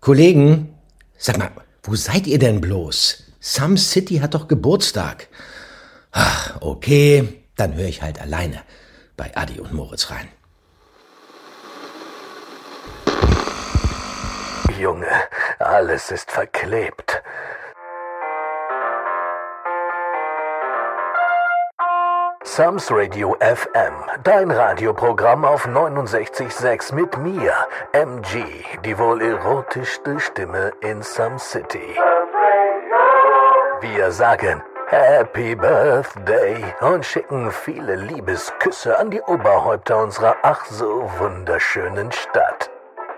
Kollegen, sag mal, wo seid ihr denn bloß? Some City hat doch Geburtstag. Ach, okay, dann höre ich halt alleine bei Adi und Moritz rein. Junge, alles ist verklebt. Sams Radio FM, dein Radioprogramm auf 69.6 mit mir, MG, die wohl erotischste Stimme in Some City. Wir sagen Happy Birthday und schicken viele Liebesküsse an die Oberhäupter unserer ach so wunderschönen Stadt.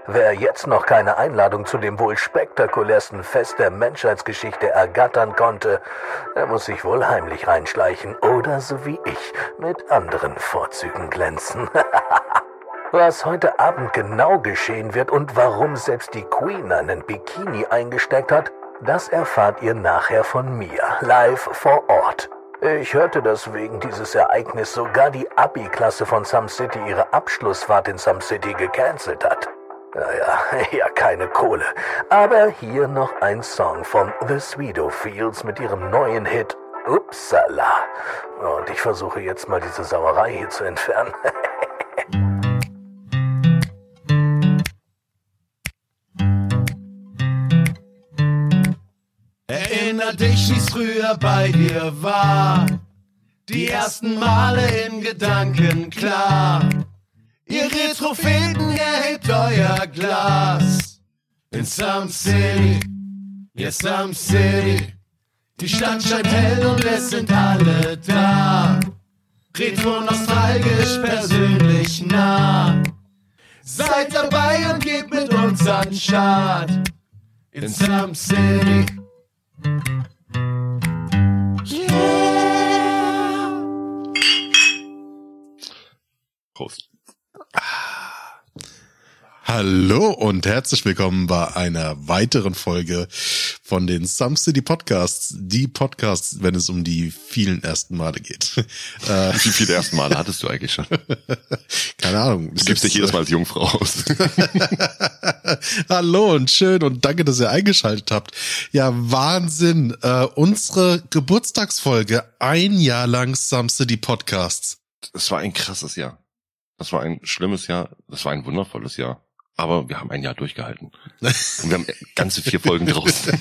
Wer jetzt noch keine Einladung zu dem wohl spektakulärsten Fest der Menschheitsgeschichte ergattern konnte, der muss sich wohl heimlich reinschleichen oder so wie ich mit anderen Vorzügen glänzen. Was heute Abend genau geschehen wird und warum selbst die Queen einen Bikini eingesteckt hat, das erfahrt ihr nachher von mir, live vor Ort. Ich hörte, dass wegen dieses Ereignis sogar die Abi-Klasse von Some City ihre Abschlussfahrt in Some City gecancelt hat. Naja, ja, keine Kohle. Aber hier noch ein Song von The Sweeto Fields mit ihrem neuen Hit Upsala. Und ich versuche jetzt mal diese Sauerei hier zu entfernen. Erinner dich, wie's früher bei dir war. Die ersten Male in Gedanken klar. Ihr Retropheten erhebt euer Glas. In Some City, ja Some City. Die Stadt scheint hell und es sind alle da. Retro nostalgisch, persönlich nah. Seid dabei und geht mit uns an Start. In Some City. Yeah. Prost. Hallo und herzlich willkommen bei einer weiteren Folge von den Some City Podcasts. Die Podcasts, wenn es um die vielen ersten Male geht. Wie viele ersten Male hattest du eigentlich schon? Keine Ahnung. Du gibst dich jedes Mal als Jungfrau aus. Hallo und schön und danke, dass ihr eingeschaltet habt. Ja, Wahnsinn. Äh, unsere Geburtstagsfolge, ein Jahr lang Some City Podcasts. Es war ein krasses Jahr. Das war ein schlimmes Jahr. Das war ein wundervolles Jahr. Aber wir haben ein Jahr durchgehalten. Und wir haben ganze vier Folgen draußen.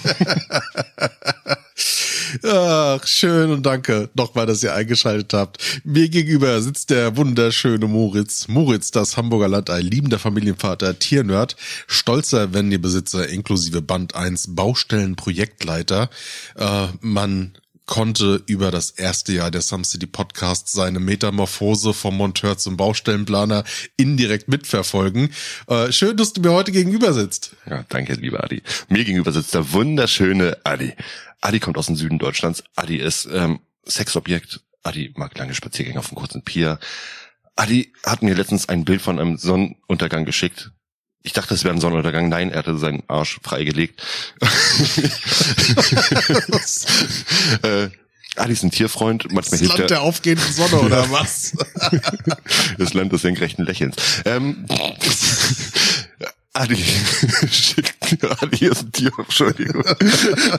Ach, schön und danke nochmal, dass ihr eingeschaltet habt. Mir gegenüber sitzt der wunderschöne Moritz. Moritz, das Hamburger Land, ein liebender Familienvater, Tiernerd, stolzer Wendy-Besitzer inklusive Band 1 Baustellenprojektleiter. Äh, man konnte über das erste Jahr der Some City Podcast seine Metamorphose vom Monteur zum Baustellenplaner indirekt mitverfolgen. Äh, schön, dass du mir heute gegenüber sitzt. Ja, danke, lieber Adi. Mir gegenüber sitzt der wunderschöne Adi. Adi kommt aus dem Süden Deutschlands. Adi ist ähm, Sexobjekt. Adi mag lange Spaziergänge auf dem kurzen Pier. Adi hat mir letztens ein Bild von einem Sonnenuntergang geschickt. Ich dachte, es wäre ein Sonnenuntergang. Nein, er hatte seinen Arsch freigelegt. äh, Adi ist ein Tierfreund. Manchmal Das Land er. der aufgehenden Sonne oder was? Das Land des senkrechten Lächelns. Ähm, Adi, schickt, Adi ist ein Tier, Entschuldigung.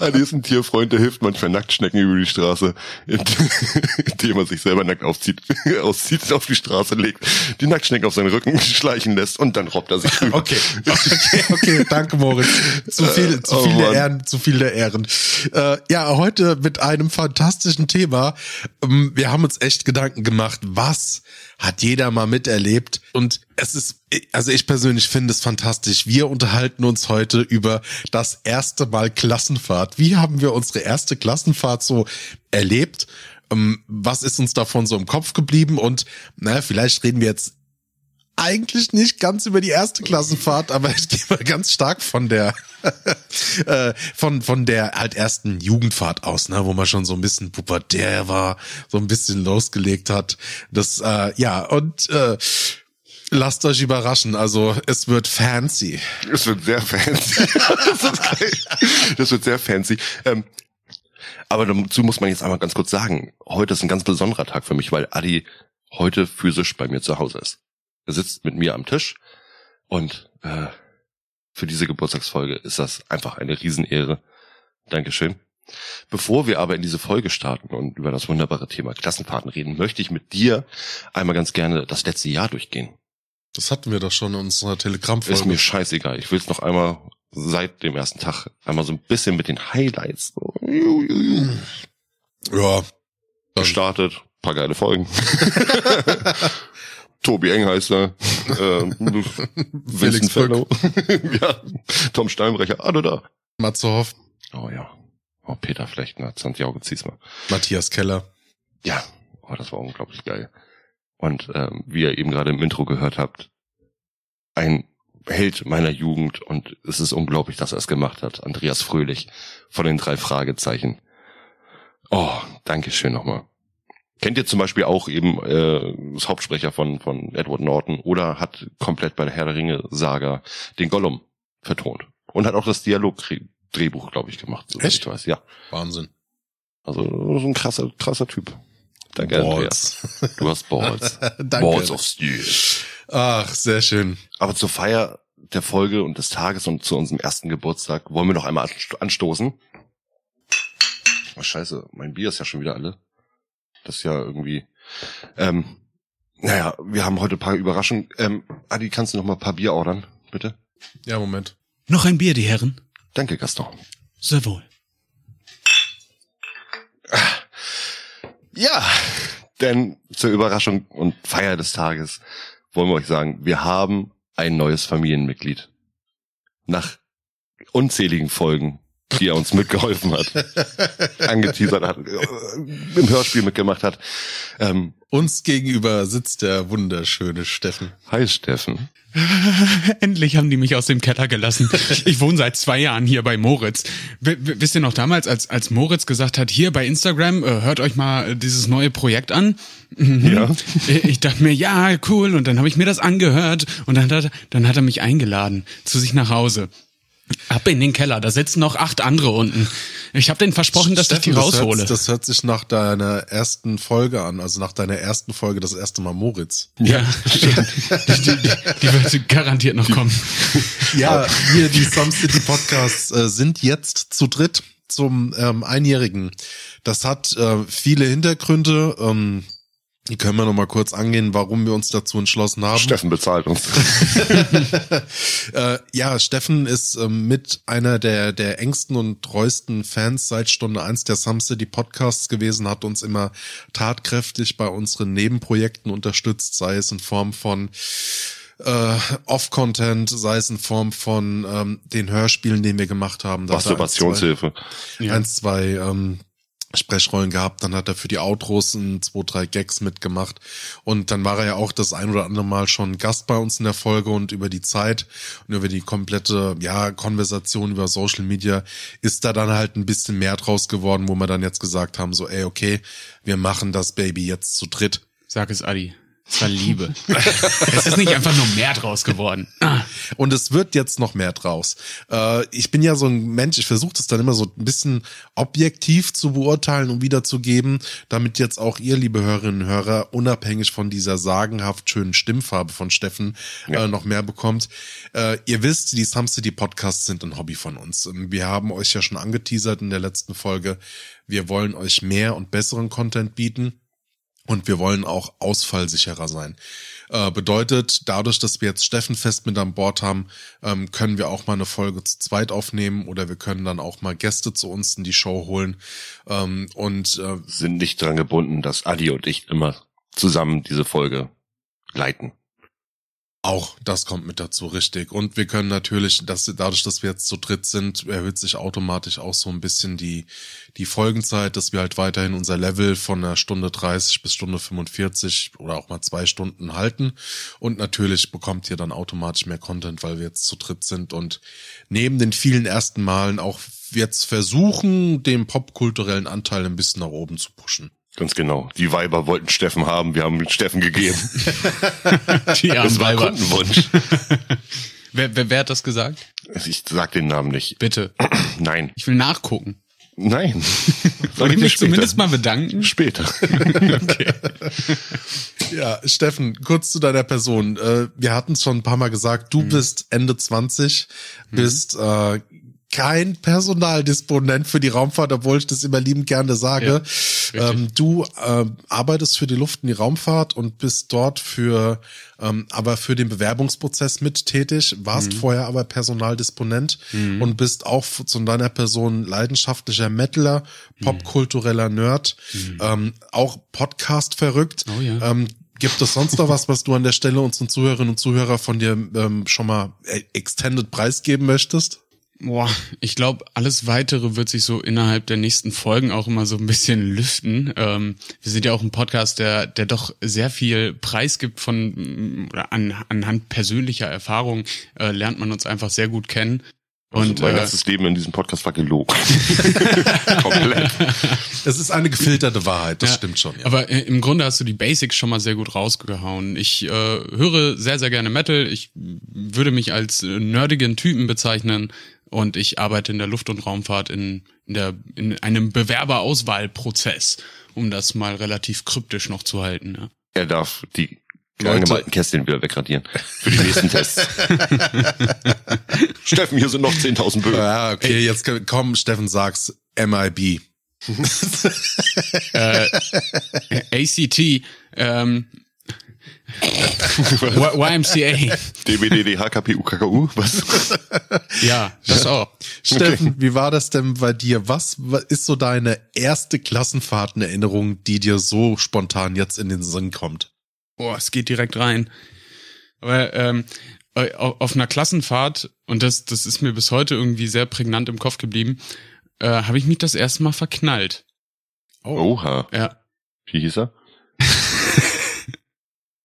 Adi ist ein Tierfreund, der hilft manchmal Nacktschnecken über die Straße, indem er sich selber nackt aufzieht, auszieht, auf die Straße legt, die Nacktschnecken auf seinen Rücken schleichen lässt und dann robbt er sich rüber. Okay, okay, okay, danke Moritz. Zu viel, zu oh der Mann. Ehren, zu viel der Ehren. Äh, ja, heute mit einem fantastischen Thema. Ähm, Wir haben uns echt Gedanken gemacht, was hat jeder mal miterlebt und es ist, also ich persönlich finde es fantastisch. Wir unterhalten uns heute über das erste Mal Klassenfahrt. Wie haben wir unsere erste Klassenfahrt so erlebt? Ähm, Was ist uns davon so im Kopf geblieben? Und naja, vielleicht reden wir jetzt eigentlich nicht ganz über die erste Klassenfahrt, aber ich gehe mal ganz stark von der äh, von von der halt ersten Jugendfahrt aus, ne, wo man schon so ein bisschen pubertär war, so ein bisschen losgelegt hat. Das äh, ja und äh, lasst euch überraschen, also es wird fancy. Das wird sehr fancy. das wird sehr fancy. Ähm, aber dazu muss man jetzt einmal ganz kurz sagen, heute ist ein ganz besonderer Tag für mich, weil Adi heute physisch bei mir zu Hause ist. Er sitzt mit mir am Tisch und äh, für diese Geburtstagsfolge ist das einfach eine Riesenehre. Dankeschön. Bevor wir aber in diese Folge starten und über das wunderbare Thema Klassenfahrten reden, möchte ich mit dir einmal ganz gerne das letzte Jahr durchgehen. Das hatten wir doch schon in unserer Ist Telegram-Folge. mir scheißegal. Ich will es noch einmal seit dem ersten Tag einmal so ein bisschen mit den Highlights Ja. gestartet. Paar geile Folgen. Tobi Eng heißt er. Ähm, Vincent Felix. Fellow. ja. Tom Steinbrecher. Ah, du da. Matze Hoff, Oh ja. Oh, Peter Flechtner, Santiago Ziesmer. Matthias Keller. Ja, oh, das war unglaublich geil. Und ähm, wie ihr eben gerade im Intro gehört habt, ein Held meiner Jugend und es ist unglaublich, dass er es gemacht hat. Andreas Fröhlich von den drei Fragezeichen. Oh, Dankeschön nochmal. Kennt ihr zum Beispiel auch eben äh, das Hauptsprecher von, von Edward Norton oder hat komplett bei der Herr der Ringe Saga den Gollum vertont und hat auch das Dialog-Drehbuch, glaube ich, gemacht. soweit Echt? Ich weiß. Ja, Wahnsinn. also so ein krasser, krasser Typ. Danke. Balls. Du hast Balls. Danke. Balls of Steel. Ach, sehr schön. Aber zur Feier der Folge und des Tages und zu unserem ersten Geburtstag wollen wir noch einmal ansto- anstoßen. Oh, scheiße, mein Bier ist ja schon wieder alle. Das ist ja irgendwie. Ähm, naja, wir haben heute ein paar Überraschungen. Ähm, Adi, kannst du noch mal ein paar Bier ordern, bitte? Ja, Moment. Noch ein Bier, die Herren. Danke, Gaston. Sehr wohl. Ja, denn zur Überraschung und Feier des Tages wollen wir euch sagen, wir haben ein neues Familienmitglied. Nach unzähligen Folgen, die er uns mitgeholfen hat, angeteasert hat, im Hörspiel mitgemacht hat. Ähm, Uns gegenüber sitzt der wunderschöne Steffen. hi Steffen. Endlich haben die mich aus dem Keller gelassen. Ich wohne seit zwei Jahren hier bei Moritz. W wisst ihr noch damals, als, als Moritz gesagt hat, hier bei Instagram, äh, hört euch mal dieses neue Projekt an? Mhm. Ja. Ich dachte mir, ja, cool. Und dann habe ich mir das angehört und dann hat, er- dann hat er mich eingeladen zu sich nach Hause. Ab in den Keller, da sitzen noch acht andere unten. Ich habe denen versprochen, dass ich die Steffen, raushole. Das hört, das hört sich nach deiner ersten Folge an, also nach deiner ersten Folge das erste Mal Moritz. ja, die, die, die, die wird garantiert noch kommen. Ja, wir, die Some City Podcasts, äh, sind jetzt zu dritt zum ähm, Einjährigen. Das hat äh, viele Hintergründe. Ähm, die können wir noch mal kurz angehen, warum wir uns dazu entschlossen haben. Steffen bezahlt uns. Äh, ja, Steffen ist ähm, mit einer der, der engsten und treuesten Fans seit Stunde eins der Some City Podcasts gewesen, hat uns immer tatkräftig bei unseren Nebenprojekten unterstützt, sei es in Form von äh, Off-Content, sei es in Form von ähm, den Hörspielen, den wir gemacht haben. Da hat er ein, zwei- Masturbationshilfe. Ja. Eins, zwei ähm, Sprechrollen gehabt, dann hat er für die Outros ein, zwei, drei Gags mitgemacht und dann war er ja auch das ein oder andere Mal schon Gast bei uns in der Folge und über die Zeit und über die komplette, ja, Konversation über Social Media ist da dann halt ein bisschen mehr draus geworden, wo wir dann jetzt gesagt haben, so, ey, okay, wir machen das Baby jetzt zu dritt. Sag es, Adi. Es war Liebe. es ist nicht einfach nur mehr draus geworden. Ah. Und es wird jetzt noch mehr draus. Äh, ich bin ja so ein Mensch, ich versuche das dann immer so ein bisschen objektiv zu beurteilen und wiederzugeben, damit jetzt auch ihr, liebe Hörerinnen und Hörer, unabhängig von dieser sagenhaft schönen Stimmfarbe von Steffen äh, noch mehr bekommt. Äh, ihr wisst, die Some City Podcasts sind ein Hobby von uns. Ähm, Wir haben euch ja schon angeteasert in der letzten Folge. Wir wollen euch mehr und besseren Content bieten. Und wir wollen auch ausfallsicherer sein. Äh, bedeutet, dadurch, dass wir jetzt Steffen fest mit an Bord haben, ähm, können wir auch mal eine Folge zu zweit aufnehmen oder wir können dann auch mal Gäste zu uns in die Show holen. Ähm, und äh, Sind nicht dran gebunden, dass Adi und ich immer zusammen diese Folge leiten. Auch das kommt mit dazu, richtig. Und wir können natürlich, dass dadurch, dass wir jetzt zu dritt sind, erhöht sich automatisch auch so ein bisschen die, die Folgenzeit, dass wir halt weiterhin unser Level von einer Stunde 30 bis Stunde 45 oder auch mal zwei Stunden halten. Und natürlich bekommt ihr dann automatisch mehr Content, weil wir jetzt zu dritt sind und neben den vielen ersten Malen auch jetzt versuchen, den popkulturellen Anteil ein bisschen nach oben zu pushen. Ganz genau. Die Weiber wollten Steffen haben, wir haben Steffen gegeben. Die Das war Weiber. Kundenwunsch. Wer, wer, wer hat das gesagt? Ich sag den Namen nicht. Bitte. Nein. Ich will nachgucken. Nein. Soll ich mich zumindest mal bedanken? Später. Okay. Ja, Steffen, kurz zu deiner Person. Äh, Wir hatten es schon ein paar Mal gesagt, du bist Ende 20, bist äh, kein Personaldisponent für die Raumfahrt, obwohl ich das immer liebend gerne sage. ähm, du äh, arbeitest für die Luft- und die Raumfahrt und bist dort für, ähm, aber für den Bewerbungsprozess mit tätig, warst vorher aber Personaldisponent und bist auch zu deiner Person leidenschaftlicher Metaler, popkultureller Nerd, ähm, auch Podcast verrückt. Oh ja. Ähm, Gibt es sonst noch was, was du an der Stelle unseren Zuhörerinnen und Zuhörer von dir ähm, schon mal äh, extended preisgeben möchtest? Boah, ich glaube, alles weitere wird sich so innerhalb der nächsten Folgen auch immer so ein bisschen lüften. Ähm, wir sind ja auch ein Podcast, der, der doch sehr viel Preis gibt von oder an, anhand persönlicher Erfahrung äh, lernt man uns einfach sehr gut kennen. Und Und mein äh, ganzes Leben in diesem Podcast war gelogen. Komplett. Es ist eine gefilterte Wahrheit, das Ja, stimmt schon. Ja. Aber äh, im Grunde hast du die Basics schon mal sehr gut rausgehauen. Ich äh, höre sehr, sehr gerne Metal. Ich würde mich als äh, nerdigen Typen bezeichnen und ich arbeite in der Luft- und Raumfahrt in, in, der, in einem Bewerberauswahlprozess, um das mal relativ kryptisch noch zu halten. Ja. Er darf die Leute- angemalten Kästchen wieder wegradieren. Für die nächsten Tests. Steffen, hier sind noch 10.000 Bögen. Ja, okay, jetzt komm, Steffen, sag's MIB. ACT, ähm, YMCA, DBDD, HKP, UKKU, was? ja, das auch. Steffen, wie war das denn bei dir? Was wa- ist so deine erste Klassenfahrtenerinnerung, die dir so spontan jetzt in den Sinn kommt? Boah, es geht direkt rein. Aber ähm, äh, au- auf einer Klassenfahrt, und das, das ist mir bis heute irgendwie sehr prägnant im Kopf geblieben, äh, habe ich mich das erste Mal verknallt. Oha. Ja, Wie hieß er?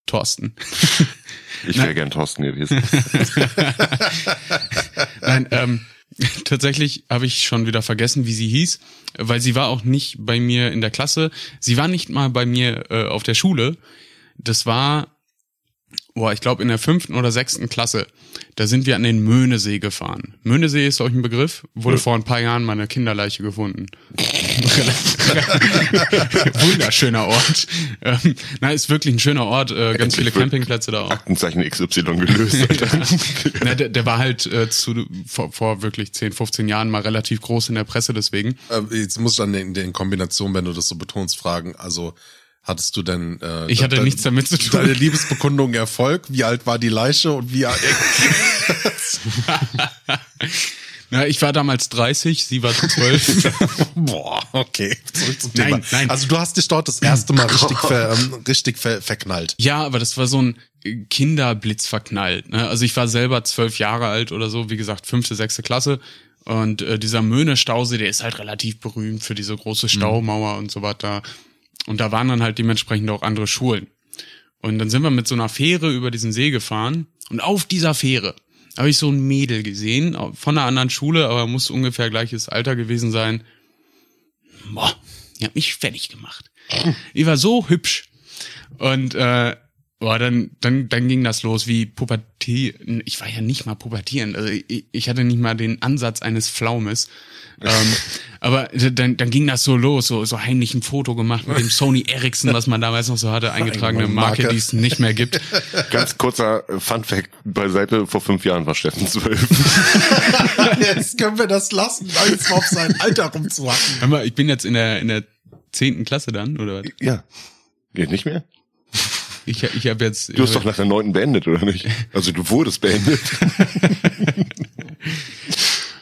Thorsten. Ich wäre gern Thorsten gewesen. Nein, ähm, tatsächlich habe ich schon wieder vergessen, wie sie hieß, weil sie war auch nicht bei mir in der Klasse. Sie war nicht mal bei mir äh, auf der Schule. Das war, boah, ich glaube in der fünften oder sechsten Klasse. Da sind wir an den Möhnesee gefahren. Möhnesee ist euch ein Begriff? Wurde vor ein paar Jahren meine Kinderleiche gefunden. Wunderschöner Ort. Ähm, na, ist wirklich ein schöner Ort. Äh, ganz viele wird Campingplätze da auch. Aktenzeichen XY gelöst. Na, der, der war halt äh, zu, vor, vor wirklich 10, 15 Jahren mal relativ groß in der Presse, deswegen. Äh, jetzt muss ich dann in, in Kombination, wenn du das so betonst, fragen, also hattest du denn äh, Ich hatte de- nichts damit zu tun. Deine Liebesbekundung Erfolg? Wie alt war die Leiche und wie alt? Na, ich war damals 30, sie war 12. Boah, okay. Zurück zum Thema. Nein, nein. Also du hast dich dort das erste Mal richtig, ver, ähm, richtig ver, verknallt. ja, aber das war so ein Kinderblitz verknallt. Ne? Also ich war selber zwölf Jahre alt oder so, wie gesagt, fünfte, sechste Klasse. Und äh, dieser Möhne-Stausee, der ist halt relativ berühmt für diese große Staumauer und so weiter. Und da waren dann halt dementsprechend auch andere Schulen. Und dann sind wir mit so einer Fähre über diesen See gefahren. Und auf dieser Fähre habe ich so ein Mädel gesehen, von einer anderen Schule, aber muss ungefähr gleiches Alter gewesen sein. Boah, die hat mich fertig gemacht. Die war so hübsch. Und äh, boah, dann, dann, dann ging das los wie Pubertät. Ich war ja nicht mal pubertierend. Also ich, ich hatte nicht mal den Ansatz eines Pflaumes. ähm, aber dann, dann ging das so los, so, so heimlich ein Foto gemacht mit dem Sony Ericsson, was man damals noch so hatte, eingetragene Marke, Marke. die es nicht mehr gibt. Ganz kurzer Fun Fact beiseite, vor fünf Jahren war Steffen zwölf. Jetzt können wir das lassen, als auf sein Alter rumzuhacken. Hör mal, ich bin jetzt in der in der zehnten Klasse dann, oder was? ja. Geht nicht mehr? Ich, ich habe jetzt. Du hast doch nach der neunten beendet, oder nicht? Also du wurdest beendet.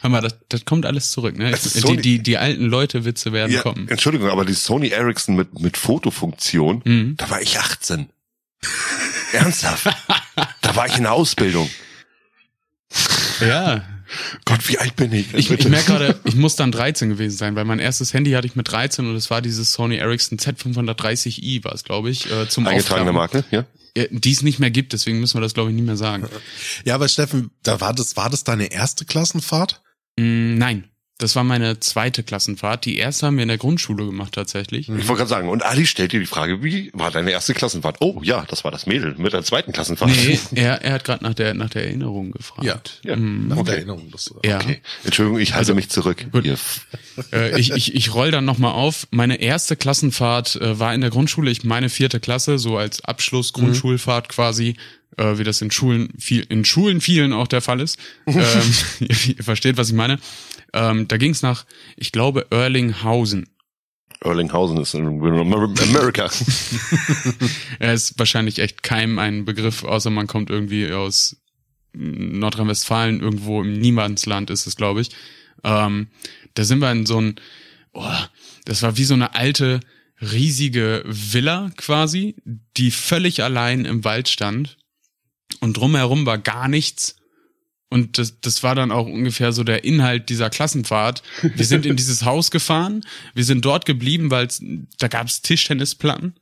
Hör mal, das, das kommt alles zurück, ne? Die, die, die alten Leute-Witze werden Ja, kommen. Entschuldigung, aber die Sony Ericsson mit, mit Fotofunktion, Mhm. da war ich 18. Ernsthaft? da war ich in der Ausbildung. Ja. Gott, wie alt bin ich? Ich, ich merke gerade, ich muss dann 13 gewesen sein, weil mein erstes Handy hatte ich mit 13 und es war dieses Sony Ericsson Z530i, war es, glaube ich, äh, zum Eingetragene. Marke, ja? Ja, Die es nicht mehr gibt, deswegen müssen wir das, glaube ich, nicht mehr sagen. Ja, aber Steffen, da war das, war das deine erste Klassenfahrt? Mm, nein. Das war meine zweite Klassenfahrt. Die erste haben wir in der Grundschule gemacht tatsächlich. Ich wollte gerade sagen, und Ali stellt dir die Frage, wie war deine erste Klassenfahrt? Oh ja, das war das Mädel mit der zweiten Klassenfahrt. Nee, er, er hat gerade nach der, nach der Erinnerung gefragt. Ja, Ja. nach Okay. der Erinnerung. Das, Ja. Okay. Entschuldigung, ich halte mich zurück. Äh, ich ich, ich roll dann nochmal auf. Meine erste Klassenfahrt äh, war in der Grundschule, ich meine vierte Klasse, so als Abschluss Grundschulfahrt quasi, äh, wie das in Schulen viel, in Schulen vielen auch der Fall ist. ähm, ihr, ihr versteht, was ich meine. Ähm, da ging's nach, ich glaube, Erlinghausen. Erlinghausen ist in America. Er ist wahrscheinlich echt keinem ein Begriff, außer man kommt irgendwie aus Nordrhein-Westfalen, irgendwo im Niemandsland ist es, glaube ich. Ähm, da sind wir in so ein, oh, das war wie so eine alte, riesige Villa quasi, die völlig allein im Wald stand. Und drumherum war gar nichts. Und das, das war dann auch ungefähr so der Inhalt dieser Klassenfahrt. Wir sind in dieses Haus gefahren, wir sind dort geblieben, weil da gab es Tischtennisplatten.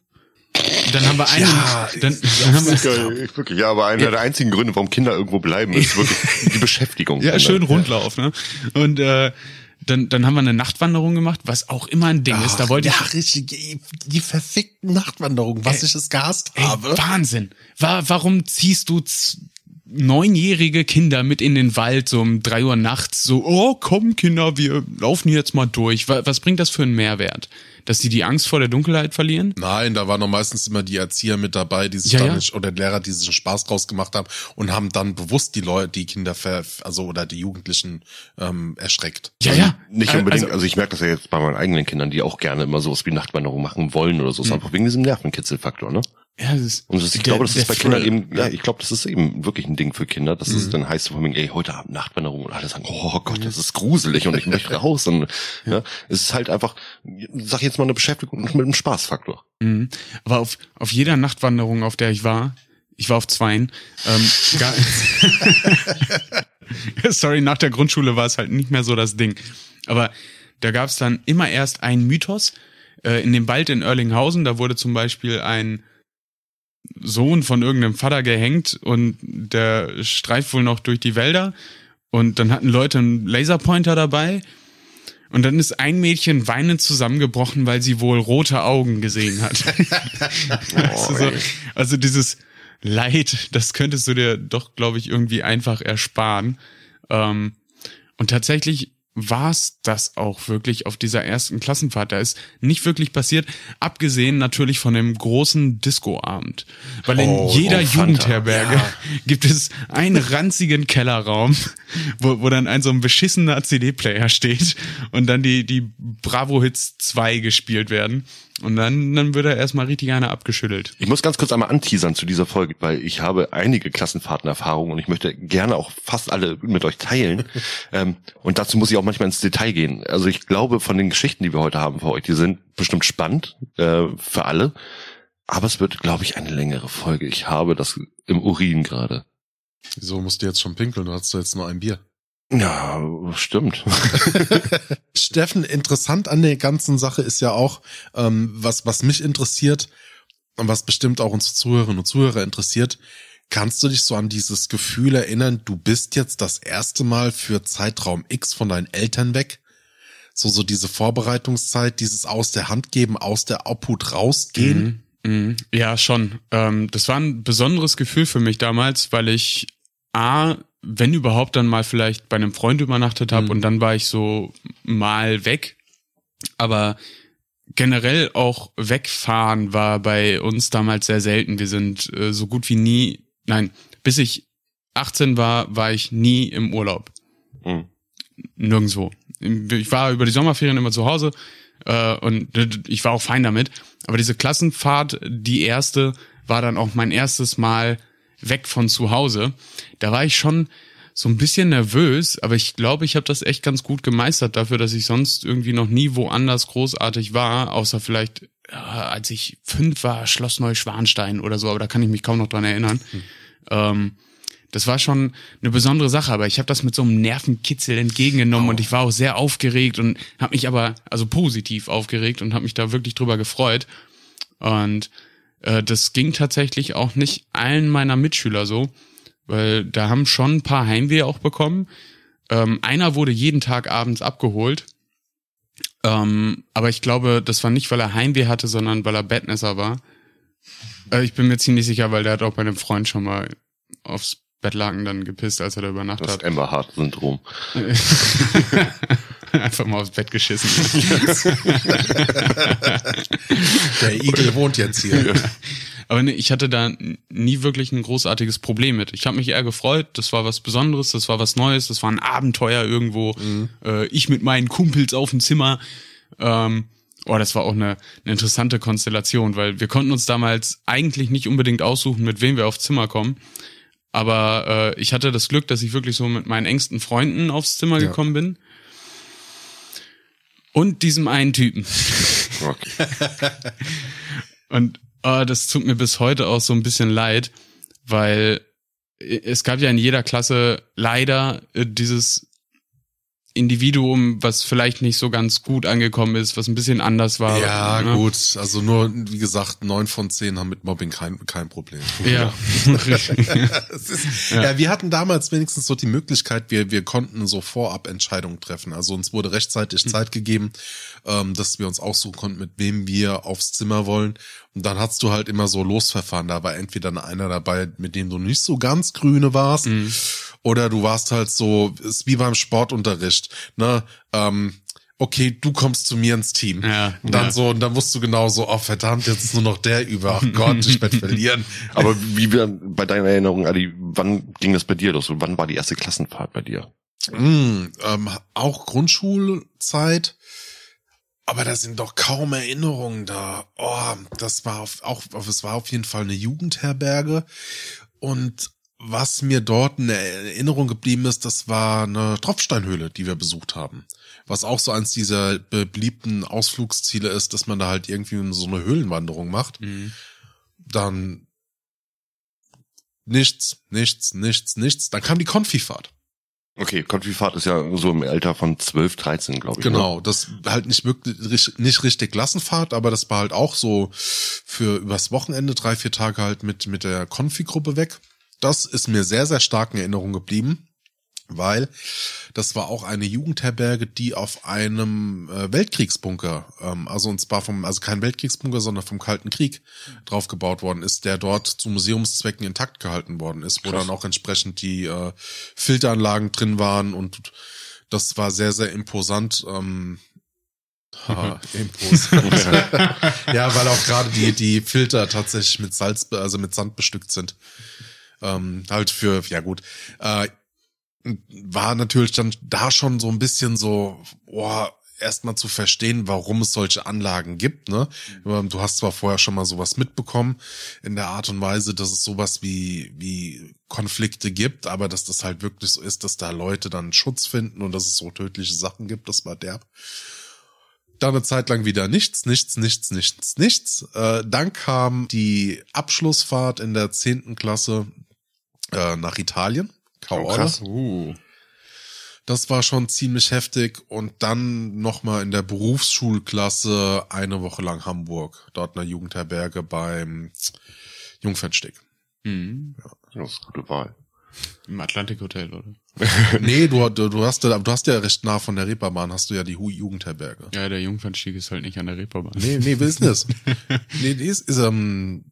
Dann haben wir einen, Ja, dann, dann haben wir, wirklich. Ja, aber einer der einzigen Gründe, warum Kinder irgendwo bleiben, ist wirklich die Beschäftigung. ja, schön Rundlauf, ne? Und äh, dann, dann haben wir eine Nachtwanderung gemacht, was auch immer ein Ding ist. Da wollte ja, ich richtig, die, die verfickten Nachtwanderungen, was ich es gehasst Ey, habe. Wahnsinn. Wa warum ziehst du neunjährige Kinder mit in den Wald so um drei Uhr nachts so, oh komm Kinder, wir laufen hier jetzt mal durch. Wa was bringt das für einen Mehrwert? Dass die die Angst vor der Dunkelheit verlieren? Nein, da waren noch meistens immer die Erzieher mit dabei, die sich Ja, dann ja. nicht, oder Lehrer, die sich einen Spaß draus gemacht haben und haben dann bewusst die Leute, die Kinder, ver, also oder die Jugendlichen ähm, erschreckt. Ja, ja. Nicht Äh, unbedingt, also- also, ich merke das ja jetzt bei meinen eigenen Kindern, die auch gerne immer sowas wie Nachtwanderung machen wollen oder so, Hm. ist einfach wegen diesem Nervenkitzelfaktor, ne? Ja, das ist, Und das, ich der- glaube, das ist bei Kindern eben, ja, ich glaube, das ist eben wirklich ein Ding für Kinder. Das ist dann heißt von wegen, ey, heute Abend Nachtwanderung und alle sagen, oh Gott, das ist gruselig und ich möchte raus. Und ja, es ist halt einfach, sag jetzt mal eine Beschäftigung mit einem Spaßfaktor. Mhm. Aber auf, auf jeder Nachtwanderung, auf der ich war, ich war auf zweien, ähm, sorry, nach der Grundschule war es halt nicht mehr so das Ding. Aber da gab es dann immer erst einen Mythos. Äh, in dem Wald in Erlinghausen, da wurde zum Beispiel ein Sohn von irgendeinem Vater gehängt und der streift wohl noch durch die Wälder. Und dann hatten Leute einen Laserpointer dabei. Und dann ist ein Mädchen weinend zusammengebrochen, weil sie wohl rote Augen gesehen hat. also, so, also dieses Leid, das könntest du dir doch, glaube ich, irgendwie einfach ersparen. Ähm, und tatsächlich war es das auch wirklich auf dieser ersten Klassenfahrt. Da ist nicht wirklich passiert, abgesehen natürlich von dem großen Disco-Abend. Weil in Oh, jeder oh. Jugendherberge gibt es einen ranzigen Kellerraum, wo, wo dann ein so ein beschissener CD-Player steht und dann die, die Bravo-Hits 2 gespielt werden. Und dann, dann wird er erstmal richtig einer abgeschüttelt. Ich muss ganz kurz einmal anteasern zu dieser Folge, weil ich habe einige Klassenfahrtenerfahrungen und ich möchte gerne auch fast alle mit euch teilen. ähm, und dazu muss ich auch manchmal ins Detail gehen. Also ich glaube, von den Geschichten, die wir heute haben für euch, die sind bestimmt spannend äh, für alle. Aber es wird, glaube ich, eine längere Folge. Ich habe das im Urin gerade. Wieso musst du jetzt schon pinkeln? Du hast jetzt nur ein Bier. Ja, stimmt. Steffen, interessant an der ganzen Sache ist ja auch, ähm, was, was mich interessiert und was bestimmt auch unsere Zuhörerinnen und Zuhörer interessiert. Kannst du dich so an dieses Gefühl erinnern, du bist jetzt das erste Mal für Zeitraum X von deinen Eltern weg? So, so diese Vorbereitungszeit, dieses aus der Hand geben, aus der Obhut rausgehen. Mhm. Mhm. Ja, schon. Ähm, das war ein besonderes Gefühl für mich damals, weil ich A, wenn überhaupt, dann mal vielleicht bei einem Freund übernachtet habe Mhm. und dann war ich so mal weg. Aber generell auch wegfahren war bei uns damals sehr selten. Wir sind äh, so gut wie nie, nein, bis ich 18 war, war ich nie im Urlaub. Hm. Nirgendwo. Ich war über die Sommerferien immer zu Hause äh, und ich war auch fein damit. Aber diese Klassenfahrt, die erste, war dann auch mein erstes Mal weg von zu Hause. Da war ich schon so ein bisschen nervös, aber ich glaube, ich habe das echt ganz gut gemeistert dafür, dass ich sonst irgendwie noch nie woanders großartig war, außer vielleicht, äh, als ich fünf war, Schloss Neuschwanstein oder so, aber da kann ich mich kaum noch dran erinnern. Ähm, das war schon eine besondere Sache, aber ich habe das mit so einem Nervenkitzel entgegengenommen und ich war auch sehr aufgeregt und habe mich aber, also positiv aufgeregt und habe mich da wirklich drüber gefreut. Und äh, das ging tatsächlich auch nicht allen meiner Mitschüler so, weil da haben schon ein paar Heimweh auch bekommen. Ähm, einer wurde jeden Tag abends abgeholt. Ähm, aber ich glaube, das war nicht, weil er Heimweh hatte, sondern weil er Bettnässer war. Äh, ich bin mir ziemlich sicher, weil der hat auch bei einem Freund schon mal aufs Bettlaken dann gepisst, als er da übernachtet Das hat. Amber Hart Syndrom. Einfach mal aufs Bett geschissen. Der Igel wohnt jetzt hier. Aber nee, ich hatte da nie wirklich ein großartiges Problem mit. Ich habe mich eher gefreut, das war was Besonderes, das war was Neues, das war ein Abenteuer irgendwo. Äh, ich mit meinen Kumpels auf dem Zimmer. Ähm, oh, das war auch eine, eine interessante Konstellation, weil wir konnten uns damals eigentlich nicht unbedingt aussuchen, mit wem wir aufs Zimmer kommen. Aber äh, ich hatte das Glück, dass ich wirklich so mit meinen engsten Freunden aufs Zimmer Ja. gekommen bin. Und diesem einen Typen. Okay. Und oh, das tut mir bis heute auch so ein bisschen leid, weil es gab ja in jeder Klasse leider äh, dieses Individuum, was vielleicht nicht so ganz gut angekommen ist, was ein bisschen anders war. Ja, ne? gut. Also nur, wie gesagt, neun von zehn haben mit Mobbing kein, kein Problem. Ja. Ist, ja. wir hatten damals wenigstens so die Möglichkeit, wir, wir konnten so vorab Entscheidungen treffen. Also uns wurde rechtzeitig Zeit gegeben, ähm, dass wir uns aussuchen konnten, mit wem wir aufs Zimmer wollen. Und dann hast du halt immer so Losverfahren. Da war entweder einer dabei, mit dem du nicht so ganz grüne warst, oder du warst halt so, ist wie beim Sportunterricht, ne? Ähm, okay, du kommst zu mir ins Team. Ja, und dann ja. so, und dann wusst du genau so, oh verdammt, jetzt ist nur noch der über. Ach Gott, ich werde verlieren. Aber wie wir bei deiner Erinnerung, Adi, wann ging das bei dir los? Wann war die erste Klassenfahrt bei dir? Mm, ähm, auch Grundschulzeit. Aber da sind doch kaum Erinnerungen da. Oh, das war auf, auch, es war auf jeden Fall eine Jugendherberge. Und was mir dort in Erinnerung geblieben ist, das war eine Tropfsteinhöhle, die wir besucht haben. Was auch so eins dieser beliebten Ausflugsziele ist, dass man da halt irgendwie so eine Höhlenwanderung macht. Mhm. Dann nichts, nichts, nichts, nichts. Dann kam die Konfifahrt. Okay, Konfifahrt ist ja so im Alter von 12, 13, glaube ich. ne? Genau, das halt nicht wirklich nicht richtig Klassenfahrt, aber das war halt auch so für übers Wochenende drei vier Tage halt mit mit der Konfi-Gruppe weg. Das ist mir sehr sehr stark in Erinnerung geblieben, weil das war auch eine Jugendherberge, die auf einem äh, Weltkriegsbunker, ähm, also und zwar vom also kein Weltkriegsbunker, sondern vom Kalten Krieg drauf gebaut worden ist, der dort zu Museumszwecken intakt gehalten worden ist, wo Krass. dann auch entsprechend die äh, Filteranlagen drin waren und das war sehr, sehr imposant. Ähm, haha, imposant. ja, weil auch gerade die, die Filter tatsächlich mit Salz, also mit Sand bestückt sind. Ähm, halt für, ja gut. Äh, war natürlich dann da schon so ein bisschen so, boah, erstmal zu verstehen, warum es solche Anlagen gibt. Ne? Ähm, Du hast zwar vorher schon mal sowas mitbekommen, in der Art und Weise, dass es sowas wie, wie Konflikte gibt, aber dass das halt wirklich so ist, dass da Leute dann Schutz finden und dass es so tödliche Sachen gibt, das war derb. Dann eine Zeit lang wieder nichts, nichts, nichts, nichts, nichts. Äh, dann kam die Abschlussfahrt in der zehnten Klasse äh, nach Italien. Kauorle. krass. Uh. Das war schon ziemlich heftig. Und dann nochmal in der Berufsschulklasse eine Woche lang Hamburg. Dort in der Jugendherberge beim Jungfernstieg. Mhm. Das ist eine gute Wahl. Im Atlantik Hotel, oder? nee, du, du, du, hast, ja- du hast ja recht nah von der Reeperbahn, hast du ja die Hu- Jugendherberge. Ja, der Jungfernstieg ist halt nicht an der Reeperbahn. Nee, nee, das? nee, die ist, ist ähm,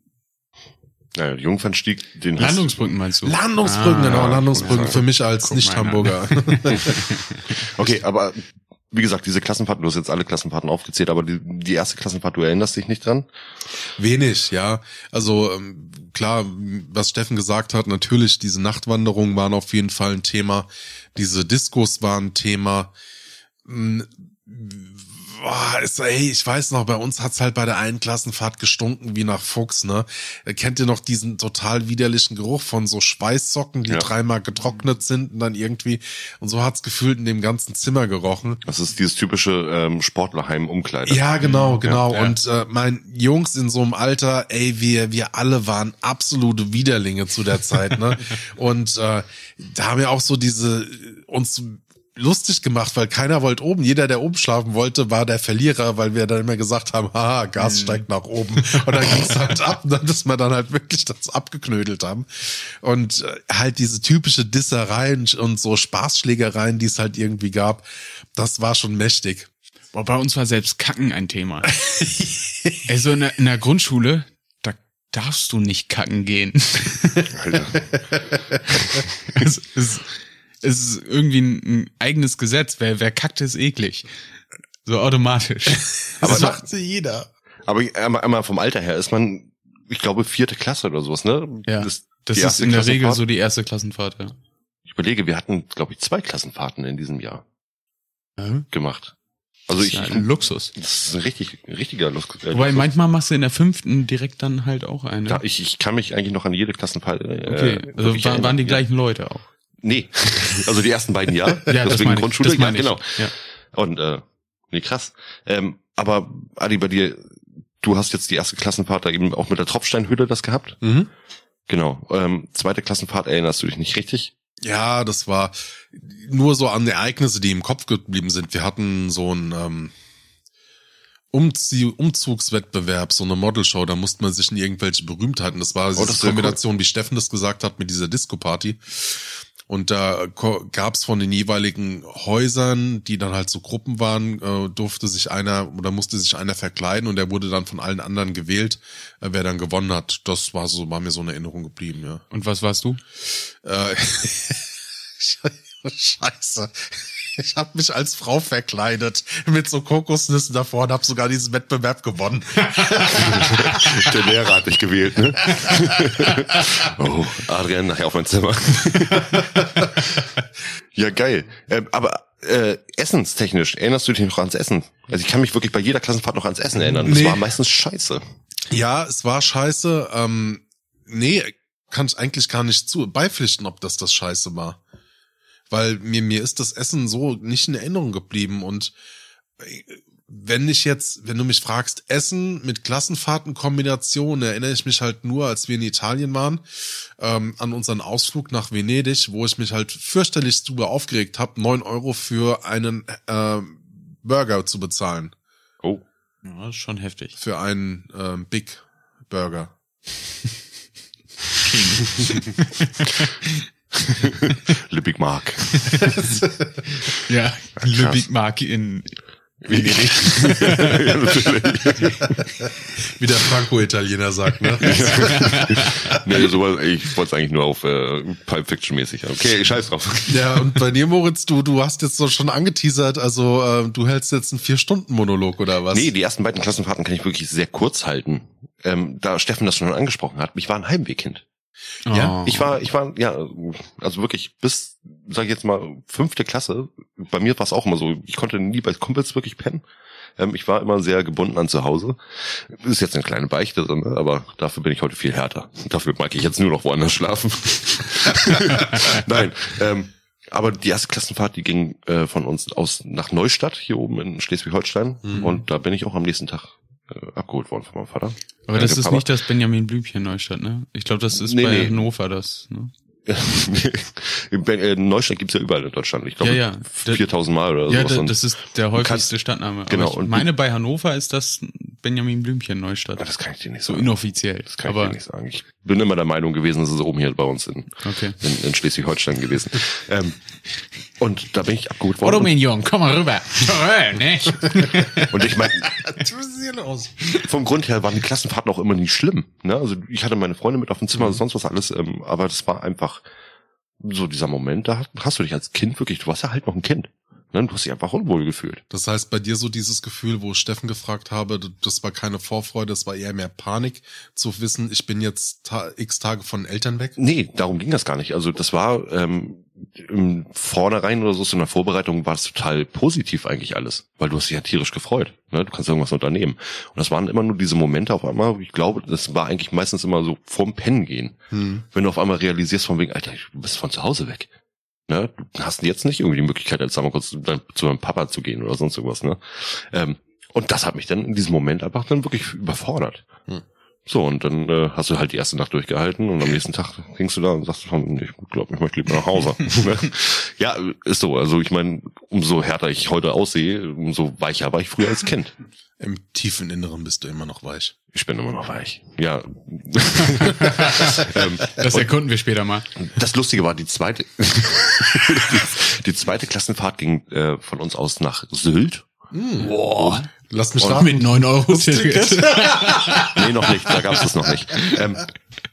Naja, Jungfernstieg, den Landungsbrücken meinst du? Landungsbrücken, Ah, genau, Landungsbrücken für mich als Nicht-Hamburger. Okay, aber wie gesagt, diese Klassenfahrten, du hast jetzt alle Klassenfahrten aufgezählt, aber die, die erste Klassenfahrt, du erinnerst dich nicht dran? Wenig, ja. Also ähm, klar, was Steffen gesagt hat, natürlich diese Nachtwanderungen waren auf jeden Fall ein Thema. Diese Diskos waren ein Thema. Mm, Boah, ist, ey, ich weiß noch, bei uns hat's halt bei der einen Klassenfahrt gestunken wie nach Fuchs, ne? Kennt ihr noch diesen total widerlichen Geruch von so Schweißsocken, die Ja. dreimal getrocknet sind und dann irgendwie, und so hat's gefühlt in dem ganzen Zimmer gerochen. Das ist dieses typische ähm, Sportlerheim-Umkleide. Ja, genau, genau. ja. Und äh, mein Jungs in so einem Alter, ey, wir wir alle waren absolute Widerlinge zu der Zeit, ne? Und äh, da haben wir auch so diese uns lustig gemacht, weil keiner wollte oben. Jeder, der oben schlafen wollte, war der Verlierer, weil wir dann immer gesagt haben, haha, Gas steigt nach oben. Und dann ging es halt ab, dass wir dann halt wirklich das abgeknödelt haben. Und äh, halt diese typische Dissereien und so Spaßschlägereien, die es halt irgendwie gab, das war schon mächtig. Boah, bei uns war selbst Kacken ein Thema. also in der, in der Grundschule, da darfst du nicht kacken gehen. Alter. es, es, es ist irgendwie ein, ein eigenes Gesetz. Wer, wer kackt, ist eklig. So automatisch. Das macht sie jeder. Aber einmal, einmal vom Alter her ist man, ich glaube, vierte Klasse oder sowas, ne? Ja, Das, Das ist in der Regel so die erste Klassenfahrt, ja. Ich überlege, wir hatten, glaube ich, zwei Klassenfahrten in diesem Jahr gemacht. Also Das ich, ist ja ein Luxus. das ist ein richtig, ein richtiger Luxus. äh, Wobei Luxus. manchmal machst du in der fünften direkt dann halt auch eine. Ja, ich, ich kann mich eigentlich noch an jede Klassenfahrt. Äh, okay, also waren, waren die erinnern. gleichen Leute auch. Nee, also die ersten beiden ja. Ja, das deswegen Grundschule, das meine ja, genau. Ja. Und äh, nee, krass. Ähm, aber Adi, bei dir, du hast jetzt die erste Klassenfahrt da eben auch mit der Tropfsteinhöhle das gehabt. Mhm. Genau. Ähm, zweite Klassenfahrt erinnerst du dich nicht richtig? Ja, das war nur so an Ereignisse, die im Kopf geblieben sind. Wir hatten so ein ähm, Umzie Umzugswettbewerb, so eine Modelshow, da musste man sich in irgendwelche Berühmtheiten, das war diese Oh, das ist ja Kombination, wie Steffen das gesagt hat, mit dieser Disco-Party. Und da gab's von den jeweiligen Häusern, die dann halt so Gruppen waren, äh, durfte sich einer oder musste sich einer verkleiden und der wurde dann von allen anderen gewählt, äh, wer dann gewonnen hat. Das war so, war mir so eine Erinnerung geblieben, ja. Und was warst du? Äh, Scheiße. Ich habe mich als Frau verkleidet mit so Kokosnüssen davor und habe sogar diesen Wettbewerb gewonnen. Der Lehrer hat dich gewählt, ne? oh, Adrian, nachher auf mein Zimmer. ja, geil. Ähm, aber äh, essenstechnisch, erinnerst du dich noch ans Essen? Also ich kann mich wirklich bei jeder Klassenfahrt noch ans Essen erinnern. Das Nee. war meistens scheiße. Ja, es war scheiße. Ähm, nee, kann ich eigentlich gar nicht zu beipflichten, ob das das scheiße war. Weil mir, mir ist das Essen so nicht in Erinnerung geblieben und äh, wenn ich jetzt, wenn du mich fragst, Essen mit Klassenfahrtenkombination, erinnere ich mich halt nur, als wir in Italien waren, ähm, an unseren Ausflug nach Venedig, wo ich mich halt fürchterlich drüber aufgeregt habe, neun Euro für einen äh, Burger zu bezahlen. Oh. Ja, das ist schon heftig. Für einen ähm, Big Burger. Le Big Mark. Ja, Le Big Mark in Venedig. ja, natürlich. Wie der Franco-Italiener sagt, ne? nee, sowas, ich wollte es eigentlich nur auf äh, Pulp Fiction mäßig. Okay, ich scheiß drauf. ja, und bei dir, Moritz, du, du hast jetzt so schon angeteasert, also äh, du hältst jetzt einen Vier-Stunden-Monolog oder was? Nee, die ersten beiden Klassenfahrten kann ich wirklich sehr kurz halten. Ähm, da Steffen das schon angesprochen hat, ich war ein Heimwehkind. Ja, Oh. Ich war, ich war, ja, also wirklich bis, sag ich jetzt mal, fünfte Klasse. Bei mir war es auch immer so, ich konnte nie bei Kumpels wirklich pennen. Ähm, ich war immer sehr gebunden an zu Hause. Ist jetzt eine kleine Beichte, so, ne? aber dafür bin ich heute viel härter. Dafür mag ich jetzt nur noch woanders schlafen. Nein, ähm, aber die erste Klassenfahrt, die ging äh, von uns aus nach Neustadt, hier oben in Schleswig-Holstein. Mhm. Und da bin ich auch am nächsten Tag äh, abgeholt worden von meinem Vater. Aber das Danke, ist Papa. nicht das Benjamin Blümchen Neustadt, ne? Ich glaube, das ist Nee, bei nee. Hannover das, ne? äh, Neustadt gibt's ja überall in Deutschland. Ich glaube, Ja, ja. 4000 Mal oder Ja, sowas. das ist der häufigste Stadtname. Genau, Aber ich meine, bei Hannover ist das Benjamin Blümchen Neustadt. Ja, das kann ich dir nicht so sagen. inoffiziell. Das kann aber ich dir nicht sagen. Ich bin immer der Meinung gewesen, es ist oben hier bei uns in, okay. in, in Schleswig-Holstein gewesen. ähm, und da bin ich abgeholt worden. mein Junge, komm mal rüber. Toll, nicht? Und ich meine, vom Grund her waren die Klassenfahrten auch immer nie schlimm. Ne? Also ich hatte meine Freunde mit auf dem Zimmer, Mhm. sonst was alles, ähm, aber das war einfach so dieser Moment, da hast du dich als Kind wirklich, du warst ja halt noch ein Kind. Ne? Du hast dich einfach unwohl gefühlt. Das heißt, bei dir so dieses Gefühl, wo Steffen gefragt habe, das war keine Vorfreude, das war eher mehr Panik, zu wissen, ich bin jetzt ta x Tage von Eltern weg. Nee, darum ging das gar nicht. Also das war ähm, im Vornherein oder so, so in der Vorbereitung war es total positiv eigentlich alles, weil du hast dich ja tierisch gefreut. Ne? Du kannst irgendwas unternehmen. Und das waren immer nur diese Momente auf einmal, ich glaube, das war eigentlich meistens immer so vorm Pennen gehen. Hm. Wenn du auf einmal realisierst von wegen, Alter, du bist von zu Hause weg. Ne? Du hast jetzt nicht irgendwie die Möglichkeit, jetzt einmal kurz zu deinem Papa zu gehen oder sonst irgendwas. Ne? Ähm, und das hat mich dann in diesem Moment einfach dann wirklich überfordert. Hm. So, und dann äh, hast du halt die erste Nacht durchgehalten und am nächsten Tag gingst du da und sagst, ich glaube, ich möchte lieber nach Hause. Ne? ja, ist so. Also ich meine, umso härter ich heute aussehe, umso weicher war ich früher als Kind. Im tiefen Inneren bist du immer noch weich. Ich bin immer noch weich. Ja. ähm, Das erkunden wir später mal. das Lustige war, die zweite, die, die zweite Klassenfahrt ging äh, von uns aus nach Sylt. Boah. Lass mich Mit raten. 9 Euro Ticket. Nee, noch nicht, da gab es das noch nicht. Ähm,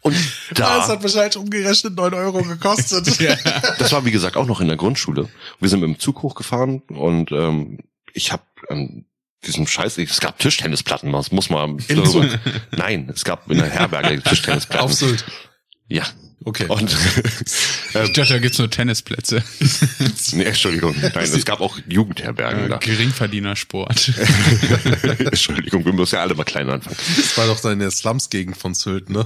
und Das da, hat wahrscheinlich umgerechnet 9 Euro gekostet. das war wie gesagt auch noch in der Grundschule. Wir sind mit dem Zug hochgefahren und ähm, ich habe an diesem Scheiß, es gab Tischtennisplatten, das muss man? Nein, es gab in der Herberge Tischtennisplatten. Auf Sylt. Ja. Okay. Und Ich dachte, da gibt's nur Tennisplätze. nee, Entschuldigung, nein, es gab auch Jugendherbergen da. Geringverdienersport. Entschuldigung, wir müssen ja alle mal klein anfangen. Das war doch seine Slums-Gegend von Sylt, ne?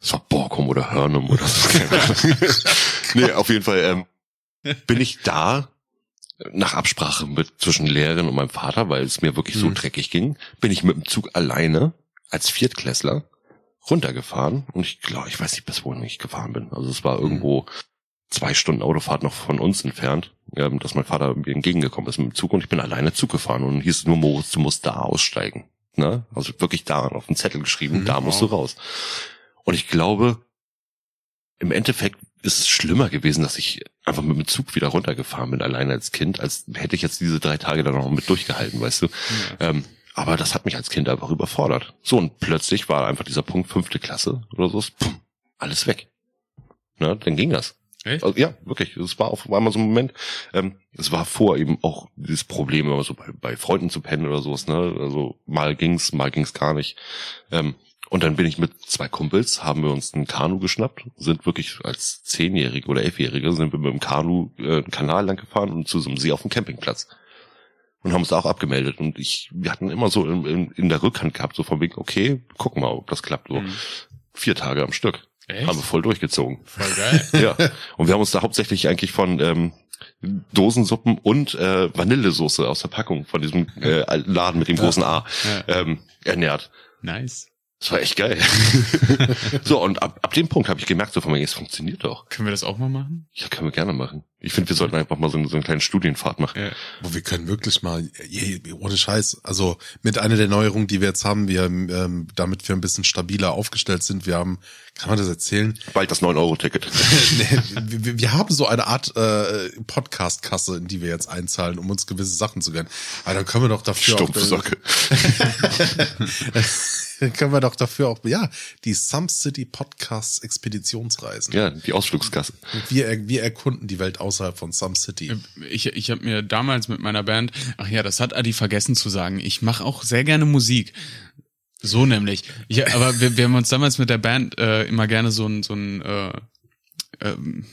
Das war Borkum oder Hörnum oder so. nee, auf jeden Fall ähm, bin ich da nach Absprache mit zwischen Lehrerin und meinem Vater, weil es mir wirklich so Mhm. dreckig ging, bin ich mit dem Zug alleine als Viertklässler runtergefahren und ich glaube, ich weiß nicht, bis wohin ich gefahren bin. Also es war irgendwo zwei Stunden Autofahrt noch von uns entfernt, ähm, dass mein Vater mir entgegengekommen ist mit dem Zug und ich bin alleine Zug gefahren und hieß es nur, Moritz, du musst da aussteigen. Ne? Also wirklich da auf den Zettel geschrieben, Mhm, da musst du raus. Und ich glaube, im Endeffekt ist es schlimmer gewesen, dass ich einfach mit dem Zug wieder runtergefahren bin, alleine als Kind, als hätte ich jetzt diese drei Tage dann noch mit durchgehalten, weißt du. Ähm, aber das hat mich als Kind einfach überfordert. So, und plötzlich war einfach dieser Punkt fünfte Klasse oder so, pum, alles weg. Na, dann ging das. Echt? Also, ja, wirklich. Es war auf einmal so ein Moment. Ähm, es war vor eben auch dieses Problem, immer so bei, bei Freunden zu pennen oder sowas. Ne? Also mal ging's, mal ging's gar nicht. Ähm, und dann bin ich mit zwei Kumpels, haben wir uns ein Kanu geschnappt, sind wirklich als Zehnjährige oder Elfjährige sind wir mit dem Kanu äh, einen Kanal lang gefahren und zu so einem See auf dem Campingplatz. Und haben uns da auch abgemeldet. Und ich, wir hatten immer so in, in, in der Rückhand gehabt, so von wegen, okay, gucken mal, ob das klappt. So. Mhm. Vier Tage am Stück. Echt? Haben wir voll durchgezogen. Voll geil. Ja. Und wir haben uns da hauptsächlich eigentlich von ähm, Dosensuppen und äh, Vanillesoße aus der Packung von diesem äh, Laden mit dem großen A Ja. ähm, ernährt. Nice. Das war echt geil. so, und ab, ab dem Punkt habe ich gemerkt, so von mir, es funktioniert doch. Können wir das auch mal machen? Ja, können wir gerne machen. Ich finde, wir sollten einfach mal so, so eine kleine Studienfahrt machen. Ja. Wir können wirklich mal, ohne Scheiß, also mit einer der Neuerungen, die wir jetzt haben, wir, ähm, damit wir ein bisschen stabiler aufgestellt sind, wir haben, kann man das erzählen? Bald das 9-Euro-Ticket. nee, wir, wir haben so eine Art äh, Podcast-Kasse, in die wir jetzt einzahlen, um uns gewisse Sachen zu gönnen. Aber dann können wir doch dafür Stumpfe auch, Socke. dann können wir doch dafür auch, ja, die Some City Podcasts Expeditionsreisen. Ja, die Ausflugskasse. Wir, wir erkunden die Welt außerhalb von Some City. Ich, ich habe mir damals mit meiner Band, ach ja, das hat Adi vergessen zu sagen, ich mache auch sehr gerne Musik. So nämlich. Ich, aber wir, wir haben uns damals mit der Band äh, immer gerne so ein, so ein äh, ähm,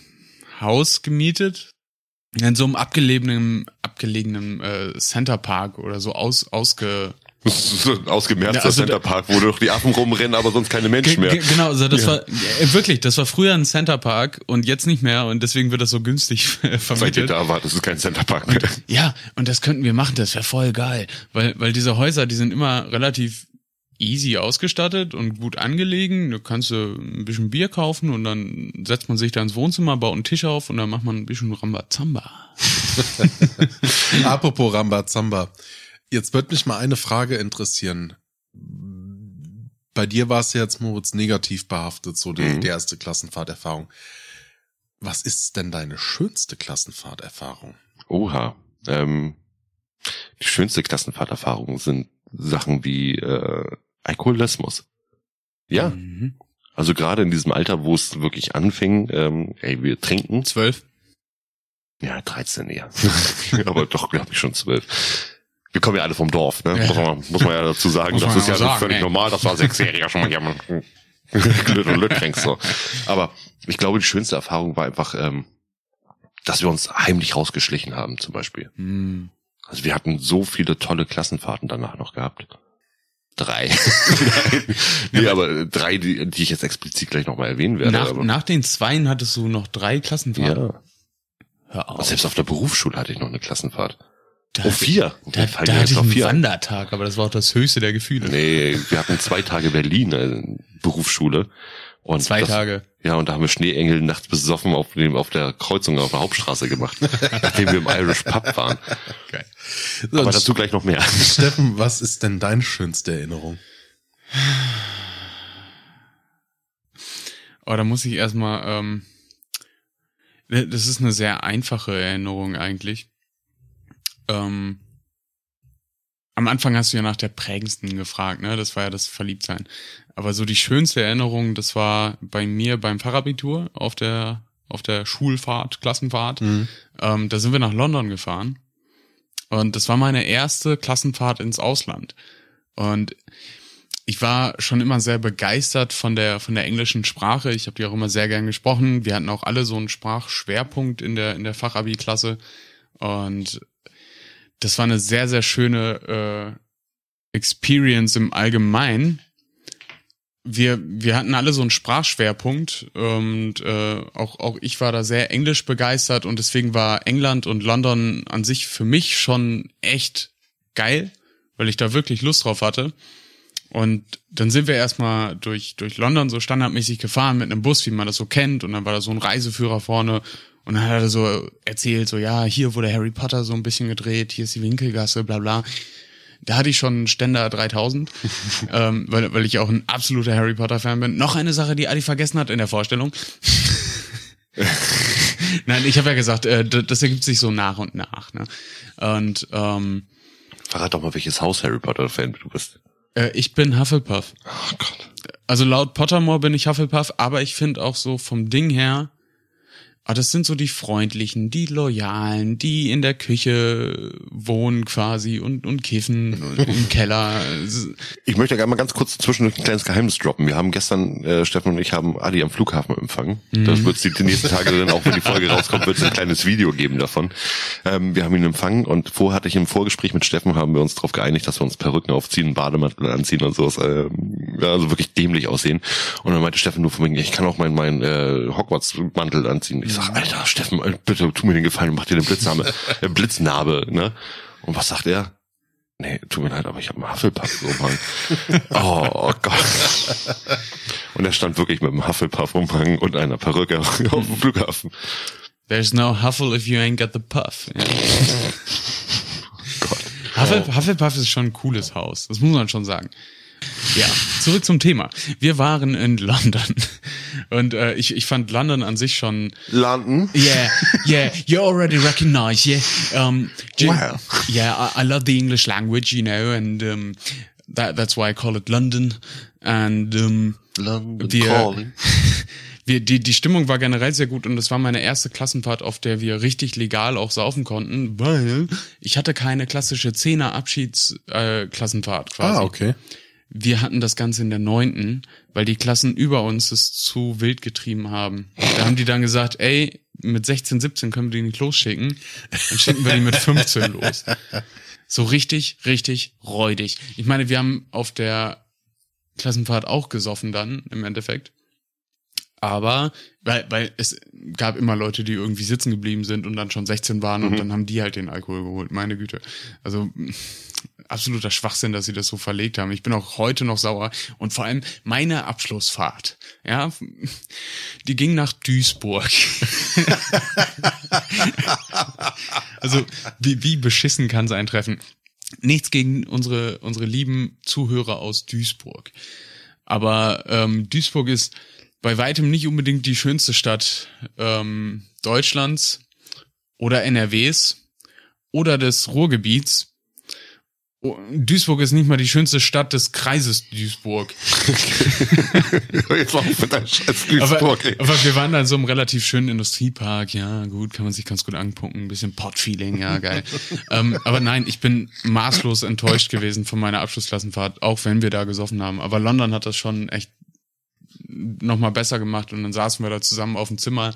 Haus gemietet. In so einem abgelegenen, abgelegenen äh, Center Park oder so aus, ausge, So ein ausgemerzter Ja, also Center Park, wo doch die Affen rumrennen, aber sonst keine Menschen mehr. Ge- Genau, also das war äh, wirklich, das war früher ein Center Park und jetzt nicht mehr und deswegen wird das so günstig Seit ihr vermittelt. da wart, das ist kein Center Park mehr. Ja, und das könnten wir machen, das wäre voll geil, weil weil diese Häuser, die sind immer relativ easy ausgestattet und gut angelegen. Da kannst du ein bisschen Bier kaufen und dann setzt man sich da ins Wohnzimmer, baut einen Tisch auf und dann macht man ein bisschen Rambazamba. Apropos Rambazamba. Jetzt wird mich mal eine Frage interessieren. Bei dir war es ja jetzt, Moritz, negativ behaftet, so die, Mhm. die erste Klassenfahrterfahrung. Was ist denn deine schönste Klassenfahrterfahrung? Oha. Ähm, die schönste Klassenfahrterfahrung sind Sachen wie äh, Alkoholismus. Ja, Mhm. also gerade in diesem Alter, wo es wirklich anfing, ähm, ey, wir trinken. Zwölf. Ja, 13 eher. Aber doch, glaube ich, schon 12. Wir kommen ja alle vom Dorf, ne? Muss, man, muss man ja dazu sagen. Das ist ja sagen, völlig ey. normal, das war Sechsjähriger schon mal hier mal Glück und Lütt trinkst so. Aber ich glaube, die schönste Erfahrung war einfach, ähm, dass wir uns heimlich rausgeschlichen haben, zum Beispiel. Mhm. Also wir hatten so viele tolle Klassenfahrten danach noch gehabt. Drei. Nee, aber drei, die, die ich jetzt explizit gleich nochmal erwähnen werde. Nach, nach den Zweien hattest du noch drei Klassenfahrten. ja. Hör auf. Selbst auf der Berufsschule hatte ich noch eine Klassenfahrt. Da Oh, vier. Da, da hatte ich noch einen vier ein. Wandertag, aber das war auch das höchste der Gefühle. Nee, wir hatten zwei Tage Berlin, äh, Berufsschule. Und Zwei das, Tage. Ja, und da haben wir Schneeengel nachts besoffen auf, dem, auf der Kreuzung auf der Hauptstraße gemacht, nachdem wir im Irish Pub waren. Geil. Aber dazu gleich noch mehr. Steffen, was ist denn deine schönste Erinnerung? Oh, da muss ich erstmal, ähm, das ist eine sehr einfache Erinnerung eigentlich. Ähm, am Anfang hast du ja nach der prägendsten gefragt, ne? Das war ja das Verliebtsein. Aber so die schönste Erinnerung, das war bei mir beim Fachabitur auf der auf der Schulfahrt, Klassenfahrt. Mhm. Ähm, da sind wir nach London gefahren und das war meine erste Klassenfahrt ins Ausland. Und ich war schon immer sehr begeistert von der von der englischen Sprache. Ich habe die auch immer sehr gern gesprochen. Wir hatten auch alle so einen Sprachschwerpunkt in der in der Fachabi-Klasse und das war eine sehr, sehr schöne äh, Experience im Allgemeinen. Wir, wir hatten alle so einen Sprachschwerpunkt und äh, auch, auch ich war da sehr englisch begeistert und deswegen war England und London an sich für mich schon echt geil, weil ich da wirklich Lust drauf hatte. Und dann sind wir erstmal durch, durch London so standardmäßig gefahren mit einem Bus, wie man das so kennt. Und dann war da so ein Reiseführer vorne und dann hat er so erzählt, so ja, hier wurde Harry Potter so ein bisschen gedreht, hier ist die Winkelgasse, bla bla. Da hatte ich schon Ständer 3000, ähm, weil, weil ich auch ein absoluter Harry Potter-Fan bin. Noch eine Sache, die Adi vergessen hat in der Vorstellung. Nein, ich habe ja gesagt, äh, das ergibt sich so nach und nach. Ne? Und ähm, Verrat doch mal, welches Haus Harry Potter-Fan du bist. Äh, ich bin Hufflepuff. Oh Gott. Also laut Pottermore bin ich Hufflepuff, aber ich finde auch so vom Ding her aber das sind so die freundlichen, die loyalen, die in der Küche wohnen quasi und, und kiffen im Keller. Ich möchte gerne mal ganz kurz zwischendurch ein kleines Geheimnis droppen. Wir haben gestern, äh, Steffen und ich haben Adi am Flughafen empfangen. Mhm. Das wird es die nächsten Tage dann, auch wenn die Folge rauskommt, wird es ein kleines Video geben davon. Ähm, wir haben ihn empfangen und vorher hatte ich im Vorgespräch mit Steffen, haben wir uns darauf geeinigt, dass wir uns Perücken aufziehen, Bademantel anziehen und sowas. Äh, also wirklich dämlich aussehen. Und dann meinte Steffen nur von mir, ich kann auch meinen mein, äh, Hogwarts-Mantel anziehen. Ich sag, Alter, Steffen, bitte tu mir den Gefallen und mach dir den Blitznarbe, äh, Blitznarbe, ne? Und was sagt er? Nee, tut mir leid, aber ich habe einen Hufflepuff umhang. oh, oh Gott. Und er stand wirklich mit einem Hufflepuff umhang und einer Perücke auf dem Flughafen. There's no Huffle if you ain't got the puff. Ja. Hufflepuff, Hufflepuff ist schon ein cooles Haus. Das muss man schon sagen. Ja, zurück zum Thema. Wir waren in London und äh, ich, ich fand London an sich schon. London? Yeah, yeah, you already recognize, yeah. Um, wow. Yeah, I, I love the English language, you know, and um, that that's why I call it London. And um, London wir, calling. Wir, die, die Stimmung war generell sehr gut und das war meine erste Klassenfahrt, auf der wir richtig legal auch saufen konnten, weil ich hatte keine klassische Zehner-Abschiedsklassenfahrt äh, quasi. Ah, okay. Wir hatten das Ganze in der neunten, weil die Klassen über uns es zu wild getrieben haben. Da haben die dann gesagt, ey, mit 16, 17 können wir die nicht losschicken. Dann schicken wir die mit 15 los. So richtig, richtig räudig. Ich meine, wir haben auf der Klassenfahrt auch gesoffen dann, im Endeffekt. Aber, weil, weil es gab immer Leute, die irgendwie sitzen geblieben sind und dann schon 16 waren mhm. und dann haben die halt den Alkohol geholt. Meine Güte. Also, absoluter Schwachsinn, dass sie das so verlegt haben. Ich bin auch heute noch sauer. Und vor allem meine Abschlussfahrt, ja, die ging nach Duisburg. also, wie, wie beschissen kann sein Treffen? Nichts gegen unsere, unsere lieben Zuhörer aus Duisburg. Aber ähm, Duisburg ist bei weitem nicht unbedingt die schönste Stadt ähm, Deutschlands oder NRWs oder des Ruhrgebiets. Oh, Duisburg ist nicht mal die schönste Stadt des Kreises Duisburg. Jetzt auch mit deinem Scheiß Duisburg. Aber, aber, wir waren da in so einem relativ schönen Industriepark. Ja, gut, kann man sich ganz gut angucken. Ein bisschen Pot-Feeling, ja, geil. ähm, aber nein, ich bin maßlos enttäuscht gewesen von meiner Abschlussklassenfahrt, auch wenn wir da gesoffen haben. Aber London hat das schon echt nochmal besser gemacht und dann saßen wir da zusammen auf dem Zimmer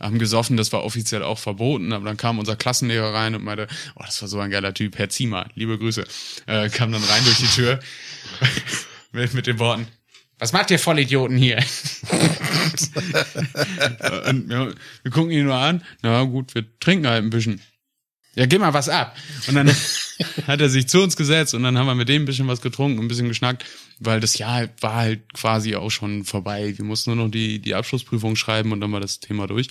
haben gesoffen, das war offiziell auch verboten, aber dann kam unser Klassenlehrer rein und meinte, oh, das war so ein geiler Typ, Herr Ziemer, liebe Grüße, äh, kam dann rein durch die Tür mit, mit den Worten, was macht ihr Vollidioten hier? und wir, wir gucken ihn nur an, na gut, wir trinken halt ein bisschen. Ja, geh mal was ab. Und dann hat er sich zu uns gesetzt und dann haben wir mit dem ein bisschen was getrunken, ein bisschen geschnackt, weil das Jahr war halt quasi auch schon vorbei. Wir mussten nur noch die, die Abschlussprüfung schreiben und dann war das Thema durch.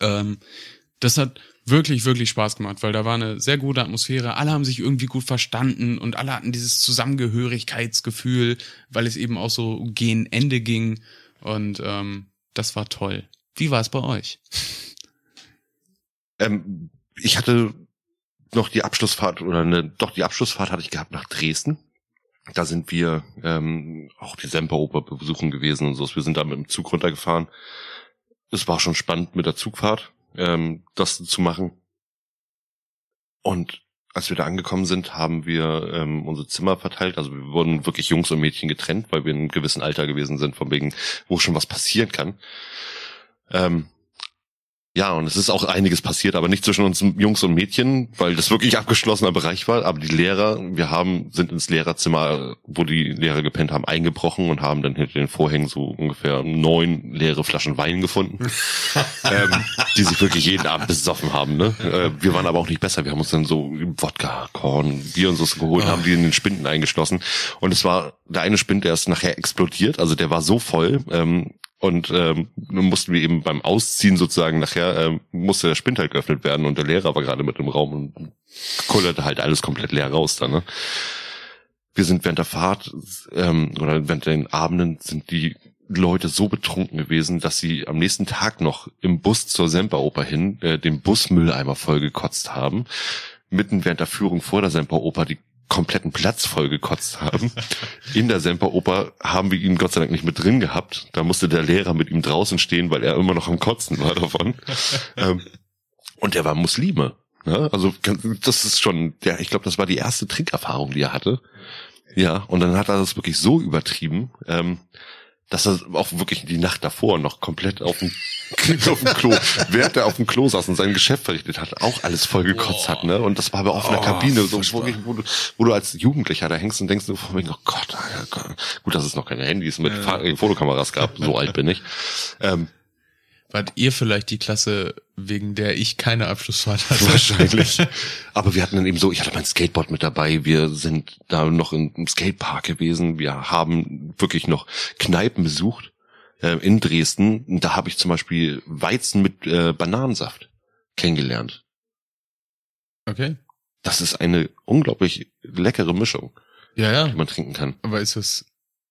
Ähm, das hat wirklich, wirklich Spaß gemacht, weil da war eine sehr gute Atmosphäre. Alle haben sich irgendwie gut verstanden und alle hatten dieses Zusammengehörigkeitsgefühl, weil es eben auch so gegen Ende ging. Und ähm, das war toll. Wie war es bei euch? Ähm, ich hatte noch die Abschlussfahrt oder ne, doch die Abschlussfahrt hatte ich gehabt nach Dresden. Da sind wir ähm, auch die Semperoper besuchen gewesen und so. Wir sind da mit dem Zug runtergefahren. Es war schon spannend mit der Zugfahrt, ähm, das zu machen. Und als wir da angekommen sind, haben wir ähm, unsere Zimmer verteilt. Also wir wurden wirklich Jungs und Mädchen getrennt, weil wir in einem gewissen Alter gewesen sind, von wegen, wo schon was passieren kann. Ähm, ja, und es ist auch einiges passiert, aber nicht zwischen uns Jungs und Mädchen, weil das wirklich abgeschlossener Bereich war. Aber die Lehrer, wir haben, sind ins Lehrerzimmer, wo die Lehrer gepennt haben, eingebrochen und haben dann hinter den Vorhängen so ungefähr neun leere Flaschen Wein gefunden, ähm, die sich wirklich jeden Abend besoffen haben. Ne? Äh, wir waren aber auch nicht besser. Wir haben uns dann so Wodka, Korn, Bier und so geholt, haben die in den Spinden eingeschlossen. Und es war der eine Spind, der ist nachher explodiert. Also der war so voll, ähm, und ähm, mussten wir eben beim Ausziehen sozusagen nachher ähm, musste der Spind halt geöffnet werden und der Lehrer war gerade mit im Raum und kullerte halt alles komplett leer raus dann. Ne? Wir sind während der Fahrt ähm, oder während den Abenden sind die Leute so betrunken gewesen, dass sie am nächsten Tag noch im Bus zur Semperoper hin äh, den Busmülleimer vollgekotzt haben. Mitten während der Führung vor der Semperoper die kompletten Platz vollgekotzt haben. In der Semperoper haben wir ihn Gott sei Dank nicht mit drin gehabt. Da musste der Lehrer mit ihm draußen stehen, weil er immer noch am Kotzen war davon. ähm, und er war Muslime. Ne? Also das ist schon, der, ich glaube, das war die erste Trinkerfahrung, die er hatte. Ja, und dann hat er das wirklich so übertrieben. Ähm, dass er auch wirklich die Nacht davor noch komplett auf dem, auf dem Klo, während er auf dem Klo saß und sein Geschäft verrichtet hat, auch alles voll gekotzt oh. hat, ne? Und das war aber auch in der oh, Kabine, so, wo, wo, du, wo du als Jugendlicher da hängst und denkst, oh Gott, oh Gott, gut, dass es noch keine Handys mit ja. Fotokameras gab, so alt bin ich. Ähm, Wart ihr vielleicht die Klasse, wegen der ich keine Abschlussfahrt hatte? Wahrscheinlich. Aber wir hatten dann eben so, ich hatte mein Skateboard mit dabei, wir sind da noch im Skatepark gewesen, wir haben wirklich noch Kneipen besucht äh, in Dresden. Und da habe ich zum Beispiel Weizen mit äh, Bananensaft kennengelernt. Okay. Das ist eine unglaublich leckere Mischung, ja, ja. die man trinken kann. Aber ist das,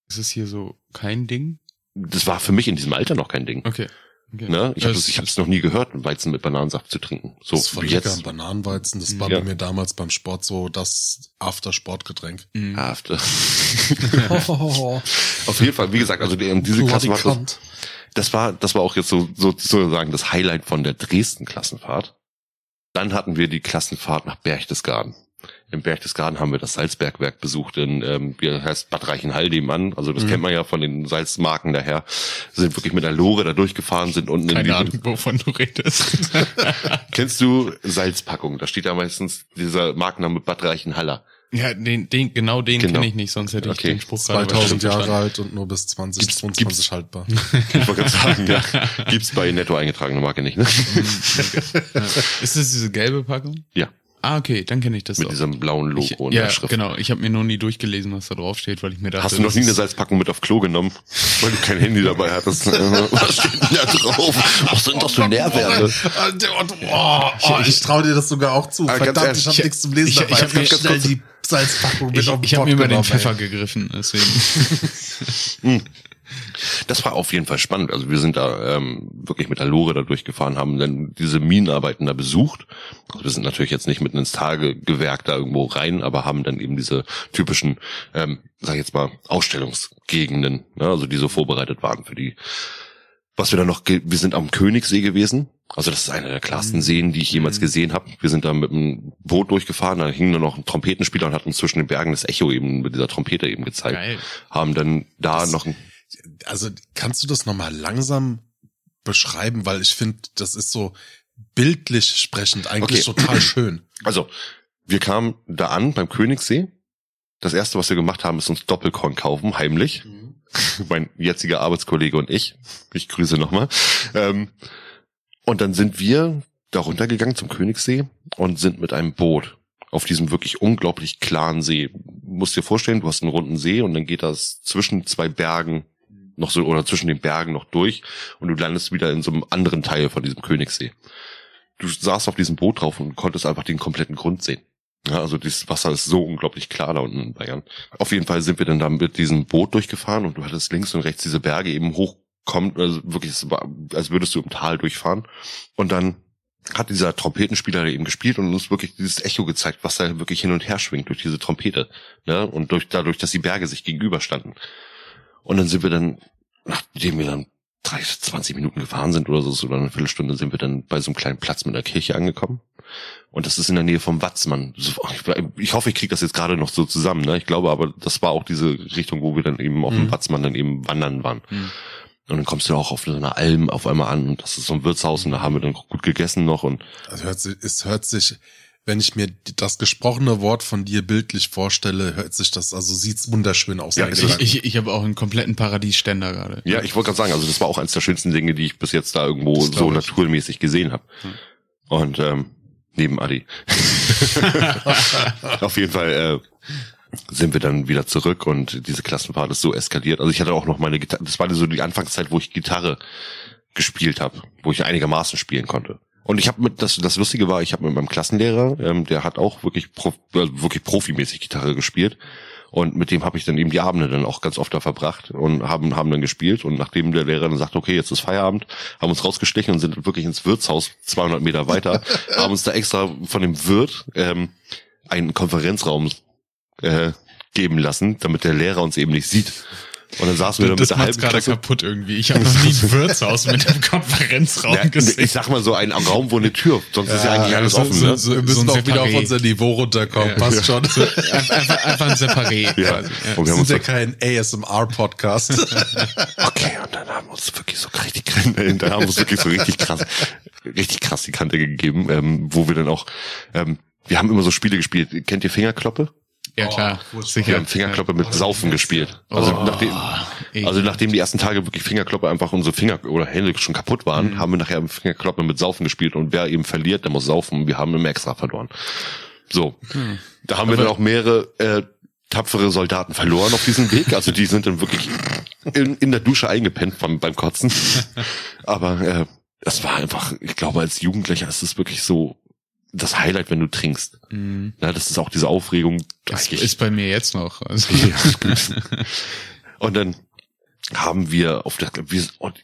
ist das hier so kein Ding? Das war für mich in diesem Alter noch kein Ding. Okay. Okay. Ne? Ich habe es ich hab's noch nie gehört, Weizen mit Bananensaft zu trinken. So das war wie jetzt. Bananenweizen, das war ja. bei mir damals beim Sport so das After-Sportgetränk. Mhm. After. Auf jeden Fall, wie gesagt, also die, diese Klasse war das, das war, das war auch jetzt so, so sozusagen das Highlight von der Dresden-Klassenfahrt. Dann hatten wir die Klassenfahrt nach Berchtesgaden im Berchtesgaden haben wir das Salzbergwerk besucht in, ähm, wie heißt Bad Reichenhall nebenan. Also das mhm. kennt man ja von den Salzmarken daher. Sind wirklich mit der Lore da durchgefahren, sind unten Keine in Ahnung, wovon du redest. Kennst du Salzpackung? Da steht da meistens dieser Markenname Bad Reichenhaller. Ja, den, den, genau den genau. kenne ich nicht, sonst hätte ich okay. den Spruch 2000 Jahre alt und nur bis 2022 gibt's, haltbar. ich wollte gerade sagen, ja. Gibt's bei Netto eingetragene Marke nicht, ne? Ist das diese gelbe Packung? Ja. Ah, okay, dann kenne ich das Mit auch. diesem blauen Logo ich, und ja, der Schrift. genau. Ich habe mir noch nie durchgelesen, was da drauf steht, weil ich mir dachte... Hast du noch nie eine Salzpackung mit auf Klo genommen, weil du kein Handy dabei hattest? was steht denn da drauf? Was sind das für Nährwerte? Oh, oh, ich traue dir das sogar auch zu. Verdammt, ich habe nichts zum Lesen ich, dabei. Ich, ich habe mir schnell die Salzpackung mit ich, auf Ich habe mir über den Pfeffer ey. gegriffen, deswegen. Das war auf jeden Fall spannend. Also wir sind da ähm, wirklich mit der Lore da durchgefahren, haben dann diese Minenarbeiten da besucht. Also wir sind natürlich jetzt nicht mitten ins Tagegewerk da irgendwo rein, aber haben dann eben diese typischen, ähm, sag ich jetzt mal, Ausstellungsgegenden, ne, also die so vorbereitet waren für die. Was wir da noch, wir sind am Königssee gewesen. Also das ist einer der klarsten mhm. Seen, die ich jemals mhm. gesehen habe. Wir sind da mit einem Boot durchgefahren, da hing nur noch ein Trompetenspieler und hat uns zwischen den Bergen das Echo eben mit dieser Trompete eben gezeigt. Geil. Haben dann da das noch ein also kannst du das nochmal langsam beschreiben, weil ich finde, das ist so bildlich sprechend eigentlich okay. total schön. Also, wir kamen da an beim Königssee. Das erste, was wir gemacht haben, ist uns Doppelkorn kaufen, heimlich. Mhm. mein jetziger Arbeitskollege und ich. Ich grüße nochmal. Ähm, und dann sind wir da runtergegangen zum Königssee und sind mit einem Boot auf diesem wirklich unglaublich klaren See. Du musst dir vorstellen, du hast einen runden See und dann geht das zwischen zwei Bergen noch so oder zwischen den Bergen noch durch und du landest wieder in so einem anderen Teil von diesem Königssee. Du saßt auf diesem Boot drauf und konntest einfach den kompletten Grund sehen. Ja, also das Wasser ist so unglaublich klar da unten in Bayern. Auf jeden Fall sind wir dann da mit diesem Boot durchgefahren und du hattest links und rechts diese Berge eben hochkommt, also wirklich, als würdest du im Tal durchfahren. Und dann hat dieser Trompetenspieler eben gespielt und uns wirklich dieses Echo gezeigt, was da wirklich hin und her schwingt durch diese Trompete. Ne? Und durch, dadurch, dass die Berge sich gegenüberstanden. Und dann sind wir dann, nachdem wir dann 30, 20 Minuten gefahren sind oder so, oder eine Viertelstunde, sind wir dann bei so einem kleinen Platz mit einer Kirche angekommen. Und das ist in der Nähe vom Watzmann. Ich hoffe, ich kriege das jetzt gerade noch so zusammen. Ne? Ich glaube aber, das war auch diese Richtung, wo wir dann eben auf dem mhm. Watzmann dann eben wandern waren. Mhm. Und dann kommst du auch auf so einer Alm auf einmal an und das ist so ein Wirtshaus und da haben wir dann gut gegessen noch und. Also hört sich, es hört sich, wenn ich mir das gesprochene Wort von dir bildlich vorstelle, hört sich das, also sieht's wunderschön aus. Ja, ich, ich, ich habe auch einen kompletten Paradiesständer gerade. Ja, ich wollte gerade sagen, also das war auch eines der schönsten Dinge, die ich bis jetzt da irgendwo so naturmäßig gesehen habe. Hm. Und ähm, neben Adi. Auf jeden Fall äh, sind wir dann wieder zurück und diese Klassenfahrt ist so eskaliert. Also ich hatte auch noch meine Gitarre, das war so die Anfangszeit, wo ich Gitarre gespielt habe, wo ich einigermaßen spielen konnte. Und ich habe mit das das Lustige war, ich habe mit meinem Klassenlehrer, ähm, der hat auch wirklich prof, äh, wirklich profimäßig Gitarre gespielt und mit dem habe ich dann eben die Abende dann auch ganz oft da verbracht und haben haben dann gespielt und nachdem der Lehrer dann sagt, okay, jetzt ist Feierabend, haben uns rausgestechen und sind wirklich ins Wirtshaus 200 Meter weiter, haben uns da extra von dem Wirt ähm, einen Konferenzraum äh, geben lassen, damit der Lehrer uns eben nicht sieht. Und dann saßen wir dann mit der halben gerade kaputt irgendwie. Ich habe noch nie ein Wirtshaus mit einem Konferenzraum ja, gesehen. Ich sag mal so ein Raum, wo eine Tür, sonst ja, ist ja eigentlich alles so, offen. So, ne? so, wir müssen so auch wieder auf unser Niveau runterkommen. Ja, Passt schon. So, einfach, einfach ein Separé. Ja. Quasi. Ja. Wir sind ja kein ASMR-Podcast. okay, und dann haben wir uns wirklich so richtig, dann haben wir uns wirklich so richtig krass, richtig krass die Kante gegeben, ähm, wo wir dann auch, ähm, wir haben immer so Spiele gespielt. Kennt ihr Fingerkloppe? Ja klar, oh, sicher. Wir haben Fingerkloppe mit Saufen gespielt. Also, oh, nachdem, also nachdem die ersten Tage wirklich Fingerkloppe einfach unsere Finger oder Hände schon kaputt waren, mhm. haben wir nachher Fingerkloppe mit Saufen gespielt und wer eben verliert, der muss saufen. Wir haben immer extra verloren. So, mhm. da haben wir dann auch mehrere äh, tapfere Soldaten verloren auf diesem Weg. Also die sind dann wirklich in, in der Dusche eingepennt beim, beim Kotzen. Aber äh, das war einfach, ich glaube, als Jugendlicher ist es wirklich so das Highlight, wenn du trinkst. Mhm. Ja, das ist auch diese Aufregung. Das ist bei mir jetzt noch. Also. und dann haben wir auf der,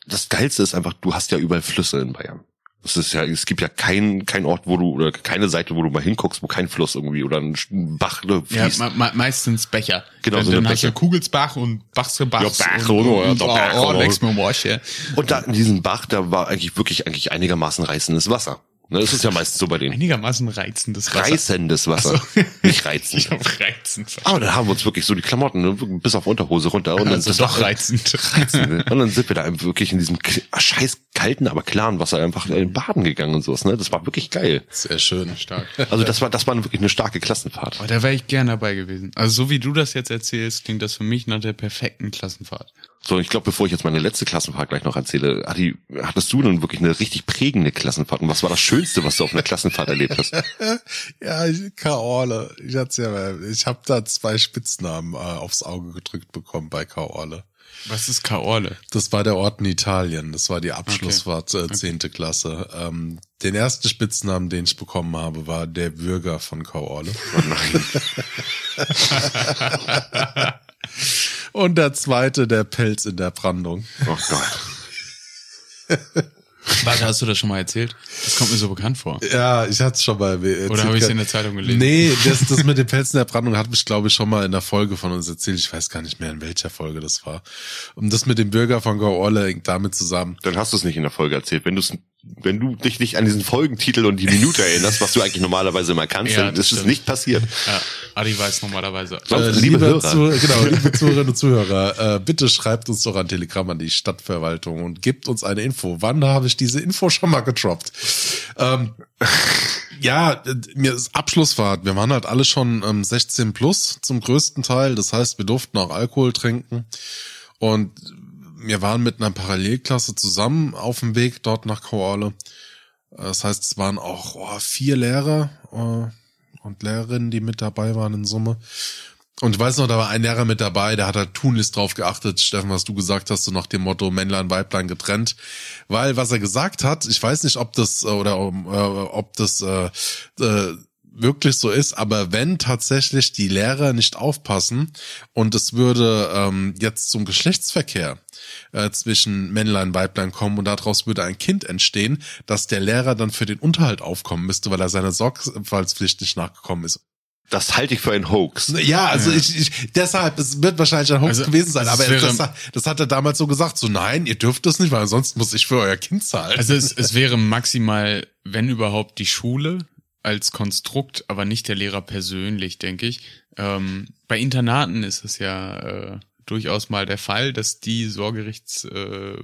das Geilste ist einfach, du hast ja überall Flüsse in Bayern. Es ist ja, es gibt ja keinen kein Ort, wo du oder keine Seite, wo du mal hinguckst, wo kein Fluss irgendwie oder ein Bach fließt. Ja, me meistens Becher. Genau, so dann hast du Kugelsbach und Bachsebach. Ja, Bach und, und, und, Bach, oh, oh, ja. und da in diesem Bach, da war eigentlich wirklich eigentlich einigermaßen reißendes Wasser. Ne, das ist ja meistens so bei denen. Einigermaßen reizendes Wasser. Reißendes Wasser. So. Nicht reizend. ich hab reizend. Aber dann haben wir uns wirklich so die Klamotten ne, bis auf Unterhose runter. Und dann also doch reizend. reizend ne? Und dann sind wir da wirklich in diesem scheiß kalten, aber klaren Wasser einfach baden gegangen und sowas. Ne? Das war wirklich geil. Sehr schön. Stark. Also das war, das war wirklich eine starke Klassenfahrt. Aber da wäre ich gern dabei gewesen. Also so wie du das jetzt erzählst, klingt das für mich nach der perfekten Klassenfahrt. So, ich glaube, bevor ich jetzt meine letzte Klassenfahrt gleich noch erzähle, Adi, hattest du denn wirklich eine richtig prägende Klassenfahrt? Und was war das Schönste, was du auf einer Klassenfahrt erlebt hast? ja, Kaorle. Ich hatte ja, ich habe da zwei Spitznamen äh, aufs Auge gedrückt bekommen bei Kaorle. Was ist Kaorle? Das war der Ort in Italien. Das war die Abschlussfahrt äh, zehnte okay. Klasse. Ähm, den ersten Spitznamen, den ich bekommen habe, war der Bürger von Kaorle. Oh nein. Und der zweite, der Pelz in der Brandung. Oh Gott. Warte, hast du das schon mal erzählt? Das kommt mir so bekannt vor. Ja, ich hatte es schon mal erzählt. Oder habe ich es in der Zeitung gelesen? Nee, das, das mit dem Pelzen der Brandung hat mich, glaube ich, schon mal in der Folge von uns erzählt. Ich weiß gar nicht mehr, in welcher Folge das war. Und das mit dem Bürger von Gorle hängt damit zusammen. Dann hast du es nicht in der Folge erzählt. Wenn du es wenn du dich nicht an diesen Folgentitel und die Minute erinnerst, was du eigentlich normalerweise immer kannst, ja, dann ist es nicht passiert. Ja, Adi weiß normalerweise. Äh, liebe, liebe Hörer. Zu, genau, liebe Zuhörerinnen und Zuhörer, äh, bitte schreibt uns doch ein Telegramm an die Stadtverwaltung und gebt uns eine Info. Wann habe ich diese Info schon mal getroppt? Ähm, ja, mir ist Abschlussfahrt. Wir waren halt alle schon ähm, 16 plus zum größten Teil. Das heißt, wir durften auch Alkohol trinken. Und wir waren mit einer Parallelklasse zusammen auf dem Weg dort nach Koale. Das heißt, es waren auch oh, vier Lehrer äh, und Lehrerinnen, die mit dabei waren in Summe. Und ich weiß noch, da war ein Lehrer mit dabei, der hat halt tunlichst drauf geachtet, Steffen, was du gesagt hast, so nach dem Motto Männlein, Weiblein getrennt. Weil was er gesagt hat, ich weiß nicht, ob das äh, oder äh, ob das äh, äh, wirklich so ist, aber wenn tatsächlich die Lehrer nicht aufpassen und es würde ähm, jetzt zum Geschlechtsverkehr äh, zwischen Männlein, Weiblein kommen und daraus würde ein Kind entstehen, dass der Lehrer dann für den Unterhalt aufkommen müsste, weil er seiner Sorgfaltspflicht nicht nachgekommen ist. Das halte ich für ein Hoax. Ja, also ja. Ich, ich, deshalb, es wird wahrscheinlich ein Hoax also, gewesen sein, aber das, das, hat er damals so gesagt, so nein, ihr dürft das nicht, weil sonst muss ich für euer Kind zahlen. Also es, es wäre maximal, wenn überhaupt, die Schule als Konstrukt, aber nicht der Lehrer persönlich, denke ich. Ähm, bei Internaten ist es ja äh, durchaus mal der Fall, dass die Sorgerichts äh,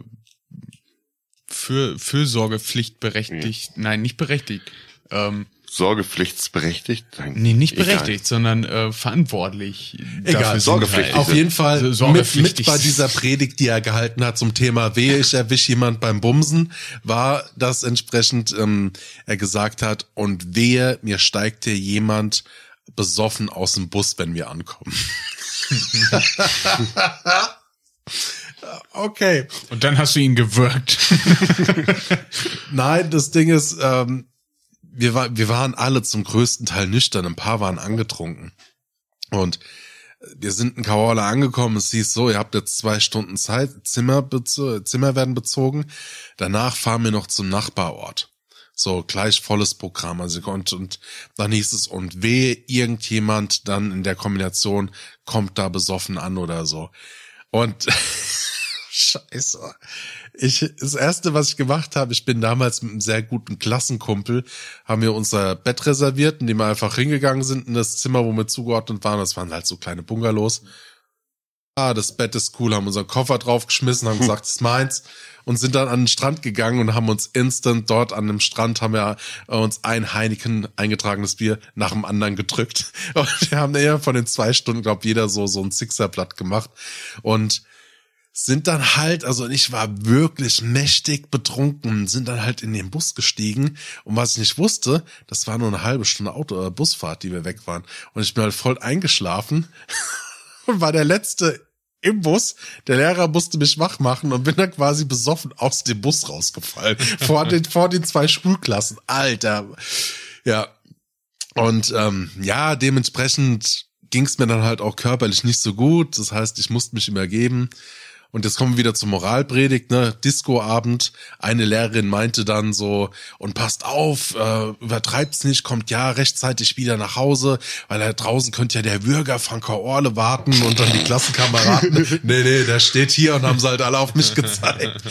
für Fürsorgepflicht berechtigt, ja. nein, nicht berechtigt, ähm, sorgepflichtsberechtigt? Nee, nicht berechtigt, Egal. sondern äh, verantwortlich. Egal, sorgepflichtig. Halt. Auf jeden Fall mit, mit bei dieser Predigt, die er gehalten hat zum Thema Wehe, ich erwisch jemand beim Bumsen, war das entsprechend, ähm, er gesagt hat, und wehe, mir steigt hier jemand besoffen aus dem Bus, wenn wir ankommen. okay. Und dann hast du ihn gewirkt. Nein, das Ding ist, ähm, wir, war, wir waren alle zum größten Teil nüchtern, ein paar waren angetrunken. Und wir sind in Kaola angekommen, es hieß so, ihr habt jetzt zwei Stunden Zeit, Zimmer, Zimmer werden bezogen, danach fahren wir noch zum Nachbarort. So, gleich volles Programm. Also, und, und dann hieß es, und weh, irgendjemand dann in der Kombination kommt da besoffen an oder so. Und Scheiße. Ich, das erste, was ich gemacht habe, ich bin damals mit einem sehr guten Klassenkumpel, haben wir unser Bett reserviert, indem wir einfach hingegangen sind in das Zimmer, wo wir zugeordnet waren. Das waren halt so kleine Bungalows. Ah, das Bett ist cool, haben unseren Koffer draufgeschmissen, haben gesagt, das ist meins und sind dann an den Strand gegangen und haben uns instant dort an dem Strand haben wir uns ein Heineken eingetragenes Bier nach dem anderen gedrückt und wir haben ja von den zwei Stunden, glaube jeder so so ein Sixerblatt gemacht und sind dann halt, also ich war wirklich mächtig betrunken, sind dann halt in den Bus gestiegen und was ich nicht wusste, das war nur eine halbe Stunde Auto äh, Busfahrt, die wir weg waren und ich bin halt voll eingeschlafen und war der letzte im Bus. Der Lehrer musste mich wach machen und bin dann quasi besoffen aus dem Bus rausgefallen vor den vor den zwei Schulklassen. Alter, ja. Und ähm, ja, dementsprechend ging es mir dann halt auch körperlich nicht so gut. Das heißt, ich musste mich übergeben. Und jetzt kommen wir wieder zur Moralpredigt, ne? Discoabend. Eine Lehrerin meinte dann so, und passt auf, äh, übertreibt's nicht, kommt ja rechtzeitig wieder nach Hause, weil da draußen könnte ja der Bürger Franker Orle warten und dann die Klassenkameraden. nee, nee, der steht hier und haben sie halt alle auf mich gezeigt.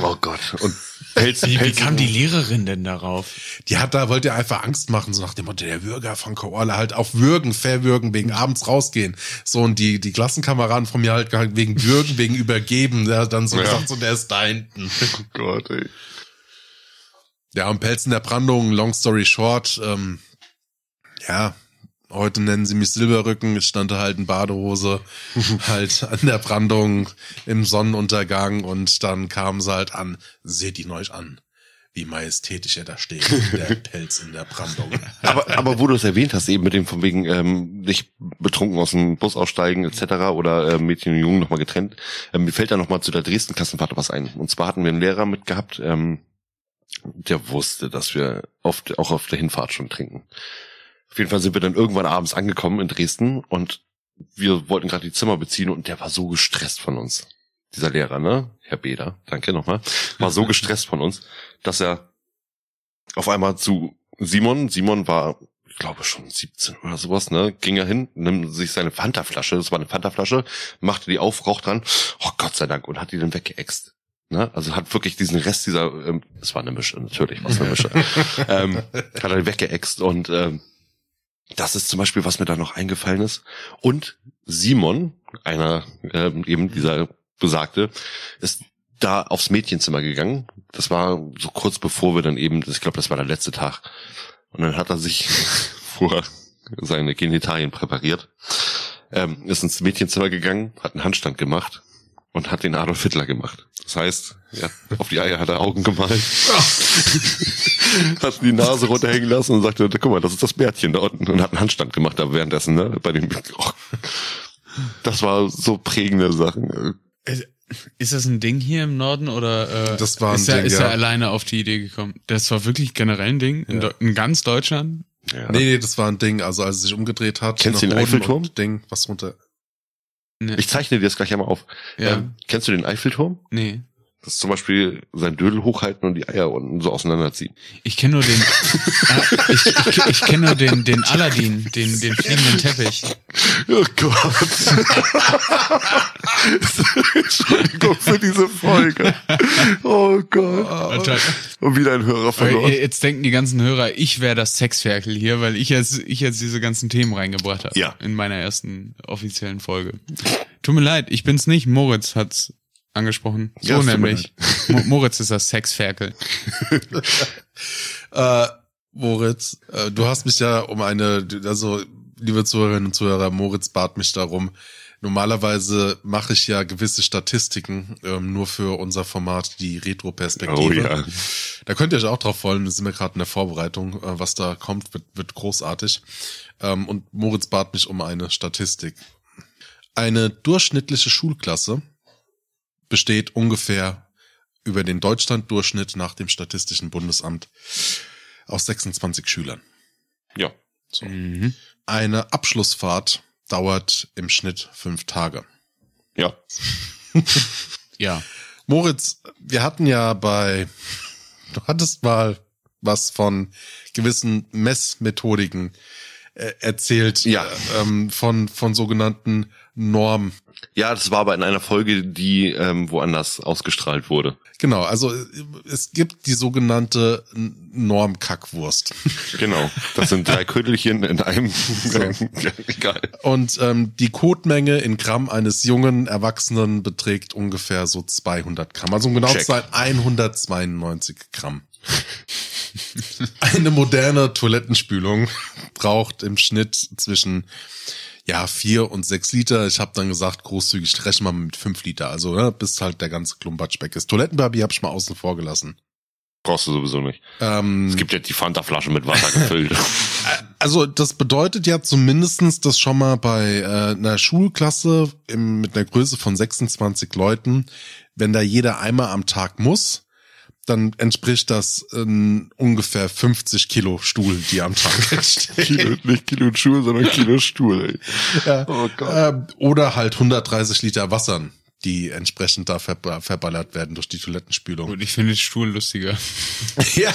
Oh Gott. Und Pelz, wie, wie kam die Lehrerin denn darauf? Die hat da, wollte einfach Angst machen, so nach dem Motto, der Würger von Koala halt auf Würgen, verwürgen, wegen abends rausgehen. So, und die, die Klassenkameraden von mir halt wegen Würgen, wegen Übergeben, der hat dann so ja. gesagt, so, der ist da hinten. Oh Gott, ey. Ja, und Pelzen der Brandung, long story short, ähm, ja, Heute nennen sie mich Silberrücken. Ich stand halt in Badehose, halt an der Brandung im Sonnenuntergang und dann kamen sie halt an. Seht ihn euch an, wie majestätisch er da steht, der Pelz in der Brandung. Aber, aber wo du es erwähnt hast, eben mit dem von wegen ähm, nicht betrunken aus dem Bus aussteigen etc. oder äh, Mädchen und Jungen nochmal getrennt, ähm, mir fällt da nochmal zu der Dresden-Klassenfahrt was ein. Und zwar hatten wir einen Lehrer mitgehabt, ähm, der wusste, dass wir oft auch auf der Hinfahrt schon trinken. Auf jeden Fall sind wir dann irgendwann abends angekommen in Dresden und wir wollten gerade die Zimmer beziehen und der war so gestresst von uns. Dieser Lehrer, ne? Herr Beder, danke nochmal, war so gestresst von uns, dass er auf einmal zu Simon, Simon war, ich glaube schon 17 oder sowas, ne? Ging er hin, nimmt sich seine Fanta-Flasche, das war eine Fanta-Flasche, machte die auf, raucht dran, oh Gott sei Dank, und hat die dann weggeext. Ne? Also hat wirklich diesen Rest dieser, ähm, es war eine Mische, natürlich war es eine Mische, ähm, hat er weggeext und ähm, das ist zum Beispiel, was mir da noch eingefallen ist. Und Simon, einer äh, eben dieser Besagte, ist da aufs Mädchenzimmer gegangen. Das war so kurz bevor wir dann eben, ich glaube, das war der letzte Tag. Und dann hat er sich vor seine Genitalien präpariert, ähm, ist ins Mädchenzimmer gegangen, hat einen Handstand gemacht und hat den Adolf Hitler gemacht. Das heißt, ja, auf die Eier hat er Augen gemalt. hat die Nase runterhängen lassen und sagte, guck mal, das ist das Bärtchen da unten und hat einen Handstand gemacht, da währenddessen, ne, bei dem, oh, das war so prägende Sachen. Ist das ein Ding hier im Norden oder äh, Das war ein ist, er, Ding, ist ja. er alleine auf die Idee gekommen? Das war wirklich generell ein Ding in, Ja. In ganz Deutschland. Ja. Nee, nee, das war ein Ding, also als es sich umgedreht hat. Kennst du nach den Eiffelturm? Ding, was runter. Nee. Ich zeichne dir das gleich einmal auf. Ja. Ähm, kennst du den Eiffelturm? nee. Das ist zum Beispiel sein Dödel hochhalten und die Eier unten so auseinanderziehen. Ich kenne nur den äh, ich, ich, ich kenne nur den den Aladdin, den den fliegenden Teppich. Oh Gott. Entschuldigung für diese Folge. Oh Gott. Und wieder ein Hörer verloren. jetzt denken die ganzen Hörer, ich wäre das Sexferkel hier, weil ich jetzt ich jetzt diese ganzen Themen reingebracht habe Ja. in meiner ersten offiziellen Folge. Tut mir leid, ich bin's nicht. Moritz hat's angesprochen. So Ja, nämlich. Mo Moritz ist das Sexferkel. Äh, Moritz, äh, du hast mich ja um eine, also liebe Zuhörerinnen und Zuhörer, Moritz bat mich darum. Normalerweise mache ich ja gewisse Statistiken ähm, nur für unser Format, die Retro-Perspektive. Oh ja. Da könnt ihr euch auch drauf freuen, wir sind wir gerade in der Vorbereitung. Äh, was da kommt, wird, wird großartig. Ähm, und Moritz bat mich um eine Statistik. Eine durchschnittliche Schulklasse besteht ungefähr über den Deutschland-Durchschnitt nach dem Statistischen Bundesamt aus 26 Schülern. Ja. So. Mhm. Eine Abschlussfahrt dauert im Schnitt fünf Tage. Ja. Ja. Moritz, wir hatten ja bei, du hattest mal was von gewissen Messmethodiken äh, erzählt, Ja. äh, ähm, von, von sogenannten Norm. Ja, das war aber in einer Folge, die ähm, woanders ausgestrahlt wurde. Genau, also es gibt die sogenannte Normkackwurst. Genau. Das sind drei Ködelchen in einem. Egal. Und ähm, die Kotmenge in Gramm eines jungen Erwachsenen beträgt ungefähr so 200 Gramm. Also um genau zu sein, 192 Gramm. Eine moderne Toilettenspülung braucht im Schnitt zwischen ja vier und sechs Liter. Ich habe dann gesagt, großzügig rechnen wir mit fünf Liter. Also ne, bis halt der ganze Klumpatsch weg ist. Toilettenpapier habe ich mal außen vor gelassen. Brauchst du sowieso nicht. Ähm, Es gibt ja die Fanta-Flasche mit Wasser gefüllt. Also das bedeutet ja zumindestens, dass schon mal bei äh, einer Schulklasse im, mit einer Größe von 26 Leuten, wenn da jeder einmal am Tag muss, dann entspricht das ähm, ungefähr 50 Kilo Stuhl, die am Tag entstehen. Kilo, nicht Kilo Schuhe, sondern Kilo Stuhl. Ey. Ja. Oh Gott. Ähm, oder halt 130 Liter Wassern, die entsprechend da ver verballert werden durch die Toilettenspülung. Und ich finde den Stuhl lustiger. Ja,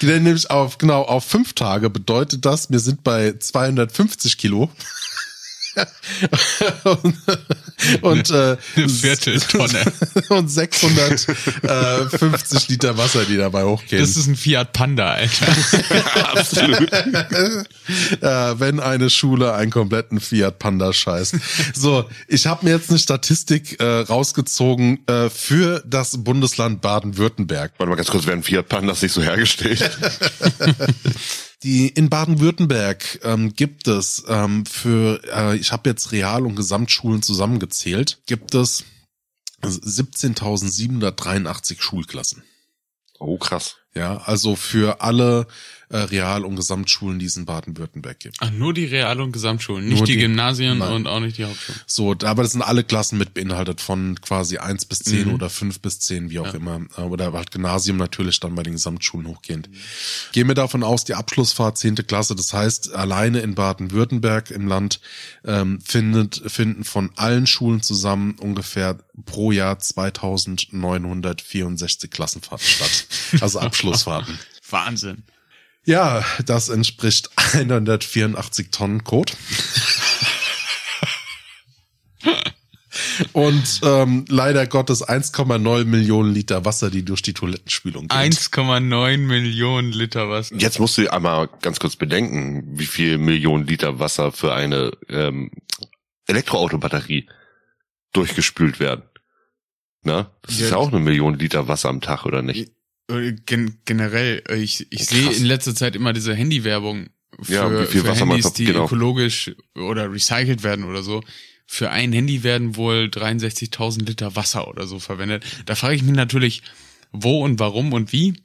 nämlich auf, genau, auf fünf Tage bedeutet das, wir sind bei 250 Kilo. Und und äh, Eine Vierteltonne. und 650 Liter Wasser, die dabei hochgehen. Das ist ein Fiat Panda, Alter. Absolut. äh, wenn eine Schule einen kompletten Fiat Panda scheißt. So, ich habe mir jetzt eine Statistik äh, rausgezogen äh, für das Bundesland Baden-Württemberg. Warte mal ganz kurz, werden Fiat Pandas nicht so hergestellt? Die in Baden-Württemberg ähm, gibt es ähm, für, äh, ich habe jetzt Real- und Gesamtschulen zusammengezählt, gibt es 17.783 Schulklassen. Oh, krass. Ja, also für alle äh, Real- und Gesamtschulen, die es in Baden-Württemberg gibt. Ach, nur die Real- und Gesamtschulen, nicht die, die- Gymnasien Nein. und auch nicht die Hauptschulen. So, aber das sind alle Klassen mit beinhaltet von quasi eins bis zehn Mhm. oder fünf bis zehn, wie auch Ja. immer. Äh, Oder halt Gymnasium natürlich dann bei den Gesamtschulen hochgehend. Gehen wir davon aus, die Abschlussfahrt zehnte Klasse, das heißt, alleine in Baden-Württemberg im Land ähm, findet, finden von allen Schulen zusammen ungefähr pro Jahr 2964 Klassenfahrten statt. Also Abschlussfahrten. Wahnsinn. Ja, das entspricht 184 Tonnen Kot. Und ähm, leider Gottes 1,9 Millionen Liter Wasser, die durch die Toilettenspülung gehen. 1,9 Millionen Liter Wasser. Jetzt musst du einmal ganz kurz bedenken, wie viel Millionen Liter Wasser für eine ähm, Elektroautobatterie durchgespült werden. Na, das Ja. ist ja auch eine Million Liter Wasser am Tag, oder nicht? Äh, Gen generell, äh, ich, ich sehe in letzter Zeit immer diese Handywerbung für, Ja, wie viel für Wasser Handys, die genau. ökologisch oder recycelt werden oder so. für ein Handy werden wohl 63.000 Liter Wasser oder so verwendet. Da frage ich mich natürlich, wo und warum und wie.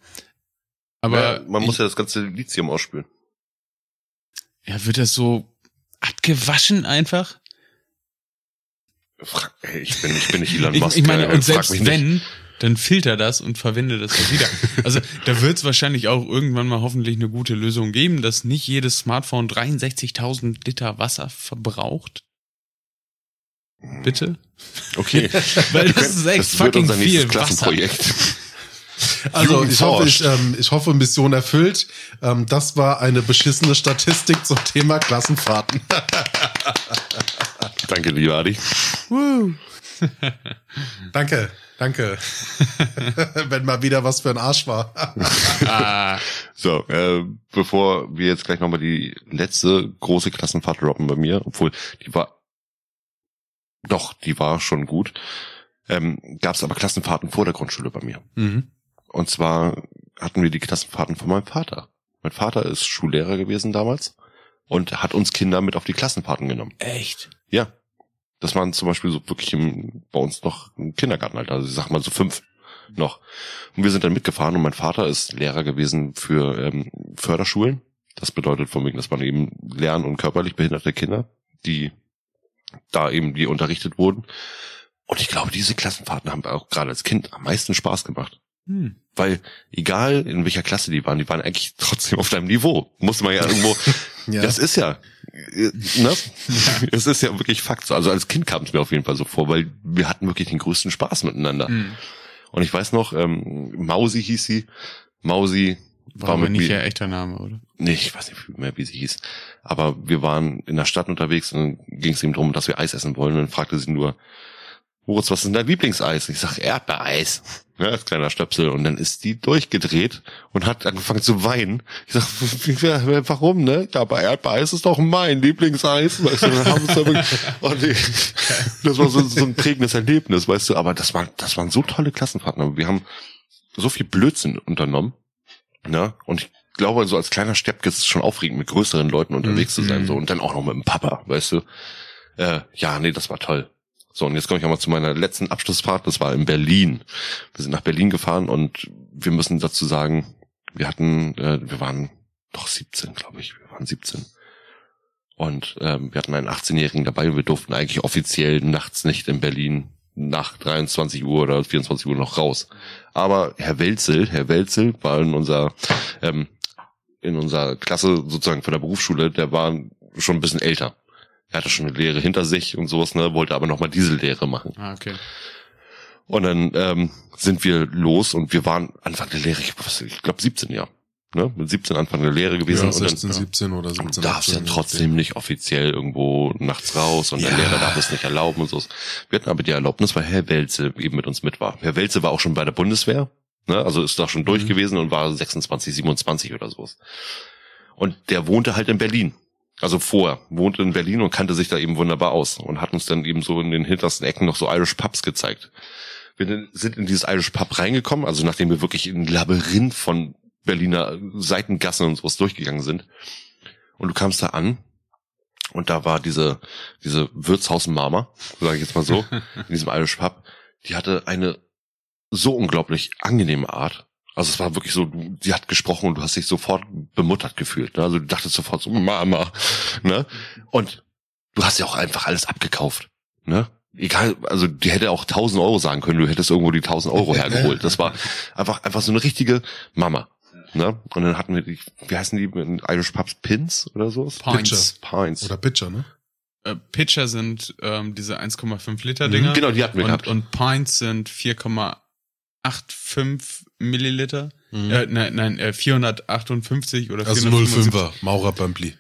Aber ja, man muss ja das ganze Lithium ausspülen. Ja, wird das so abgewaschen einfach? Frag, ey, ich bin, ich bin nicht Elon Musk. Ich, ich meine, und frag selbst mich nicht. Dann filter das und verwende das dann wieder. Also da wird es wahrscheinlich auch irgendwann mal hoffentlich eine gute Lösung geben, dass nicht jedes Smartphone 63.000 Liter Wasser verbraucht. Bitte? Okay. Weil das ist echt das wird fucking unser nächstes viel. Klassenprojekt. Also ich hoffe, ich, ähm, ich hoffe, Mission erfüllt. Ähm, das war eine beschissene Statistik zum Thema Klassenfahrten. Danke, lieber Adi. danke, danke. Wenn mal wieder was für ein Arsch war. Ah, So, äh, bevor wir jetzt gleich nochmal die letzte große Klassenfahrt droppen bei mir, obwohl die war, doch, die war schon gut, ähm, gab es aber Klassenfahrten vor der Grundschule bei mir. mhm. Und zwar hatten wir die Klassenfahrten von meinem Vater. Mein Vater ist Schullehrer gewesen damals und hat uns Kinder mit auf die Klassenfahrten genommen. Echt? Ja. Das waren zum Beispiel so wirklich im, bei uns noch im Kindergartenalter, also ich sag mal so fünf noch. Und wir sind dann mitgefahren und mein Vater ist Lehrer gewesen für ähm, Förderschulen. Das bedeutet von wegen, dass man eben lernen und körperlich behinderte Kinder, die da eben die unterrichtet wurden. Und ich glaube, diese Klassenfahrten haben auch gerade als Kind am meisten Spaß gemacht. Hm. Weil egal in welcher Klasse die waren, die waren eigentlich trotzdem auf deinem Niveau. Musste man ja irgendwo. Ja. Das ist ja, äh, ne? Es ist ja wirklich Fakt. so. Also als Kind kam es mir auf jeden Fall so vor, weil wir hatten wirklich den größten Spaß miteinander. Hm. Und ich weiß noch, ähm, Mausi hieß sie. Mausi War, war, mit nicht ihr echter Name, oder? Nee, ich weiß nicht mehr, wie sie hieß. Aber wir waren in der Stadt unterwegs und dann ging es ihm darum, dass wir Eis essen wollen. Und dann fragte sie nur, Moritz, was ist denn dein Lieblingseis? Und ich sag, Erdbeereis. Ja, als kleiner Stöpsel. Und dann ist die durchgedreht und hat angefangen zu weinen. Ich sag, warum, ne? Ja, aber Erdbeereis ist doch mein Lieblingseis. Weißt du, und ich, das war so, so ein prägendes Erlebnis, weißt du. Aber das waren, das waren so tolle Klassenfahrten. Aber wir haben so viel Blödsinn unternommen. Ne? Und ich glaube, so als kleiner Steppke ist es schon aufregend, mit größeren Leuten unterwegs zu sein. Mhm. So. Und dann auch noch mit dem Papa, weißt du. Äh, ja, nee, das war toll. So, und jetzt komme ich auch mal zu meiner letzten Abschlussfahrt. Das war in Berlin. Wir sind nach Berlin gefahren und wir müssen dazu sagen, wir hatten, äh, wir waren doch 17, glaube ich. Wir waren 17. Und ähm, wir hatten einen 18-Jährigen dabei wir durften eigentlich offiziell nachts nicht in Berlin nach 23 Uhr oder 24 Uhr noch raus. Aber Herr Welzel, Herr Welzel war in unserer, ähm, in unserer Klasse sozusagen von der Berufsschule, der war schon ein bisschen älter. Er hatte schon eine Lehre hinter sich und sowas, ne, wollte aber nochmal diese Lehre machen. Ah, okay. Und dann ähm, sind wir los und wir waren Anfang der Lehre, ich, ich glaube 17 Jahre. Ne? Mit 17 Anfang der Lehre gewesen. Ja, und dann, 16, 17 oder 17. Du darfst ja 18, trotzdem nicht offiziell irgendwo nachts raus und der Ja. Lehrer darf es nicht erlauben und so. Wir hatten aber die Erlaubnis, weil Herr Welze eben mit uns mit war. Herr Welze war auch schon bei der Bundeswehr, ne? also ist da schon durch Mhm. gewesen und war 26, 27 oder sowas. Und der wohnte halt in Berlin. Also vorher, wohnte in Berlin und kannte sich da eben wunderbar aus und hat uns dann eben so in den hintersten Ecken noch so Irish Pubs gezeigt. Wir sind in dieses Irish Pub reingekommen, also nachdem wir wirklich in ein Labyrinth von Berliner Seitengassen und sowas durchgegangen sind. Und du kamst da an und da war diese, diese Wirtshausmama, sage ich jetzt mal so, in diesem Irish Pub, die hatte eine so unglaublich angenehme Art. Also es war wirklich so, du, sie hat gesprochen und du hast dich sofort bemuttert gefühlt. Ne? Also du dachtest sofort so, Mama. Ne? Und du hast ja auch einfach alles abgekauft. Ne? Egal, also die hätte auch 1000 Euro sagen können, du hättest irgendwo die 1000 Euro hergeholt. Das war einfach, einfach so eine richtige Mama. Ne? Und dann hatten wir die, wie heißen die in Irish Pubs? Pins oder so? Pints. Pints. Oder Pitcher, ne? Äh, Pitcher sind ähm, diese 1,5 Liter Dinger. Genau, die hatten wir und, gehabt. und Pints sind 4,85 Milliliter. Äh, nein, nein, äh, 458 oder Also 475. 05er, Maurer Bömpli.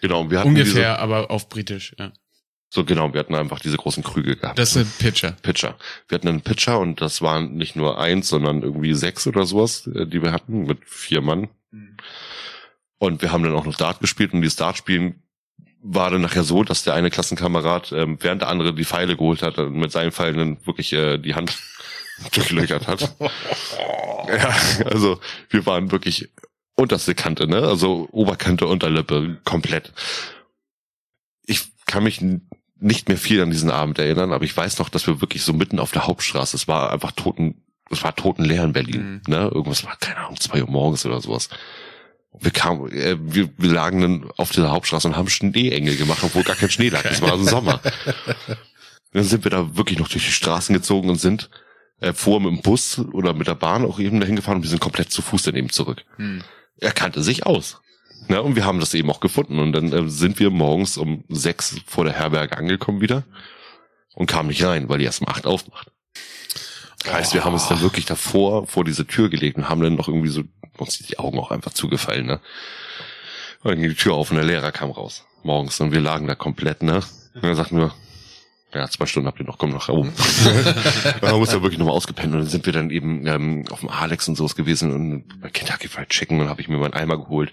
Genau, wir hatten Ungefähr, aber auf Britisch, ja. Diese, so genau, wir hatten einfach diese großen Krüge gehabt. Das sind Pitcher. Pitcher. Wir hatten einen Pitcher und das waren nicht nur eins, sondern irgendwie sechs oder sowas, äh, die wir hatten mit vier Mann. Und wir haben dann auch noch Dart gespielt und dieses Dartspielen war dann nachher so, dass der eine Klassenkamerad, ähm, während der andere die Pfeile geholt hat, und mit seinen Pfeilen dann wirklich äh, die Hand durchlöchert hat. ja, also wir waren wirklich unterste Kante, ne? Also Oberkante, Unterlippe, komplett. Ich kann mich nicht mehr viel an diesen Abend erinnern, aber ich weiß noch, dass wir wirklich so mitten auf der Hauptstraße, es war einfach toten, es war totenleer in Berlin, Mhm. ne? Irgendwas war, keine Ahnung, zwei Uhr morgens oder sowas. Wir kamen, äh, wir, wir lagen dann auf dieser Hauptstraße und haben Schneeengel gemacht, obwohl gar kein Schnee lag. Es war im Sommer. Dann sind wir da wirklich noch durch die Straßen gezogen und sind äh, vor mit dem Bus oder mit der Bahn auch eben dahin gefahren und wir sind komplett zu Fuß daneben zurück. Hm. Er kannte sich aus. Ja, und wir haben das eben auch gefunden. Und dann äh, sind wir morgens um sechs vor der Herberge angekommen wieder und kamen nicht rein, weil die erst um acht aufmacht. Heißt, wir haben uns dann wirklich davor vor diese Tür gelegt und haben dann noch irgendwie so uns die Augen auch einfach zugefallen, ne? Und dann ging die Tür auf und der Lehrer kam raus. Morgens und wir lagen da komplett, ne? Und er sagten wir, ja, zwei Stunden habt ihr noch, komm nach oben. Man muss ja wirklich nochmal ausgepennt und dann sind wir dann eben ähm, auf dem Alex und sowas gewesen und bei Kentucky Fried Chicken und habe ich mir meinen Eimer geholt.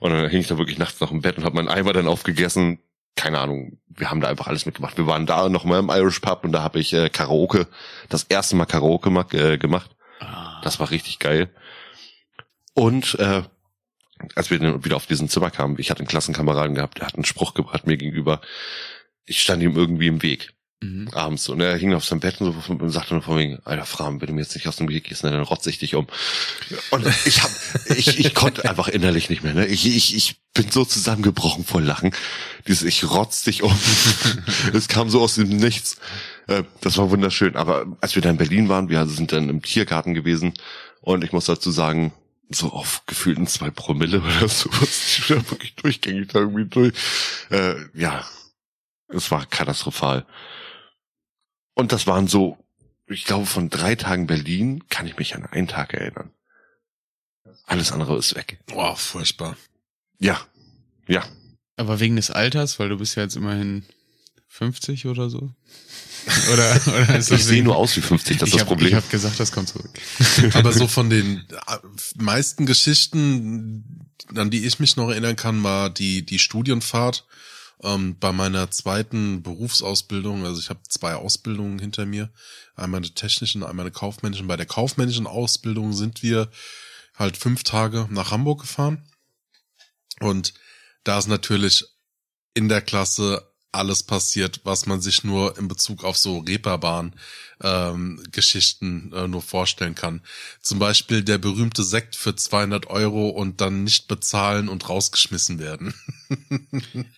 Und dann hing ich da wirklich nachts noch im Bett und habe meinen Eimer dann aufgegessen. Keine Ahnung, wir haben da einfach alles mitgemacht. Wir waren da noch mal im Irish Pub und da habe ich äh, Karaoke, das erste Mal Karaoke ma äh, gemacht. Das war richtig geil. Und äh, als wir dann wieder auf diesen Zimmer kamen, ich hatte einen Klassenkameraden gehabt, der hat einen Spruch gebracht mir gegenüber. Ich stand ihm irgendwie im Weg Mhm. abends und er hing auf seinem Bett und, so und sagte nur von wegen, alter Fram, wenn du mir jetzt nicht aus dem Weg gehst, ne, dann rotze ich dich um. Und ich hab, ich, ich konnte einfach innerlich nicht mehr, ne? Ich, ich, ich bin so zusammengebrochen vor Lachen. Dieses, ich rotz dich um. Es kam so aus dem Nichts. Äh, Das war wunderschön. Aber als wir da in Berlin waren, wir sind dann im Tiergarten gewesen und ich muss dazu sagen, so auf gefühlten zwei Promille oder so, was die da wirklich durchgängig da irgendwie durch. Äh, ja, es war katastrophal. Und das waren so, ich glaube, von drei Tagen Berlin kann ich mich an einen Tag erinnern. Alles andere ist weg. Boah, furchtbar. Ja, ja. Aber wegen des Alters, weil du bist ja jetzt immerhin 50 oder so? Oder, oder ist das Ich sehe nur aus wie 50, das ist das hab, Problem. Ich habe gesagt, das kommt zurück. Aber so von den äh, meisten Geschichten, an die ich mich noch erinnern kann, war die, die Studienfahrt ähm, bei meiner zweiten Berufsausbildung. Also ich habe zwei Ausbildungen hinter mir. Einmal eine technische und einmal eine kaufmännische. Bei der kaufmännischen Ausbildung sind wir halt fünf Tage nach Hamburg gefahren. Und da ist natürlich in der Klasse alles passiert, was man sich nur in Bezug auf so Reeperbahn ähm, Geschichten äh, nur vorstellen kann. Zum Beispiel der berühmte Sekt für 200 Euro und dann nicht bezahlen und rausgeschmissen werden.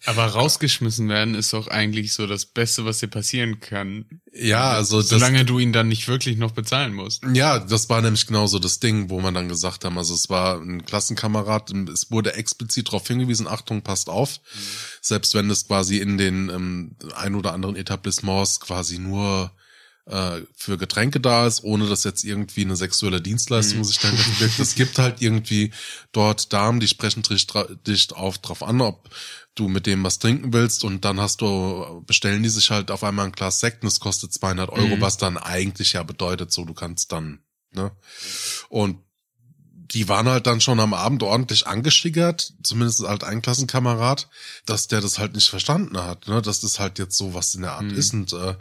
Aber rausgeschmissen werden ist doch eigentlich so das Beste, was dir passieren kann. Ja, also das, Solange du ihn dann nicht wirklich noch bezahlen musst. Ja, das war nämlich genauso das Ding, wo man dann gesagt haben, also es war ein Klassenkamerad, es wurde explizit darauf hingewiesen, Achtung, passt auf, selbst wenn es quasi in den ähm, ein oder anderen Etablissements quasi nur äh, für Getränke da ist, ohne dass jetzt irgendwie eine sexuelle Dienstleistung sich dahinter verbirgt. Es gibt halt irgendwie dort Damen, die sprechen dich, dich auf drauf an, ob du mit dem was trinken willst und dann hast du, bestellen die sich halt auf einmal ein Glas Sekt und es kostet 200 Euro, Mhm. was dann eigentlich ja bedeutet, so du kannst dann, ne? Und die waren halt dann schon am Abend ordentlich angeschickert, zumindest halt ein Klassenkamerad, dass der das halt nicht verstanden hat, ne, dass das halt jetzt so was in der Art Mhm. ist und äh,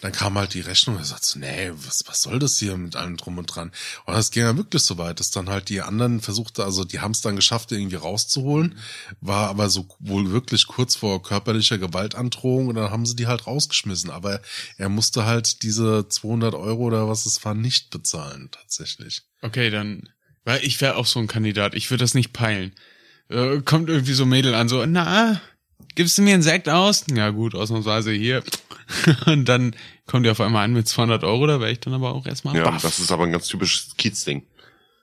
dann kam halt die Rechnung und er sagt so, nee, was, was soll das hier mit allem drum und dran? Und das ging ja wirklich so weit, dass dann halt die anderen versuchte, also die haben es dann geschafft, irgendwie rauszuholen, war aber so wohl wirklich kurz vor körperlicher Gewaltandrohung und dann haben sie die halt rausgeschmissen. Aber er musste halt diese 200 Euro oder was es war nicht bezahlen, tatsächlich. Okay, dann, weil ich wäre auch so ein Kandidat. Ich würde das nicht peilen. Äh, kommt irgendwie so Mädel an, so, na, gibst du mir einen Sekt aus? Ja gut, ausnahmsweise hier. Und dann kommt die auf einmal an mit 200 Euro, da wäre ich dann aber auch erstmal Ja, baff. das ist aber ein ganz typisches Kiez-Ding.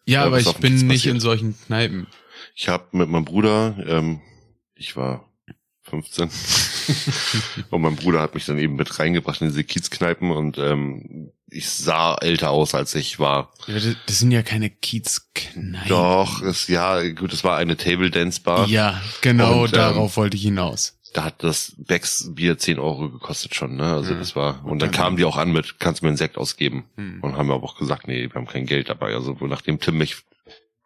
ja, aber ich bin nicht in solchen Kneipen. Ich habe mit meinem Bruder, ähm, ich war 15 und mein Bruder hat mich dann eben mit reingebracht in diese Kiezkneipen und ähm, ich sah älter aus, als ich war. Ja, das, sind ja keine Kiezkneipen. Doch, es, ja, gut, es war eine Table Dance Bar. Ja, genau Und, ähm, darauf wollte ich hinaus. Da hat das Becks Bier 10 Euro gekostet schon, ne? Also Mhm. das war, und dann kamen die auch an mit, kannst du mir einen Sekt ausgeben? Hm. Und haben wir aber auch gesagt, nee, wir haben kein Geld dabei. Also nachdem Tim mich,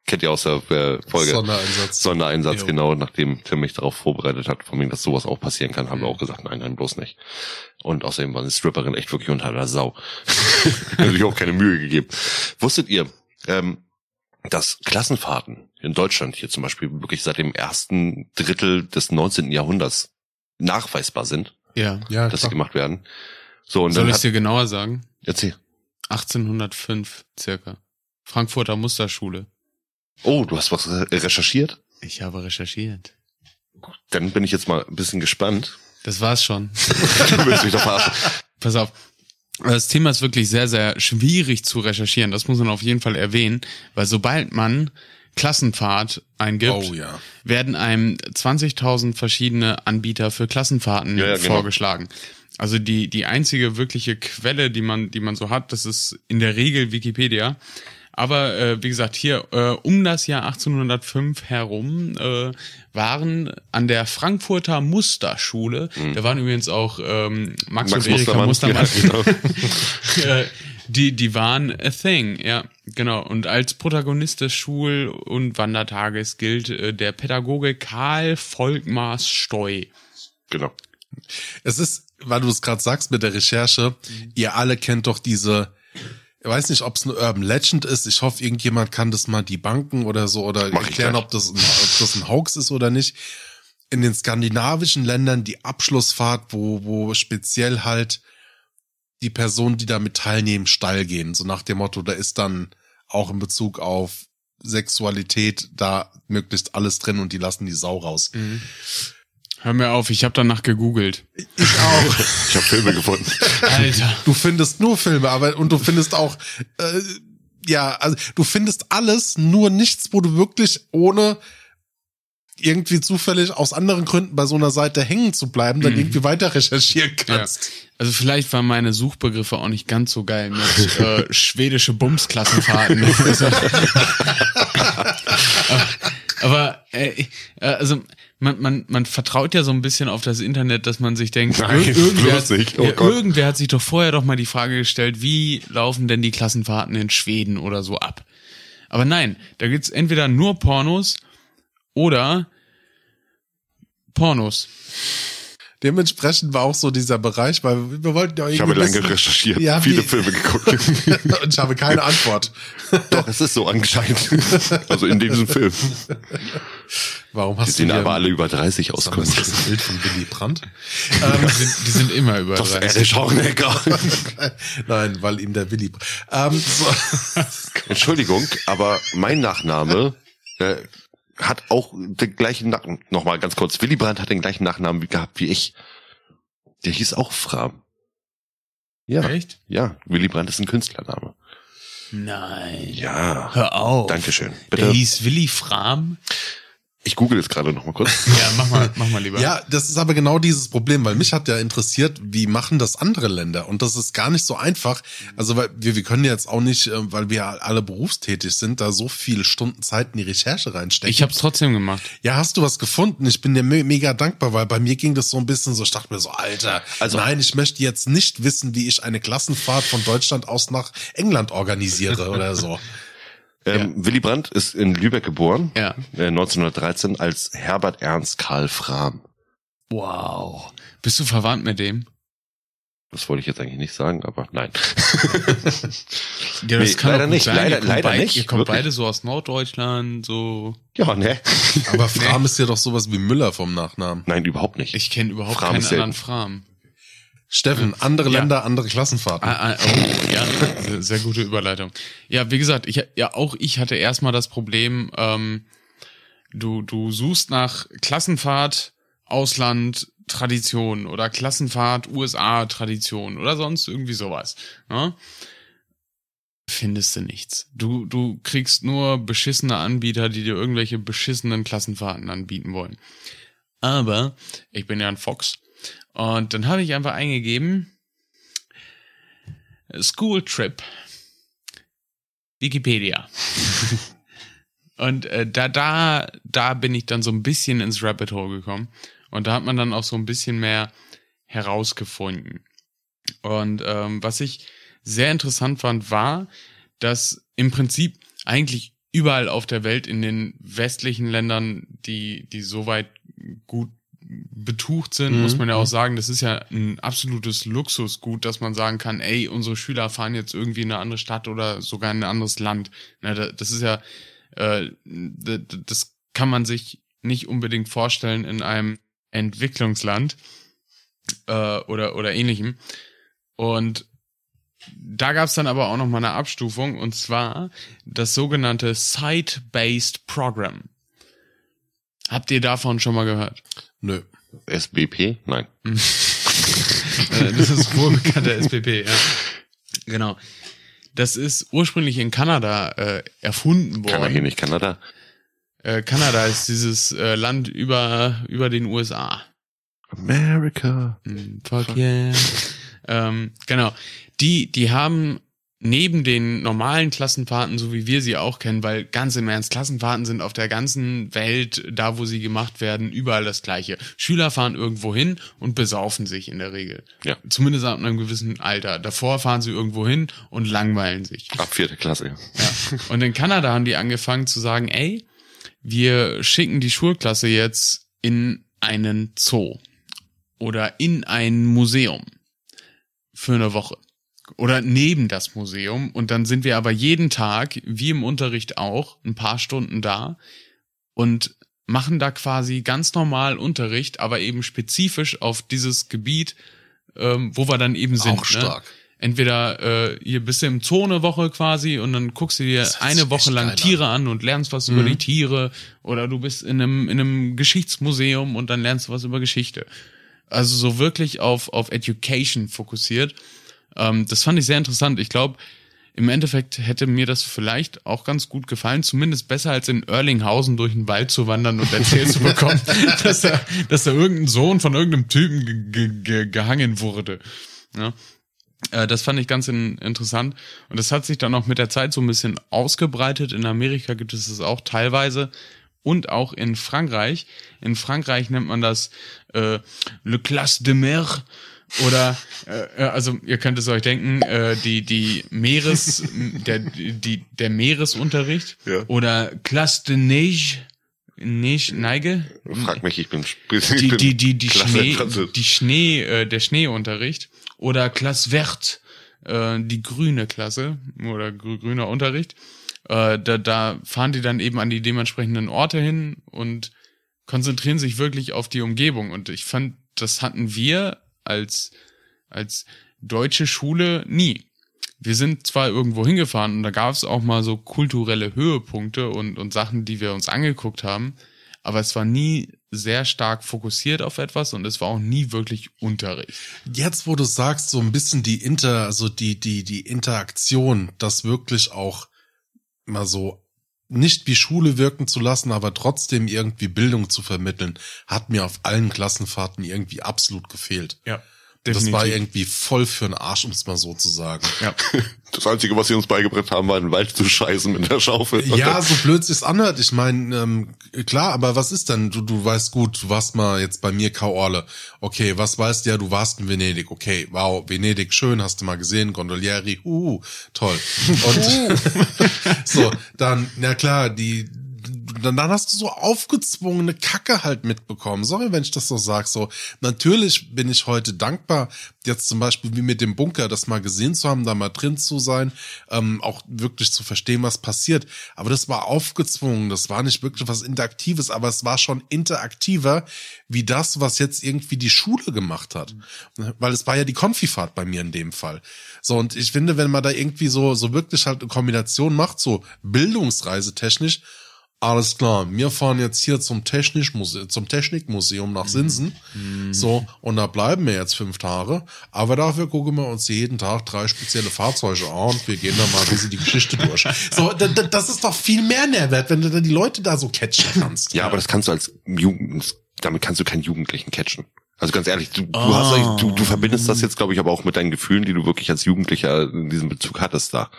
kennt ihr aus der äh, Folge, Sondereinsatz. Sondereinsatz, Jo. genau, nachdem Tim mich darauf vorbereitet hat, von wegen, dass sowas auch passieren kann, haben wir auch gesagt, nein, nein, bloß nicht. Und außerdem war eine Stripperin echt wirklich unter der Sau. Hat sich auch keine Mühe gegeben. Wusstet ihr, ähm, dass Klassenfahrten in Deutschland hier zum Beispiel wirklich seit dem ersten Drittel des 19. Jahrhunderts nachweisbar sind? Ja. Ja, dass sie gemacht werden. So, und Soll dann ich hat, dir genauer sagen? erzähl. 1805 circa. Frankfurter Musterschule. Oh, du hast was re- recherchiert? Ich habe recherchiert. Dann bin ich jetzt mal ein bisschen gespannt. Das war's schon. Du willst mich doch verarschen. Pass auf. Das Thema ist wirklich sehr, sehr schwierig zu recherchieren. Das muss man auf jeden Fall erwähnen, weil sobald man Klassenfahrt eingibt, Oh ja. werden einem 20.000 verschiedene Anbieter für Klassenfahrten Ja, ja, genau. vorgeschlagen. Also die, die einzige wirkliche Quelle, die man, die man so hat, das ist in der Regel Wikipedia. Aber äh, wie gesagt, hier äh, um das Jahr 1805 herum äh, waren an der Frankfurter Musterschule, da waren übrigens auch ähm, Max, Mhm. Max und Erika Mustermann. Mustermann, Ja, genau. äh, die, die waren a thing, ja, genau. Und als Protagonist des Schul- und Wandertages gilt äh, der Pädagoge Karl Volkmars Steu. genau. Es ist, weil du es gerade sagst mit der Recherche, ihr alle kennt doch diese, weiß nicht, ob es eine Urban Legend ist. Ich hoffe, irgendjemand kann das mal die Banken oder so oder Mach ich erklären, ob das, ein, ob das ein Hoax ist oder nicht. In den skandinavischen Ländern die Abschlussfahrt, wo, wo speziell halt die Personen, die damit teilnehmen, steil gehen. So nach dem Motto, da ist dann auch in Bezug auf Sexualität da möglichst alles drin und die lassen die Sau raus. Hör mir auf, ich habe danach gegoogelt. Ich auch. Ich habe Filme gefunden. Alter. Du findest nur Filme, aber und du findest auch äh, ja, also du findest alles, nur nichts, wo du wirklich ohne irgendwie zufällig aus anderen Gründen bei so einer Seite hängen zu bleiben, dann irgendwie weiter recherchieren Ja. kannst. Also vielleicht waren meine Suchbegriffe auch nicht ganz so geil mit äh, schwedische Bumsklassenfahrten. Aber aber äh, also man, man, man vertraut ja so ein bisschen auf das Internet, dass man sich denkt, Nein, ir- irgendwer, nicht. Oh ja, irgendwer hat sich doch vorher doch mal die Frage gestellt, wie laufen denn die Klassenfahrten in Schweden oder so ab? Aber nein, da gibt's entweder nur Pornos oder Pornos. Dementsprechend war auch so dieser Bereich, weil wir wollten ja Ich habe irgendwie lange wissen- recherchiert, Ja, viele wie- Filme geguckt. und ich habe keine Antwort. Doch, es ist so anscheinend. Also in diesem Film. Warum Die hast sehen du dir- aber alle über 30 aus. Mal, ist das ein Bild von Willy Brandt? Die sind, die sind immer über Das 30. Erich. Nein, weil ihm der Willy. Ähm, so. Entschuldigung, aber mein Nachname äh, hat auch den gleichen Namen. Nochmal ganz kurz. Willy Brandt hat den gleichen Nachnamen wie- gehabt wie ich. Der hieß auch Fram. Ja. Echt? Ja, Willy Brandt ist ein Künstlername. Nein. Ja. Hör auf. Dankeschön. Der Bitte. hieß Willi Fram. Ich google jetzt gerade nochmal kurz. Ja, mach mal, mach mal lieber. Ja, das ist aber genau dieses Problem, weil mich hat ja interessiert, wie machen das andere Länder? Und das ist gar nicht so einfach. Also weil wir, wir können jetzt auch nicht, äh, weil wir alle berufstätig sind, da so viele Stunden Zeit in die Recherche reinstecken. Ich hab's trotzdem gemacht. ja, hast du was gefunden? Ich bin dir me mega dankbar, weil bei mir ging das so ein bisschen so, ich dachte mir so, Alter, Also- nein, ich möchte jetzt nicht wissen, wie ich eine Klassenfahrt von Deutschland aus nach England organisiere oder so. Ähm, Willy Brandt ist in Lübeck geboren. Ja. Äh, 1913 als Herbert Ernst Karl Fram. Wow. Bist du verwandt mit dem? Das wollte ich jetzt eigentlich nicht sagen, aber nein. Ja, Nee, leider doch gut nicht. sein. Leider- ihr kommt leider beid- nicht, Ihr kommt wirklich. beide so aus Norddeutschland, so. ja, ne? Aber Fram ist ja doch sowas wie Müller vom Nachnamen. Nein, überhaupt nicht. Ich kenne überhaupt Fram keinen anderen Fram. Steffen, andere Ja. Länder, andere Klassenfahrten. Ah, ah, oh, ja, sehr, sehr gute Überleitung. Ja, wie gesagt, ich, ja, auch ich hatte erstmal das Problem, ähm, du, du suchst nach Klassenfahrt, Ausland, Tradition oder Klassenfahrt, USA, Tradition oder sonst irgendwie sowas. Ne? Findest du nichts. Du, du kriegst nur beschissene Anbieter, die dir irgendwelche beschissenen Klassenfahrten anbieten wollen. Aber ich bin ja ein Fox. Und dann habe ich einfach eingegeben, School Trip. Wikipedia. Und äh, da, da, da bin ich dann so ein bisschen ins Rabbit Hole gekommen. Und da hat man dann auch so ein bisschen mehr herausgefunden. Und ähm, was ich sehr interessant fand, war, dass im Prinzip eigentlich überall auf der Welt in den westlichen Ländern, die, die soweit gut betucht sind, Mhm. muss man ja auch sagen, das ist ja ein absolutes Luxusgut, dass man sagen kann, ey, unsere Schüler fahren jetzt irgendwie in eine andere Stadt oder sogar in ein anderes Land. Na, da- das ist ja, äh, das kann man sich nicht unbedingt vorstellen in einem Entwicklungsland. äh, oder, oder ähnlichem. Und da gab's dann aber auch noch mal eine Abstufung und zwar das sogenannte Site-Based Program. Habt ihr davon schon mal gehört? Nö. SBP? Nein. Äh, das ist wohlbekannter SPP, ja. Genau. Das ist ursprünglich in Kanada äh, erfunden Kann er hier worden. nicht Kanada? Äh, Kanada ist dieses äh, Land über, über den USA. America. Hm, Fuck yeah. ähm, genau. Die, die haben neben den normalen Klassenfahrten, so wie wir sie auch kennen, weil ganz im Ernst, Klassenfahrten sind auf der ganzen Welt, da wo sie gemacht werden, überall das gleiche. Schüler fahren irgendwo hin und besaufen sich in der Regel. Ja. Zumindest ab einem gewissen Alter. Davor fahren sie irgendwo hin und langweilen sich. Ab vierte Klasse. Ja. Und in Kanada haben die angefangen zu sagen, ey, wir schicken die Schulklasse jetzt in einen Zoo oder in ein Museum für eine Woche oder neben das Museum und dann sind wir aber jeden Tag, wie im Unterricht auch, ein paar Stunden da und machen da quasi ganz normal Unterricht, aber eben spezifisch auf dieses Gebiet, ähm, wo wir dann eben sind. Auch stark. Ne? Entweder äh, hier bist du im Zoo eine Woche quasi und dann guckst du dir eine Woche lang geil an. Tiere an und lernst was über die Tiere oder du bist in einem, in einem Geschichtsmuseum und dann lernst du was über Geschichte. Also so wirklich auf, auf Education fokussiert. Ähm, das fand ich sehr interessant. Ich glaube, im Endeffekt hätte mir das vielleicht auch ganz gut gefallen, zumindest besser als in Erlinghausen durch den Wald zu wandern und erzählt zu bekommen, dass da, dass da irgendein Sohn von irgendeinem Typen ge ge ge gehangen wurde. Ja. Äh, Das fand ich ganz in, interessant. Und das hat sich dann auch mit der Zeit so ein bisschen ausgebreitet. In Amerika gibt es es auch teilweise. Und auch in Frankreich. In Frankreich nennt man das äh, Le Classe de Mer. Oder äh, äh, also ihr könnt es euch denken, äh, die die Meeres der die der Meeresunterricht Ja. oder Classe de Neige Neige Neige Frag mich, ich bin, die, die, die, die Klasse Schnee, die Schnee, äh, der Schneeunterricht oder Classe Vert, äh, die grüne Klasse oder grü grüner Unterricht. Äh, da, da fahren die dann eben an die dementsprechenden Orte hin und konzentrieren sich wirklich auf die Umgebung. Und ich fand, das hatten wir als, als deutsche Schule nie. Wir sind zwar irgendwo hingefahren und da gab es auch mal so kulturelle Höhepunkte und, und Sachen, die wir uns angeguckt haben, aber es war nie sehr stark fokussiert auf etwas und es war auch nie wirklich Unterricht. Jetzt, wo du sagst, so ein bisschen die Inter, also die, die, die Interaktion, das wirklich auch mal so nicht wie Schule wirken zu lassen, aber trotzdem irgendwie Bildung zu vermitteln, hat mir auf allen Klassenfahrten irgendwie absolut gefehlt. Ja, Das war irgendwie voll für den Arsch, um es mal so zu sagen. Ja. Das Einzige, was sie uns beigebracht haben, war in den Wald zu scheißen mit der Schaufel. Ja, so blöd sich's anhört. Ich meine, ähm, klar, aber was ist denn? Du, du weißt gut, du warst mal jetzt bei mir Kauorle. Okay, was weißt du? Ja, du warst in Venedig. Okay, wow, Venedig, schön, hast du mal gesehen. Gondolieri, uh, toll. Und so, dann, na klar, die, dann, dann hast du so aufgezwungene Kacke halt mitbekommen. Sorry, wenn ich das so sag. So, natürlich bin ich heute dankbar, jetzt zum Beispiel wie mit dem Bunker, das mal gesehen zu haben, da mal drin zu sein, ähm, auch wirklich zu verstehen, was passiert. Aber das war aufgezwungen, das war nicht wirklich was Interaktives, aber es war schon interaktiver wie das, was jetzt irgendwie die Schule gemacht hat. Weil es war ja die Konfifahrt bei mir in dem Fall. So, und ich finde, wenn man da irgendwie so, so wirklich halt eine Kombination macht, so Bildungsreise technisch, alles klar, wir fahren jetzt hier zum Technikmuseum, zum Technikmuseum nach Sinsen. So, und da bleiben wir jetzt fünf Tage. Aber dafür gucken wir uns jeden Tag drei spezielle Fahrzeuge an und wir gehen da mal ein bisschen die Geschichte durch. So, da, da, das ist doch viel mehr Nährwert, wenn du dann die Leute da so catchen kannst. Ja, aber das kannst du als Jugend, damit kannst du keinen Jugendlichen catchen. Also ganz ehrlich, du, du, Oh. hast, du, du verbindest das jetzt, glaube ich, aber auch mit deinen Gefühlen, die du wirklich als Jugendlicher in diesem Bezug hattest da.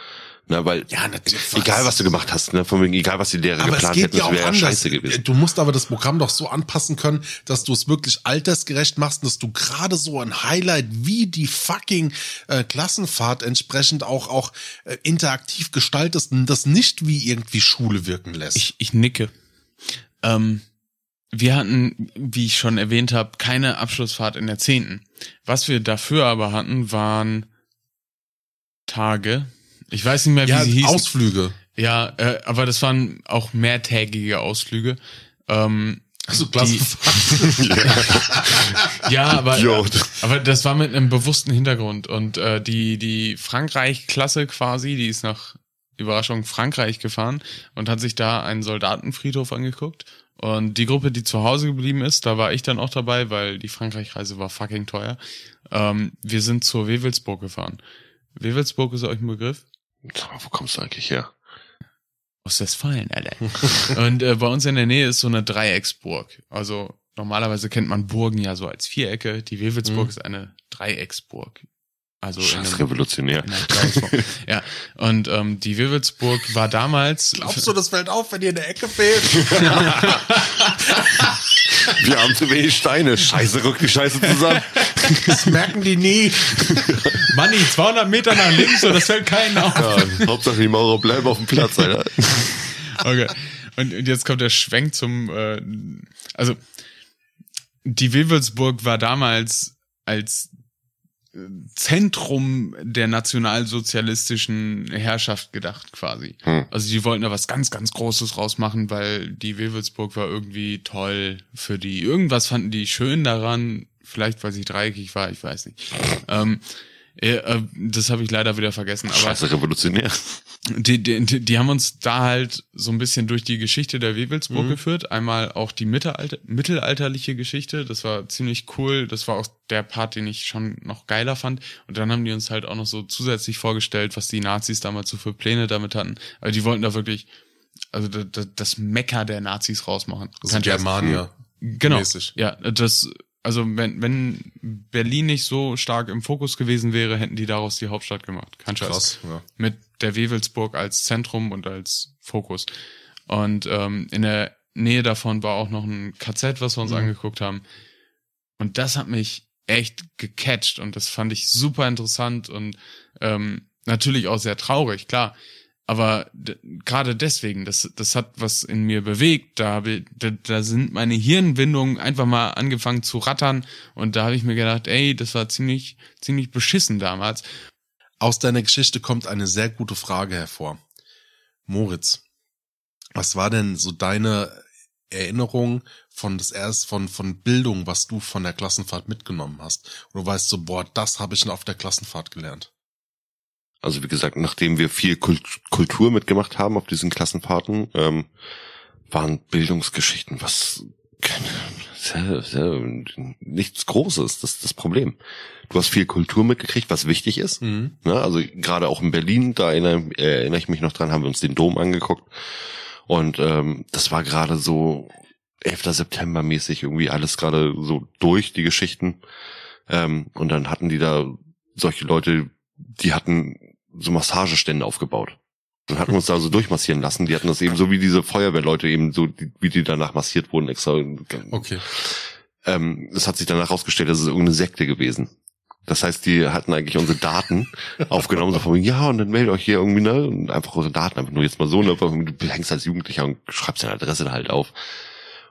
Na, weil, Ja, natürlich. egal was du gemacht hast, ne, von wegen, egal was die Lehrer Aber geplant hätten, ja das wäre ja scheiße gewesen. Du musst aber das Programm doch so anpassen können, dass du es wirklich altersgerecht machst, und dass du gerade so ein Highlight wie die fucking äh, Klassenfahrt entsprechend auch auch äh, interaktiv gestaltest und das nicht wie irgendwie Schule wirken lässt. Ich, ich nicke. Ähm, wir hatten, wie ich schon erwähnt habe, keine Abschlussfahrt in der zehnten. Was wir dafür aber hatten, waren Tage. Ich weiß nicht mehr, wie ja, sie hießen. Ausflüge. Ja, äh, aber das waren auch mehrtägige Ausflüge. Ähm, Also Klassenfahrt. Ja, aber, Idiot. aber das war mit einem bewussten Hintergrund. Und äh, die, die Frankreich-Klasse quasi, die ist nach Überraschung Frankreich gefahren und hat sich da einen Soldatenfriedhof angeguckt. Und die Gruppe, die zu Hause geblieben ist, da war ich dann auch dabei, weil die Frankreich-Reise war fucking teuer. Ähm, wir sind zur Wewelsburg gefahren. Wewelsburg ist euch ein Begriff? Sag mal, wo kommst du eigentlich her? Aus Westfalen, Alter. und äh, bei uns in der Nähe ist so eine Dreiecksburg. Also normalerweise kennt man Burgen ja so als Vierecke. Die Wewelsburg ist eine Dreiecksburg. Also in Scheiß einem, revolutionär. ja, und ähm, die Wewelsburg war damals. Glaubst du, das fällt auf, wenn dir eine Ecke fehlt? Wir haben zu wenig Steine. Scheiße, rück die Scheiße zusammen. Das merken die nie. Manni, 200 Meter nach links und das fällt keinen auf. Ja, Hauptsache die Maurer bleiben auf dem Platz, Alter. Okay. Und, und jetzt kommt der Schwenk zum, äh, also die Wewelsburg war damals als Zentrum der nationalsozialistischen Herrschaft gedacht quasi. Hm. Also die wollten da was ganz, ganz Großes rausmachen, weil die Wewelsburg war irgendwie toll für die. Irgendwas fanden die schön daran, vielleicht weil sie dreieckig war, ich weiß nicht. Ähm, äh, äh, das habe ich leider wieder vergessen. Aber Scheiße, revolutionär. die, die, die die haben uns da halt so ein bisschen durch die Geschichte der Wewelsburg Mhm. geführt. Einmal auch die Mittelalter, mittelalterliche Geschichte. Das war ziemlich cool. Das war auch der Part, den ich schon noch geiler fand. Und dann haben die uns halt auch noch so zusätzlich vorgestellt, was die Nazis damals so für Pläne damit hatten. Aber die wollten da wirklich, also da- da- das Mecker der Nazis rausmachen. Kein Scheiß. Germania. Genau. mäßig. Ja, das, also wenn, wenn Berlin nicht so stark im Fokus gewesen wäre, hätten die daraus die Hauptstadt gemacht. Kein Scheiß Krass, ja. mit der Wewelsburg als Zentrum und als Fokus. Und ähm, in der Nähe davon war auch noch ein KZ, was wir uns angeguckt haben. Und das hat mich echt gecatcht und das fand ich super interessant und ähm, natürlich auch sehr traurig, klar. Aber gerade deswegen, das, das hat was in mir bewegt. Da, da, da sind meine Hirnwindungen einfach mal angefangen zu rattern und da habe ich mir gedacht, ey, das war ziemlich, ziemlich beschissen damals. Aus deiner Geschichte kommt eine sehr gute Frage hervor. Moritz, was war denn so deine Erinnerung von das erst von von Bildung, was du von der Klassenfahrt mitgenommen hast? Und du weißt so, boah, das habe ich noch auf der Klassenfahrt gelernt. Also wie gesagt, nachdem wir viel Kult Kultur mitgemacht haben auf diesen Klassenfahrten, ähm, waren Bildungsgeschichten was sehr, sehr, nichts Großes. Das ist das Problem. Du hast viel Kultur mitgekriegt, was wichtig ist. Ne? Also gerade auch in Berlin, da erinnere, äh, erinnere ich mich noch dran, haben wir uns den Dom angeguckt. Und ähm, das war gerade so 11. September mäßig irgendwie alles gerade so durch, die Geschichten. Ähm, und dann hatten die da solche Leute, die hatten so Massagestände aufgebaut. Und hatten uns da so durchmassieren lassen. Die hatten das eben so wie diese Feuerwehrleute eben so, die, wie die danach massiert wurden extra. Okay. Ähm, das hat sich danach herausgestellt, das ist irgendeine Sekte gewesen. Das heißt, die hatten eigentlich unsere Daten aufgenommen, so von mir, ja, und dann meldet euch hier irgendwie, ne, und einfach unsere Daten, einfach nur jetzt mal so, ne, du hängst als Jugendlicher und schreibst deine Adresse da halt auf.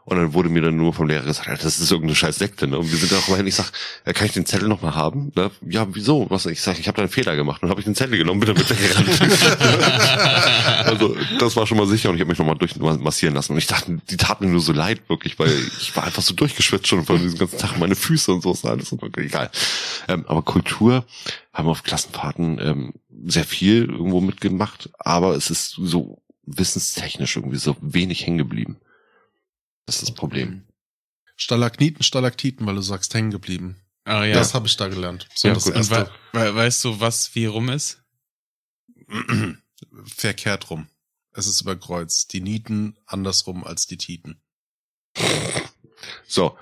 Und dann wurde mir dann nur vom Lehrer gesagt, ja, das ist irgendeine scheiß Sekte, ne? Und wir sind da auch mal hin, ich sag, ja, kann ich den Zettel noch mal haben? Ne? Ja, wieso? Was? Ich sag, ich habe da einen Fehler gemacht. Und habe ich den Zettel genommen, bin damit weggerannt. also, das war schon mal sicher und ich habe mich noch mal durchmassieren lassen. Und ich dachte, die tat mir nur so leid, wirklich, weil ich war einfach so durchgeschwitzt schon von diesem ganzen Tag. Meine Füße und so ist alles und okay, egal. Ähm, aber Kultur haben wir auf Klassenfahrten ähm, sehr viel irgendwo mitgemacht, aber es ist so wissenstechnisch irgendwie so wenig hängen geblieben. Das ist das Problem. Stalagniten, Stalaktiten, weil du sagst hängen geblieben. Ah, ja. Das habe ich da gelernt. So ja, das gut. Und erste we we weißt du, was wie rum ist? verkehrt rum. Es ist überkreuzt. Die Nieten andersrum als die Titen. So,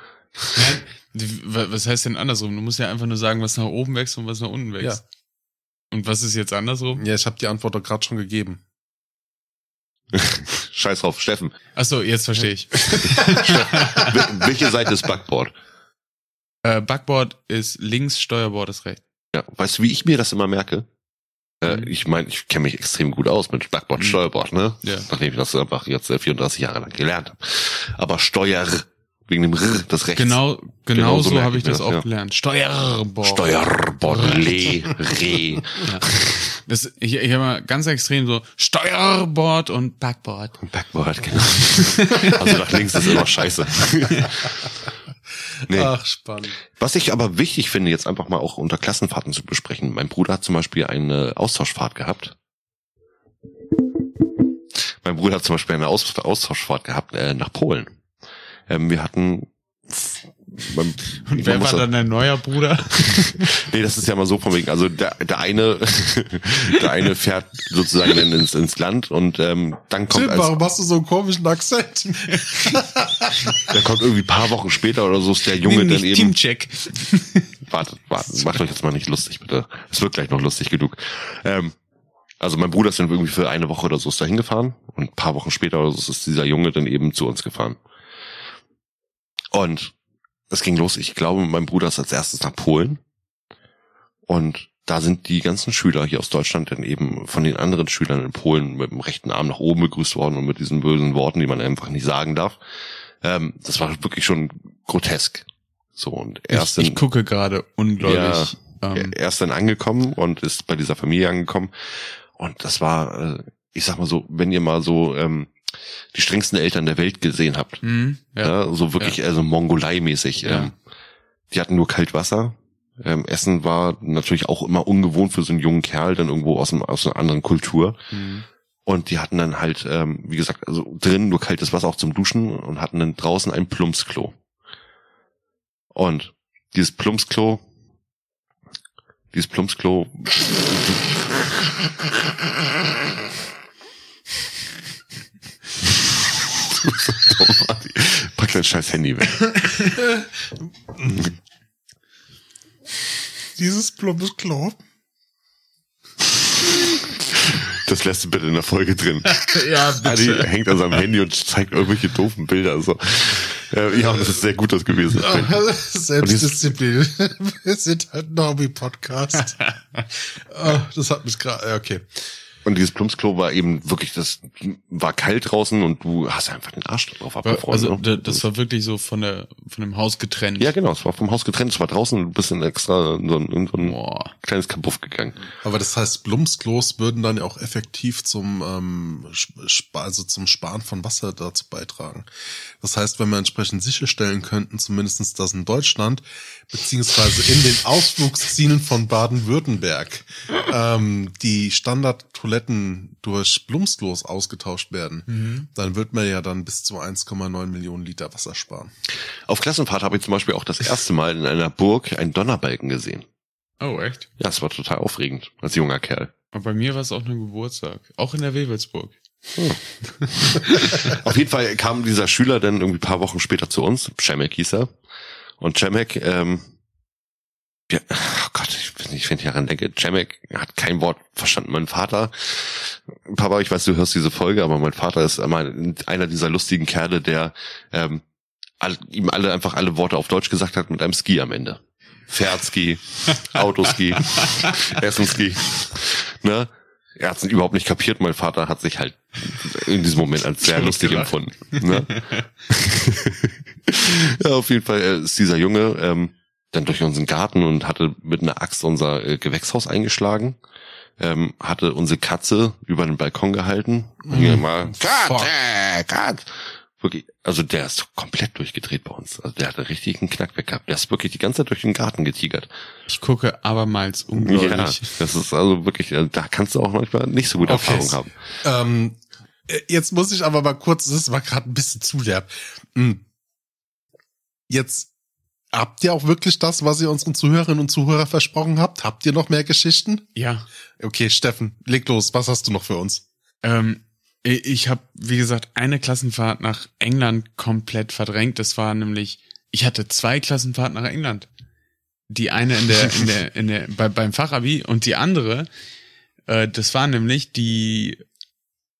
wa- was heißt denn andersrum? Du musst ja einfach nur sagen, was nach oben wächst und was nach unten wächst. Und was ist jetzt andersrum? Ja, ich habe die Antwort doch gerade schon gegeben. scheiß drauf, Steffen. Ach so, jetzt verstehe ich. Wel- Welche Seite ist Backboard? äh, Backboard ist links, Steuerbord ist rechts. Ja, weißt du, wie ich mir das immer merke? Äh, Mhm. ich meine, ich kenne mich extrem gut aus mit Backboard, Mhm. Steuerbord, ne? Ja. Nachdem ich das einfach jetzt äh, 34 Jahre lang gelernt habe. Aber Steuer, wegen dem R, das rechts. Genau, Genau, Genau so, so habe ich das mir auch das, ja. gelernt. Steuerbord. Steuerbord, Le, Re. Das, ich ich habe mal ganz extrem so Steuerbord und Backboard. Backboard, genau. Also nach links ist immer scheiße. Nee. Ach, spannend. Was ich aber wichtig finde, jetzt einfach mal auch unter Klassenfahrten zu besprechen. Mein Bruder hat zum Beispiel eine Austauschfahrt gehabt. Mein Bruder hat zum Beispiel eine Aus Austauschfahrt gehabt äh, nach Polen. Ähm, wir hatten beim, Und wer war da- dann dein neuer Bruder? Nee, das ist ja mal so von wegen, also der, der eine, der eine fährt sozusagen dann ins, ins Land und ähm, dann kommt Tim, als, warum hast du so einen komischen Akzent? der kommt irgendwie ein paar Wochen später oder so ist der Junge Nee, dann eben. Teamcheck. Wartet, wartet, macht euch jetzt mal nicht lustig, bitte. Es wird gleich noch lustig genug. Ähm, also mein Bruder ist dann irgendwie für eine Woche oder so ist da hingefahren und ein paar Wochen später oder so ist dieser Junge dann eben zu uns gefahren. Und es ging los. Ich glaube, mein Bruder ist als erstes nach Polen. Und da sind die ganzen Schüler hier aus Deutschland dann eben von den anderen Schülern in Polen mit dem rechten Arm nach oben begrüßt worden und mit diesen bösen Worten, die man einfach nicht sagen darf. Ähm, das war wirklich schon grotesk. So, und er ist Ich, dann- ich gucke gerade ungläubig. ähm, er ist dann angekommen und ist bei dieser Familie angekommen. Und das war, äh, ich sag mal so, wenn ihr mal so ähm, die strengsten Eltern der Welt gesehen habt, hm, ja. ja. so wirklich also Mongolei-mäßig. Ja. Ähm, die hatten nur kalt Wasser. Ähm, Essen war natürlich auch immer ungewohnt für so einen jungen Kerl, dann irgendwo aus, einem, aus einer anderen Kultur. Hm. Und die hatten dann halt, ähm, wie gesagt, also drin nur kaltes Wasser auch zum Duschen und hatten dann draußen ein Plumpsklo. Und dieses Plumpsklo, dieses Plumpsklo, Pack dein scheiß Handy weg. Dieses plumpes Klo. Das lässt du bitte in der Folge drin. Ja, Adi hängt an seinem Handy und zeigt irgendwelche doofen Bilder. Also, äh, ja, das ist sehr gut das gewesen. Selbstdisziplin. Wir sind halt ein Hobby-Podcast. oh, das hat mich gerade, okay. Und dieses Plumpsklo war eben wirklich, das war kalt draußen und du hast einfach den Arsch drauf abgefroren. also ne? da- das war wirklich so von der von dem Haus getrennt. ja, genau, es war vom Haus getrennt, es war draußen, du bist in extra in so ein, in so ein Boah. kleines Kabuff gegangen. Aber das heißt, Blumsklos würden dann ja auch effektiv zum, ähm, also zum Sparen von Wasser dazu beitragen. Das heißt, wenn wir entsprechend sicherstellen könnten, zumindestens das in Deutschland, beziehungsweise in den Ausflugszielen von Baden-Württemberg, ähm, die Standardtoiletten durch Blumsklos ausgetauscht werden, dann wird man ja dann bis zu 1,9 Millionen Liter Wasser sparen. Auf Klassenfahrt habe ich zum Beispiel auch das erste Mal in einer Burg einen Donnerbalken gesehen. Oh, echt? Ja, es war total aufregend, als junger Kerl. Aber bei mir war es auch ein Geburtstag. Auch in der Wewelsburg. Auf jeden Fall kam dieser Schüler dann irgendwie ein paar Wochen später zu uns. Cemek hieß er. Und Cemek, ähm, ja, oh Gott, ich, bin- ich finde daran denke, Cemek hat kein Wort verstanden. Mein Vater, Papa, ich weiß, du hörst diese Folge, aber mein Vater ist einmal einer dieser lustigen Kerle, der ähm, all, ihm alle einfach alle Worte auf Deutsch gesagt hat mit einem Ski am Ende. Pferdski, Autoski, Essenski. Ne? Er hat es überhaupt nicht kapiert. Mein Vater hat sich halt in diesem Moment als sehr lustig empfunden. Ne? ja, auf jeden Fall ist dieser Junge ähm, dann durch unseren Garten und hatte mit einer Axt unser äh, Gewächshaus eingeschlagen. Ähm, hatte unsere Katze über den Balkon gehalten. Hier mal, Kat, äh, Kat. Wirklich, also der ist komplett durchgedreht bei uns. Also der richtig einen Knack weg gehabt. Der ist wirklich die ganze Zeit durch den Garten getigert. Ich gucke abermals ungläubig. Ja, das ist also wirklich, äh, da kannst du auch manchmal nicht so gute Okay. Erfahrung haben. Ähm, äh, jetzt muss ich aber mal kurz, das war gerade ein bisschen zu derb. Hm. Jetzt habt ihr auch wirklich das, was ihr unseren Zuhörerinnen und Zuhörern versprochen habt? Habt ihr noch mehr Geschichten? Ja. Okay, Steffen, leg los. Was hast du noch für uns? Ähm, ich habe, wie gesagt, eine Klassenfahrt nach England komplett verdrängt. Das war nämlich, ich hatte zwei Klassenfahrten nach England. Die eine in der, in der, in der, bei, beim Fachabi und die andere, äh, das war nämlich die,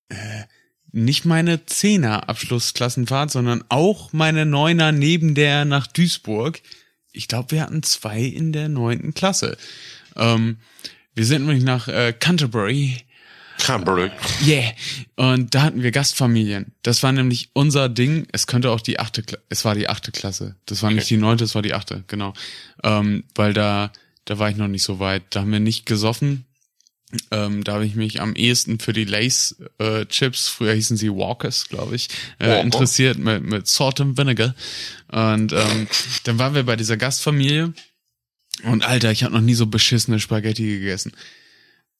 äh, nicht meine Zehner Abschlussklassenfahrt, sondern auch meine Neuner neben der nach Duisburg. Ich glaube, wir hatten zwei in der neunten Klasse. Ähm, wir sind nämlich nach äh, Canterbury Cranberry. Yeah. Und da hatten wir Gastfamilien. Das war nämlich unser Ding. Es könnte auch die achte, Kla es war die achte Klasse. Das war nicht die neunte, es war die achte, genau. Ähm, weil da, da war ich noch nicht so weit. Da haben wir nicht gesoffen. Ähm, da habe ich mich am ehesten für die Lace äh, Chips, früher hießen sie Walkers, glaube ich, äh, Walker. interessiert mit, mit Salt and Vinegar. Und ähm, dann waren wir bei dieser Gastfamilie. Und Alter, ich habe noch nie so beschissene Spaghetti gegessen.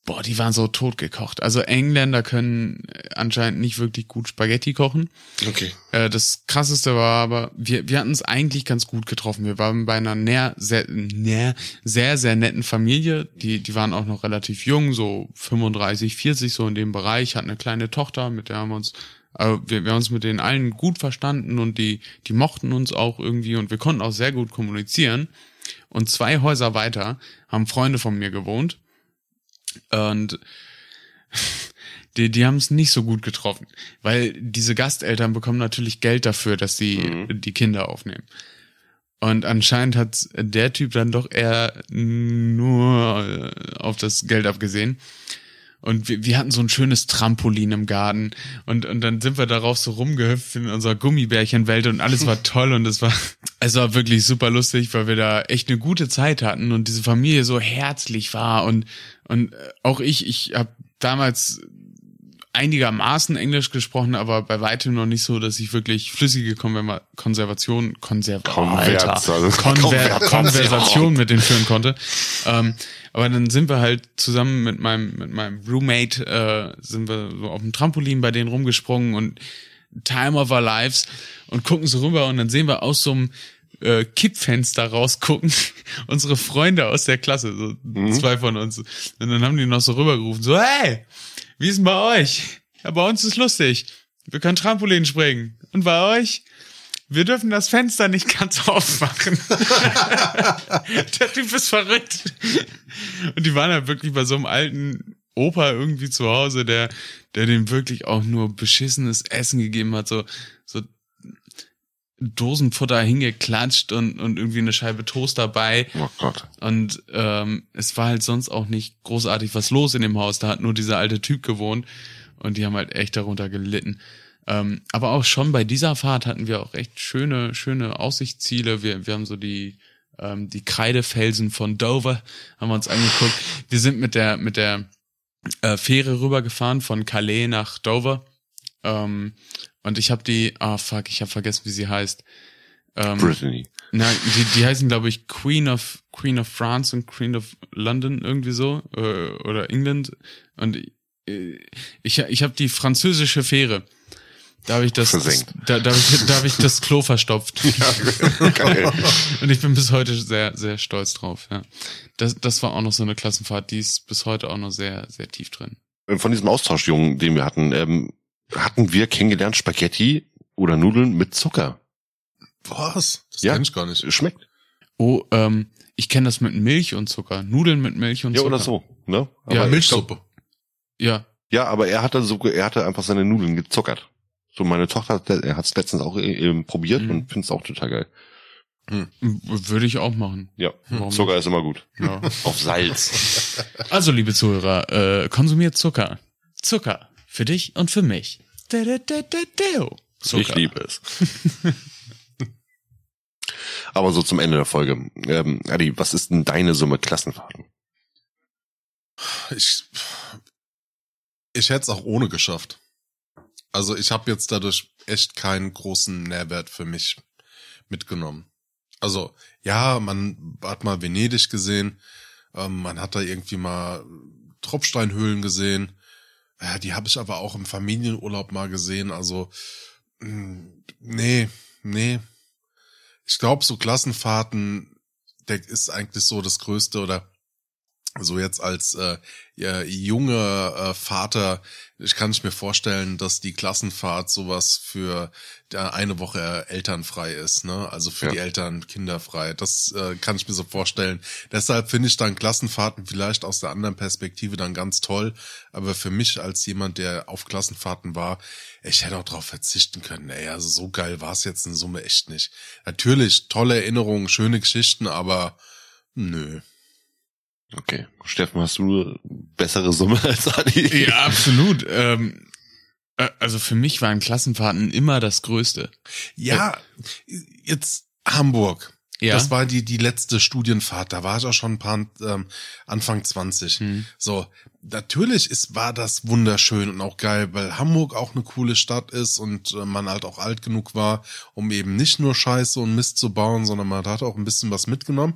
Boah, die waren so totgekocht. Also Engländer können äh, anscheinend nicht wirklich gut Spaghetti kochen. Okay. Äh, das krasseste war aber, wir, wir hatten es eigentlich ganz gut getroffen. Wir waren bei einer näher, sehr, näher, sehr, sehr netten Familie. Die, die waren auch noch relativ jung, so 35, 40, so in dem Bereich, hatten eine kleine Tochter, mit der haben wir uns, äh, wir, wir haben uns mit denen allen gut verstanden und die, die mochten uns auch irgendwie und wir konnten auch sehr gut kommunizieren. Und zwei Häuser weiter haben Freunde von mir gewohnt. Und die, die haben es nicht so gut getroffen, weil diese Gasteltern bekommen natürlich Geld dafür, dass sie die Kinder aufnehmen. Und anscheinend hat der Typ dann doch eher nur äh, auf das Geld abgesehen. Und wir, wir hatten so ein schönes Trampolin im Garten und, und dann sind wir darauf so rumgehüpft in unserer Gummibärchenwelt und alles war toll und es war, es war wirklich super lustig, weil wir da echt eine gute Zeit hatten und diese Familie so herzlich war und, und äh, auch ich, ich habe damals einigermaßen Englisch gesprochen, aber bei weitem noch nicht so, dass ich wirklich flüssige Konver Konservation, Konserv Konverz, also Konver Konversation. Konversation mit denen führen konnte. Ähm, aber dann sind wir halt zusammen mit meinem mit meinem Roommate äh, sind wir so auf dem Trampolin bei denen rumgesprungen und Time of Our Lives und gucken so rüber und dann sehen wir aus so einem äh, Kippfenster rausgucken unsere Freunde aus der Klasse, so zwei von uns. Und dann haben die noch so rübergerufen, so hey, wie ist denn bei euch? Ja, bei uns ist lustig. Wir können Trampolin springen. Und bei euch? Wir dürfen das Fenster nicht ganz aufmachen. Der Typ ist verrückt. Und die waren halt wirklich bei so einem alten Opa irgendwie zu Hause, der, der dem wirklich auch nur beschissenes Essen gegeben hat, so Dosenfutter hingeklatscht und, und irgendwie eine Scheibe Toast dabei. Oh Gott. Und ähm, es war halt sonst auch nicht großartig was los in dem Haus. Da hat nur dieser alte Typ gewohnt und die haben halt echt darunter gelitten. Ähm, aber auch schon bei dieser Fahrt hatten wir auch echt schöne, schöne Aussichtsziele. Wir, wir haben so die, ähm, die Kreidefelsen von Dover haben wir uns angeguckt. Wir sind mit der, mit der äh, Fähre rübergefahren von Calais nach Dover. Ähm, und ich habe die, ah fuck, ich habe vergessen, wie sie heißt. Ähm, Brittany. Nein, die, die heißen, glaube ich, Queen of Queen of France und Queen of London irgendwie so äh, oder England. Und äh, ich, ich habe die französische Fähre. Da habe ich das, Versenkt. da, da habe ich, da hab ich das Klo verstopft. Geil. Und ich bin bis heute sehr, sehr stolz drauf. Ja. Das, das war auch noch so eine Klassenfahrt, die ist bis heute auch noch sehr, sehr tief drin. Von diesem Austauschjungen, den wir hatten, ähm, hatten wir kennengelernt Spaghetti oder Nudeln mit Zucker. Was? Das Ja. kenn ich gar nicht. Schmeckt. Oh, ähm, ich kenne das mit Milch und Zucker. Nudeln mit Milch und Ja, Zucker. oder so. Ne? Ja, Aber glaub- Milchsuppe. Ja. Ja, aber er hatte so, er hatte einfach seine Nudeln gezuckert. So meine Tochter, hat- er hat es letztens auch äh, probiert Mhm. und findet es auch total geil. W- Würde ich auch machen. Ja, Warum Zucker ist immer gut. Ja. Auf Salz. Also, liebe Zuhörer, äh, konsumiert Zucker. Zucker. Für dich und für mich. Zucker. Ich liebe es. aber so zum Ende der Folge. Ähm, Adi, was ist denn deine Summe Klassenfahrten? Ich, ich hätte es auch ohne geschafft. Also ich habe jetzt dadurch echt keinen großen Nährwert für mich mitgenommen. Also ja, man hat mal Venedig gesehen, ähm, man hat da irgendwie mal Tropfsteinhöhlen gesehen. Ja, die habe ich aber auch im Familienurlaub mal gesehen. Also mh, nee, nee. Ich glaube, so Klassenfahrten, der ist eigentlich so das Größte oder so jetzt als äh, ja, junger äh, Vater, ich kann ich mir vorstellen, dass die Klassenfahrt sowas für eine Woche äh, elternfrei ist, ne? Also für Ja. die Eltern kinderfrei. Das äh, kann ich mir so vorstellen. Deshalb finde ich dann Klassenfahrten vielleicht aus der anderen Perspektive dann ganz toll. Aber für mich als jemand, der auf Klassenfahrten war, ich hätte auch darauf verzichten können. Ey, also so geil war es jetzt in Summe echt nicht. Natürlich tolle Erinnerungen, schöne Geschichten, aber nö. Okay. Steffen, hast du eine bessere Summe als Adi? Ja, absolut. Ähm, äh, also für mich waren Klassenfahrten immer das Größte. Ja, jetzt Hamburg. Ja. Das war die, die letzte Studienfahrt. Da war ich auch schon ein paar, ähm, Anfang 20. Hm. So, natürlich ist, war das wunderschön und auch geil, weil Hamburg auch eine coole Stadt ist und äh, man halt auch alt genug war, um eben nicht nur Scheiße und Mist zu bauen, sondern man hat auch ein bisschen was mitgenommen.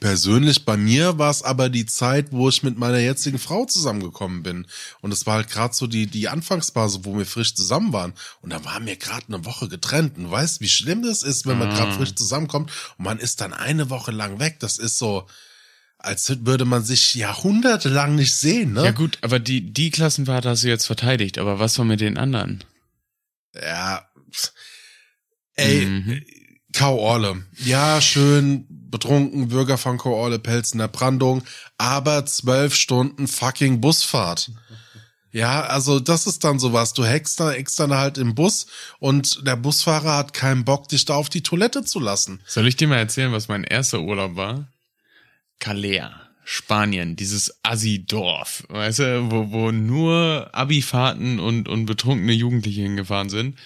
Persönlich bei mir war es aber die Zeit, wo ich mit meiner jetzigen Frau zusammengekommen bin. Und es war halt gerade so die, die Anfangsphase, wo wir frisch zusammen waren. Und da waren wir gerade eine Woche getrennt. Und du weißt, wie schlimm das ist, wenn man gerade frisch zusammenkommt und man ist dann eine Woche lang weg. Das ist so, als würde man sich jahrhundertelang nicht sehen, ne? Ja gut, aber die, die Klassenfahrt hast du jetzt verteidigt, aber was war mit den anderen? Ja. Ey, Mhm. Kauorle. Ja, schön betrunken, Bürger von in der Brandung, aber zwölf Stunden fucking Busfahrt. Ja, also das ist dann sowas. Du hackst da extra halt im Bus und der Busfahrer hat keinen Bock, dich da auf die Toilette zu lassen. Soll ich dir mal erzählen, was mein erster Urlaub war? Calea, Spanien, dieses Assi-Dorf, weißt du, wo, wo nur Abifahrten und, und betrunkene Jugendliche hingefahren sind.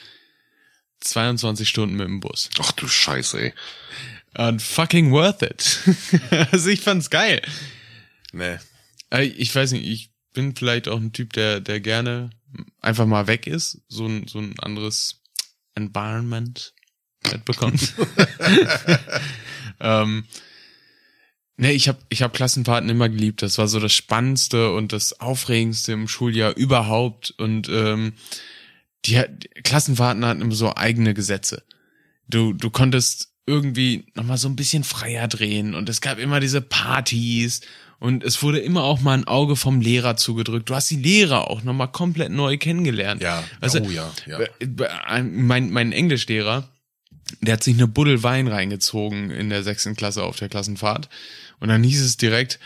22 Stunden mit dem Bus. Ach du Scheiße, ey. Und fucking worth it. also ich fand's geil. Nee. Äh, Ich weiß nicht, ich bin vielleicht auch ein Typ, der, der gerne einfach mal weg ist, so ein, so ein anderes Environment mitbekommt. ähm, nee, ich habe ich hab Klassenfahrten immer geliebt. Das war so das Spannendste und das Aufregendste im Schuljahr überhaupt. Und ähm, die, die Klassenfahrten hatten immer so eigene Gesetze. Du, du konntest irgendwie nochmal so ein bisschen freier drehen und es gab immer diese Partys und es wurde immer auch mal ein Auge vom Lehrer zugedrückt. Du hast die Lehrer auch nochmal komplett neu kennengelernt. Ja, du, oh ja, ja. bei- bei- Mein, mein Englischlehrer, der hat sich eine Buddel Wein reingezogen in der sechsten Klasse auf der Klassenfahrt. Und dann hieß es direkt,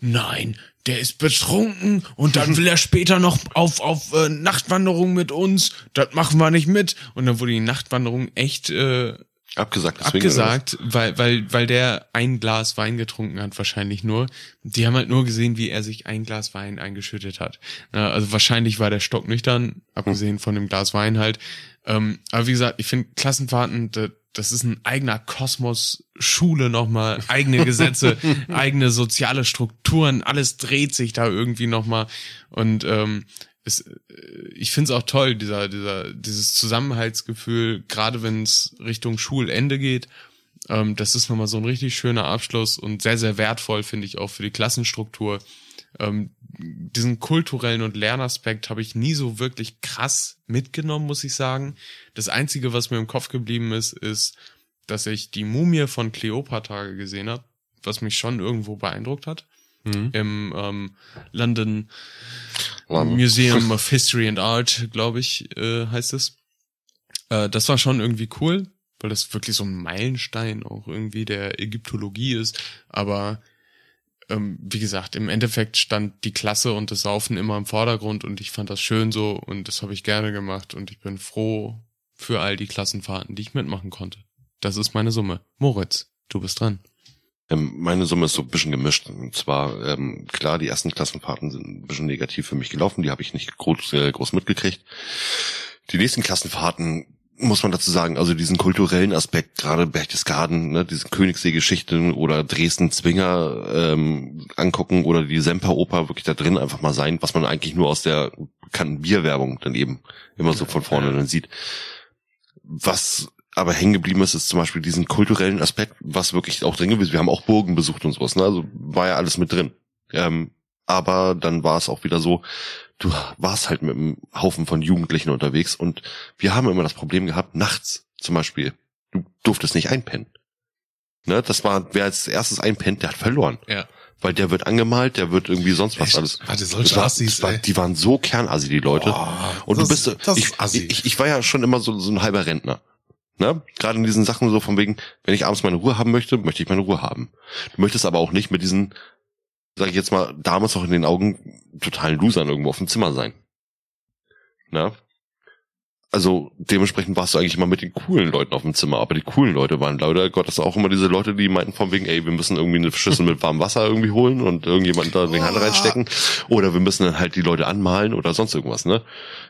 nein, der ist betrunken und dann will er später noch auf, auf äh, Nachtwanderung mit uns. Das machen wir nicht mit. Und dann wurde die Nachtwanderung echt äh, Abgesagt, deswegen. abgesagt, weil, weil, weil der ein Glas Wein getrunken hat, wahrscheinlich nur. Die haben halt nur gesehen, wie er sich ein Glas Wein eingeschüttet hat. Also wahrscheinlich war der Stock nüchtern, abgesehen von dem Glas Wein halt. Ähm, aber wie gesagt, ich finde Klassenfahrten, da- das ist ein eigener Kosmos, Schule nochmal, eigene Gesetze, eigene soziale Strukturen, alles dreht sich da irgendwie nochmal. Und ähm, es, äh, ich finde es auch toll, dieser, dieser, dieses Zusammenhaltsgefühl, gerade wenn es Richtung Schulende geht. Ähm, das ist nochmal so ein richtig schöner Abschluss und sehr, sehr wertvoll, finde ich, auch für die Klassenstruktur. Ähm, diesen kulturellen und Lernaspekt habe ich nie so wirklich krass mitgenommen, muss ich sagen. Das Einzige, was mir im Kopf geblieben ist, ist, dass ich die Mumie von Cleopatra gesehen habe, was mich schon irgendwo beeindruckt hat. Im ähm, London London. Museum of History and Art, glaube ich, äh, heißt es. Äh, das war schon irgendwie cool, weil das wirklich so ein Meilenstein auch irgendwie der Ägyptologie ist. Aber ähm, wie gesagt, im Endeffekt stand die Klasse und das Saufen immer im Vordergrund und ich fand das schön so und das habe ich gerne gemacht und ich bin froh für all die Klassenfahrten, die ich mitmachen konnte. Das ist meine Summe. Moritz, du bist dran. Ähm, meine Summe ist so ein bisschen gemischt. Und zwar, ähm, klar, die ersten Klassenfahrten sind ein bisschen negativ für mich gelaufen, die habe ich nicht groß, äh, groß mitgekriegt. Die nächsten Klassenfahrten muss man dazu sagen, also diesen kulturellen Aspekt, gerade Berchtesgaden, ne, diese Königssee-Geschichten oder Dresden-Zwinger ähm, angucken oder die Semperoper wirklich da drin einfach mal sein, was man eigentlich nur aus der bekannten Bierwerbung dann eben immer so von vorne dann sieht. Was aber hängen geblieben ist, ist zum Beispiel diesen kulturellen Aspekt, was wirklich auch drin gewesen. Wir haben auch Burgen besucht und sowas, ne? Also war ja alles mit drin. Ähm, aber dann war es auch wieder so, du warst halt mit einem Haufen von Jugendlichen unterwegs und wir haben immer das Problem gehabt, nachts zum Beispiel, du durftest nicht einpennen. Ne, das war, wer als erstes einpennt, der hat verloren. Ja. Weil der wird angemalt, der wird irgendwie sonst was Echt? alles. Warte, solche Das war, Assis, das war, die waren so kernassi, die Leute. Boah, und das- du bist, ich, ist assi. ich, ich war ja schon immer so, so ein halber Rentner. Ne? Gerade in diesen Sachen so von wegen, wenn ich abends meine Ruhe haben möchte, möchte ich meine Ruhe haben. Du möchtest aber auch nicht mit diesen, sag ich jetzt mal, damals noch in den Augen totalen Losern irgendwo auf dem Zimmer sein. Ne? also dementsprechend warst du eigentlich immer mit den coolen Leuten auf dem Zimmer, aber die coolen Leute waren leider Gottes auch immer diese Leute, die meinten von wegen, ey, wir müssen irgendwie eine Schüssel mit warmem Wasser irgendwie holen und irgendjemand da die Hand reinstecken oder wir müssen dann halt die Leute anmalen oder sonst irgendwas, ne?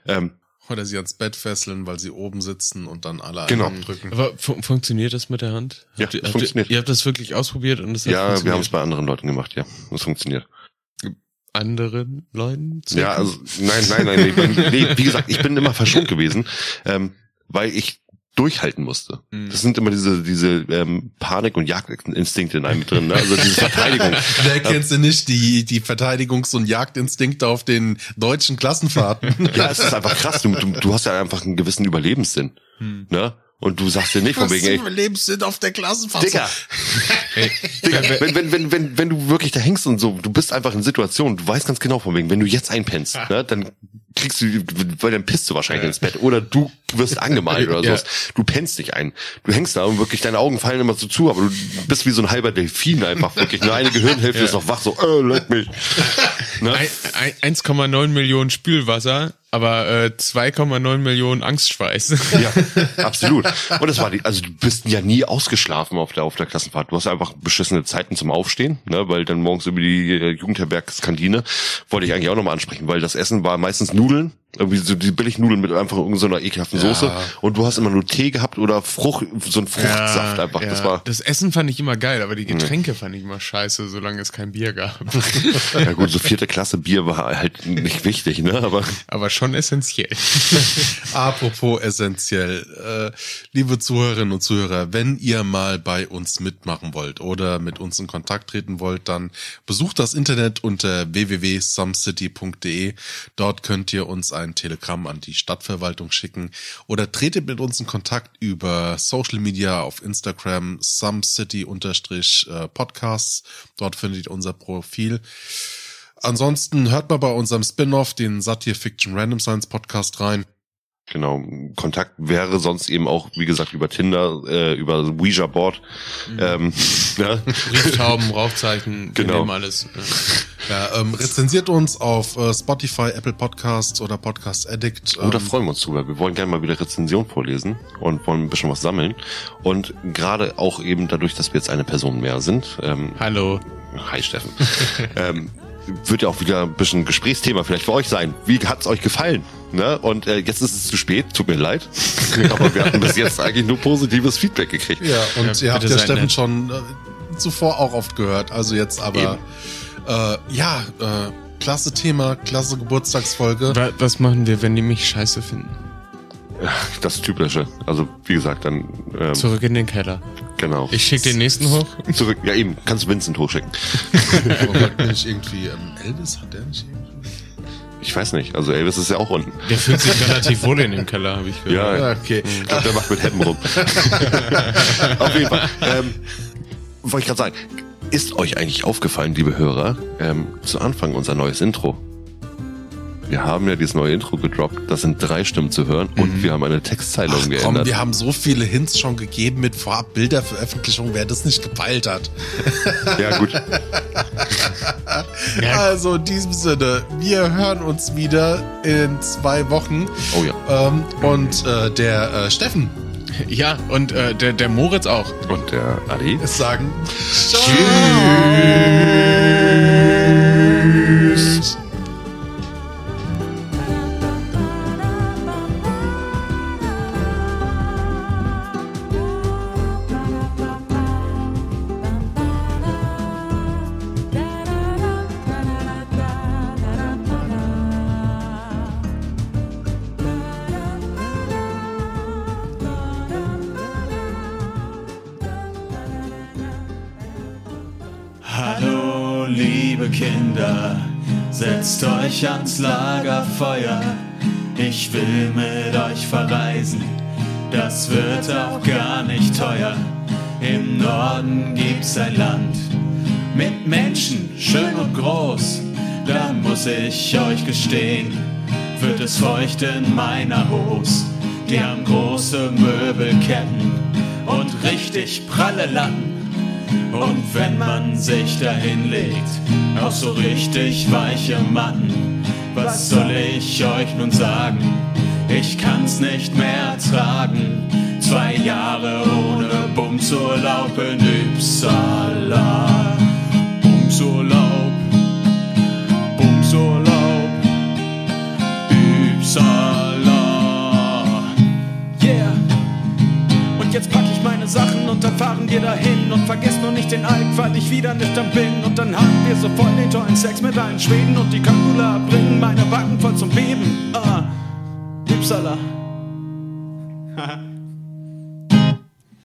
Ähm, Oder sie ans Bett fesseln, weil sie oben sitzen und dann alle Genau. drücken. Aber fun funktioniert das mit der Hand? Ja, Habt ihr, das habt ihr, funktioniert. ihr habt das wirklich ausprobiert und es hat ja, wir haben es funktioniert? bei anderen Leuten gemacht, ja. Das funktioniert. anderen Leuten? Ja, also nein, nein, nein, nee, wie gesagt, ich bin immer verschont gewesen, ähm, weil ich durchhalten musste. Mhm. Das sind immer diese diese ähm, Panik- und Jagdinstinkte in einem drin, ne? also diese Verteidigung. Wer kennst du nicht die, die Verteidigungs- und Jagdinstinkte auf den deutschen Klassenfahrten? Ja, es ist einfach krass. Du, du, du hast ja einfach einen gewissen Überlebenssinn, ne? Und du sagst dir nicht von wegen, ey, Überlebenssinn auf der Klassenfahrt? Digga, Digga, wenn, wenn, wenn, wenn, wenn du wirklich da hängst und so, du bist einfach in Situationen, du weißt ganz genau von wegen, wenn du jetzt einpennst, ne, dann kriegst du, weil dann pisst du wahrscheinlich ins Bett oder du wirst angemalt oder Ja. sowas. Du pennst nicht ein. Du hängst da und wirklich deine Augen fallen immer so zu, aber du bist wie so ein halber Delfin einfach wirklich. Nur eine Gehirnhälfte ist noch wach, so, äh, leck mich. Ne? Ein- ein- 1,9 Millionen Spülwasser, aber äh, 2,9 Millionen Angstschweiß. Ja, absolut. Und das war die, also du bist ja nie ausgeschlafen auf der, auf der Klassenfahrt. Du hast einfach beschissene Zeiten zum Aufstehen, ne, weil dann morgens über die äh, Jugendherbergskantine wollte ich eigentlich auch nochmal ansprechen, weil das Essen war meistens Nudeln, irgendwie so die Billignudeln mit einfach irgendeiner ekelhaften Soße und du hast immer nur Tee gehabt oder Frucht, so ein Fruchtsaft einfach. ja. Das war, das Essen fand ich immer geil, aber die Getränke fand ich immer scheiße, solange es kein Bier gab. ja gut, so vierte Klasse Bier war halt nicht wichtig, ne, aber aber schon essentiell. Apropos essentiell, äh, liebe Zuhörerinnen und Zuhörer, wenn ihr mal bei uns mitmachen wollt oder mit uns in Kontakt treten wollt, dann besucht das Internet unter www.sumcity.de. Dort könnt ihr uns ein Telegramm an die Stadtverwaltung schicken oder tretet mit uns in Kontakt über Social Media auf Instagram sumcity-podcasts. Dort findet ihr unser Profil. Ansonsten hört mal bei unserem Spin-off, den Satire Fiction Random Science Podcast rein. Genau, Kontakt wäre sonst eben auch, wie gesagt, über Tinder, äh, über Ouija Board. Ähm, ja. Brieftauben, Rauchzeichen, Genau. alles. Ja. Ja, ähm, rezensiert uns auf äh, Spotify, Apple Podcasts oder Podcast Addict. Oh, da Ähm, freuen wir uns drüber. Wir wollen gerne mal wieder Rezension vorlesen und wollen ein bisschen was sammeln. Und gerade auch eben dadurch, dass wir jetzt eine Person mehr sind, ähm, Hallo. hi Steffen, ähm, wird ja auch wieder ein bisschen Gesprächsthema vielleicht für euch sein. Wie hat's euch gefallen? Ne? Und äh, jetzt ist es zu spät, tut mir leid. Aber wir hatten bis jetzt eigentlich nur positives Feedback gekriegt. ja, und Ja, ihr habt ja Steffen nett. schon äh, zuvor auch oft gehört. Also jetzt aber, äh, ja, äh, klasse Thema, klasse Geburtstagsfolge. Wa- Was machen wir, wenn die mich scheiße finden? Das Typische. Also wie gesagt, dann ähm, Zurück in den Keller. genau. Ich schick den nächsten hoch. zurück. Ja eben, kannst du Vincent hochschicken. Oh Gott, bin ich irgendwie, ähm, Elvis hat der nicht irgendwie? Ich weiß nicht. Also Elvis ist ja auch unten. Der fühlt sich relativ wohl in dem Keller, habe ich gehört. Ja, Ja, okay. Ich glaube, der macht mit Heppen rum. Auf jeden Fall. Ähm, wollte ich gerade sagen, ist euch eigentlich aufgefallen, liebe Hörer, ähm, zu Anfang unser neues Intro? Wir haben ja dieses neue Intro gedroppt, das sind drei Stimmen zu hören und wir haben eine Textzeile Ach komm, umgeändert. wir haben so viele Hints schon gegeben mit vorab Bilderveröffentlichung, wer das nicht gepeilt hat. ja gut, Also in diesem Sinne, wir hören uns wieder in zwei Wochen. oh ja. Ähm, und äh, der äh, Steffen Ja, und äh, der, der Moritz auch. Und der Adi? ist sagen Hallo, Ich will mit euch verreisen, das wird auch gar nicht teuer. Im Norden gibt's ein Land mit Menschen, schön und groß. Da muss ich euch gestehen, wird es feucht in meiner Hose. Die haben große Möbelketten und richtig pralle Latten. Und wenn man sich dahin legt, auch so richtig weiche Matten, was soll ich euch nun sagen? ich kann's nicht mehr tragen. Zwei Jahre ohne Bumsurlaub in Ypsala. Sachen und dann fahren wir dahin und vergiss nur nicht den Alk, weil ich wieder nüchtern bin. Und dann haben wir so voll den tollen Sex mit allen Schweden und die Kankula bringen meine Backen voll zum Beben. Ah. Haha.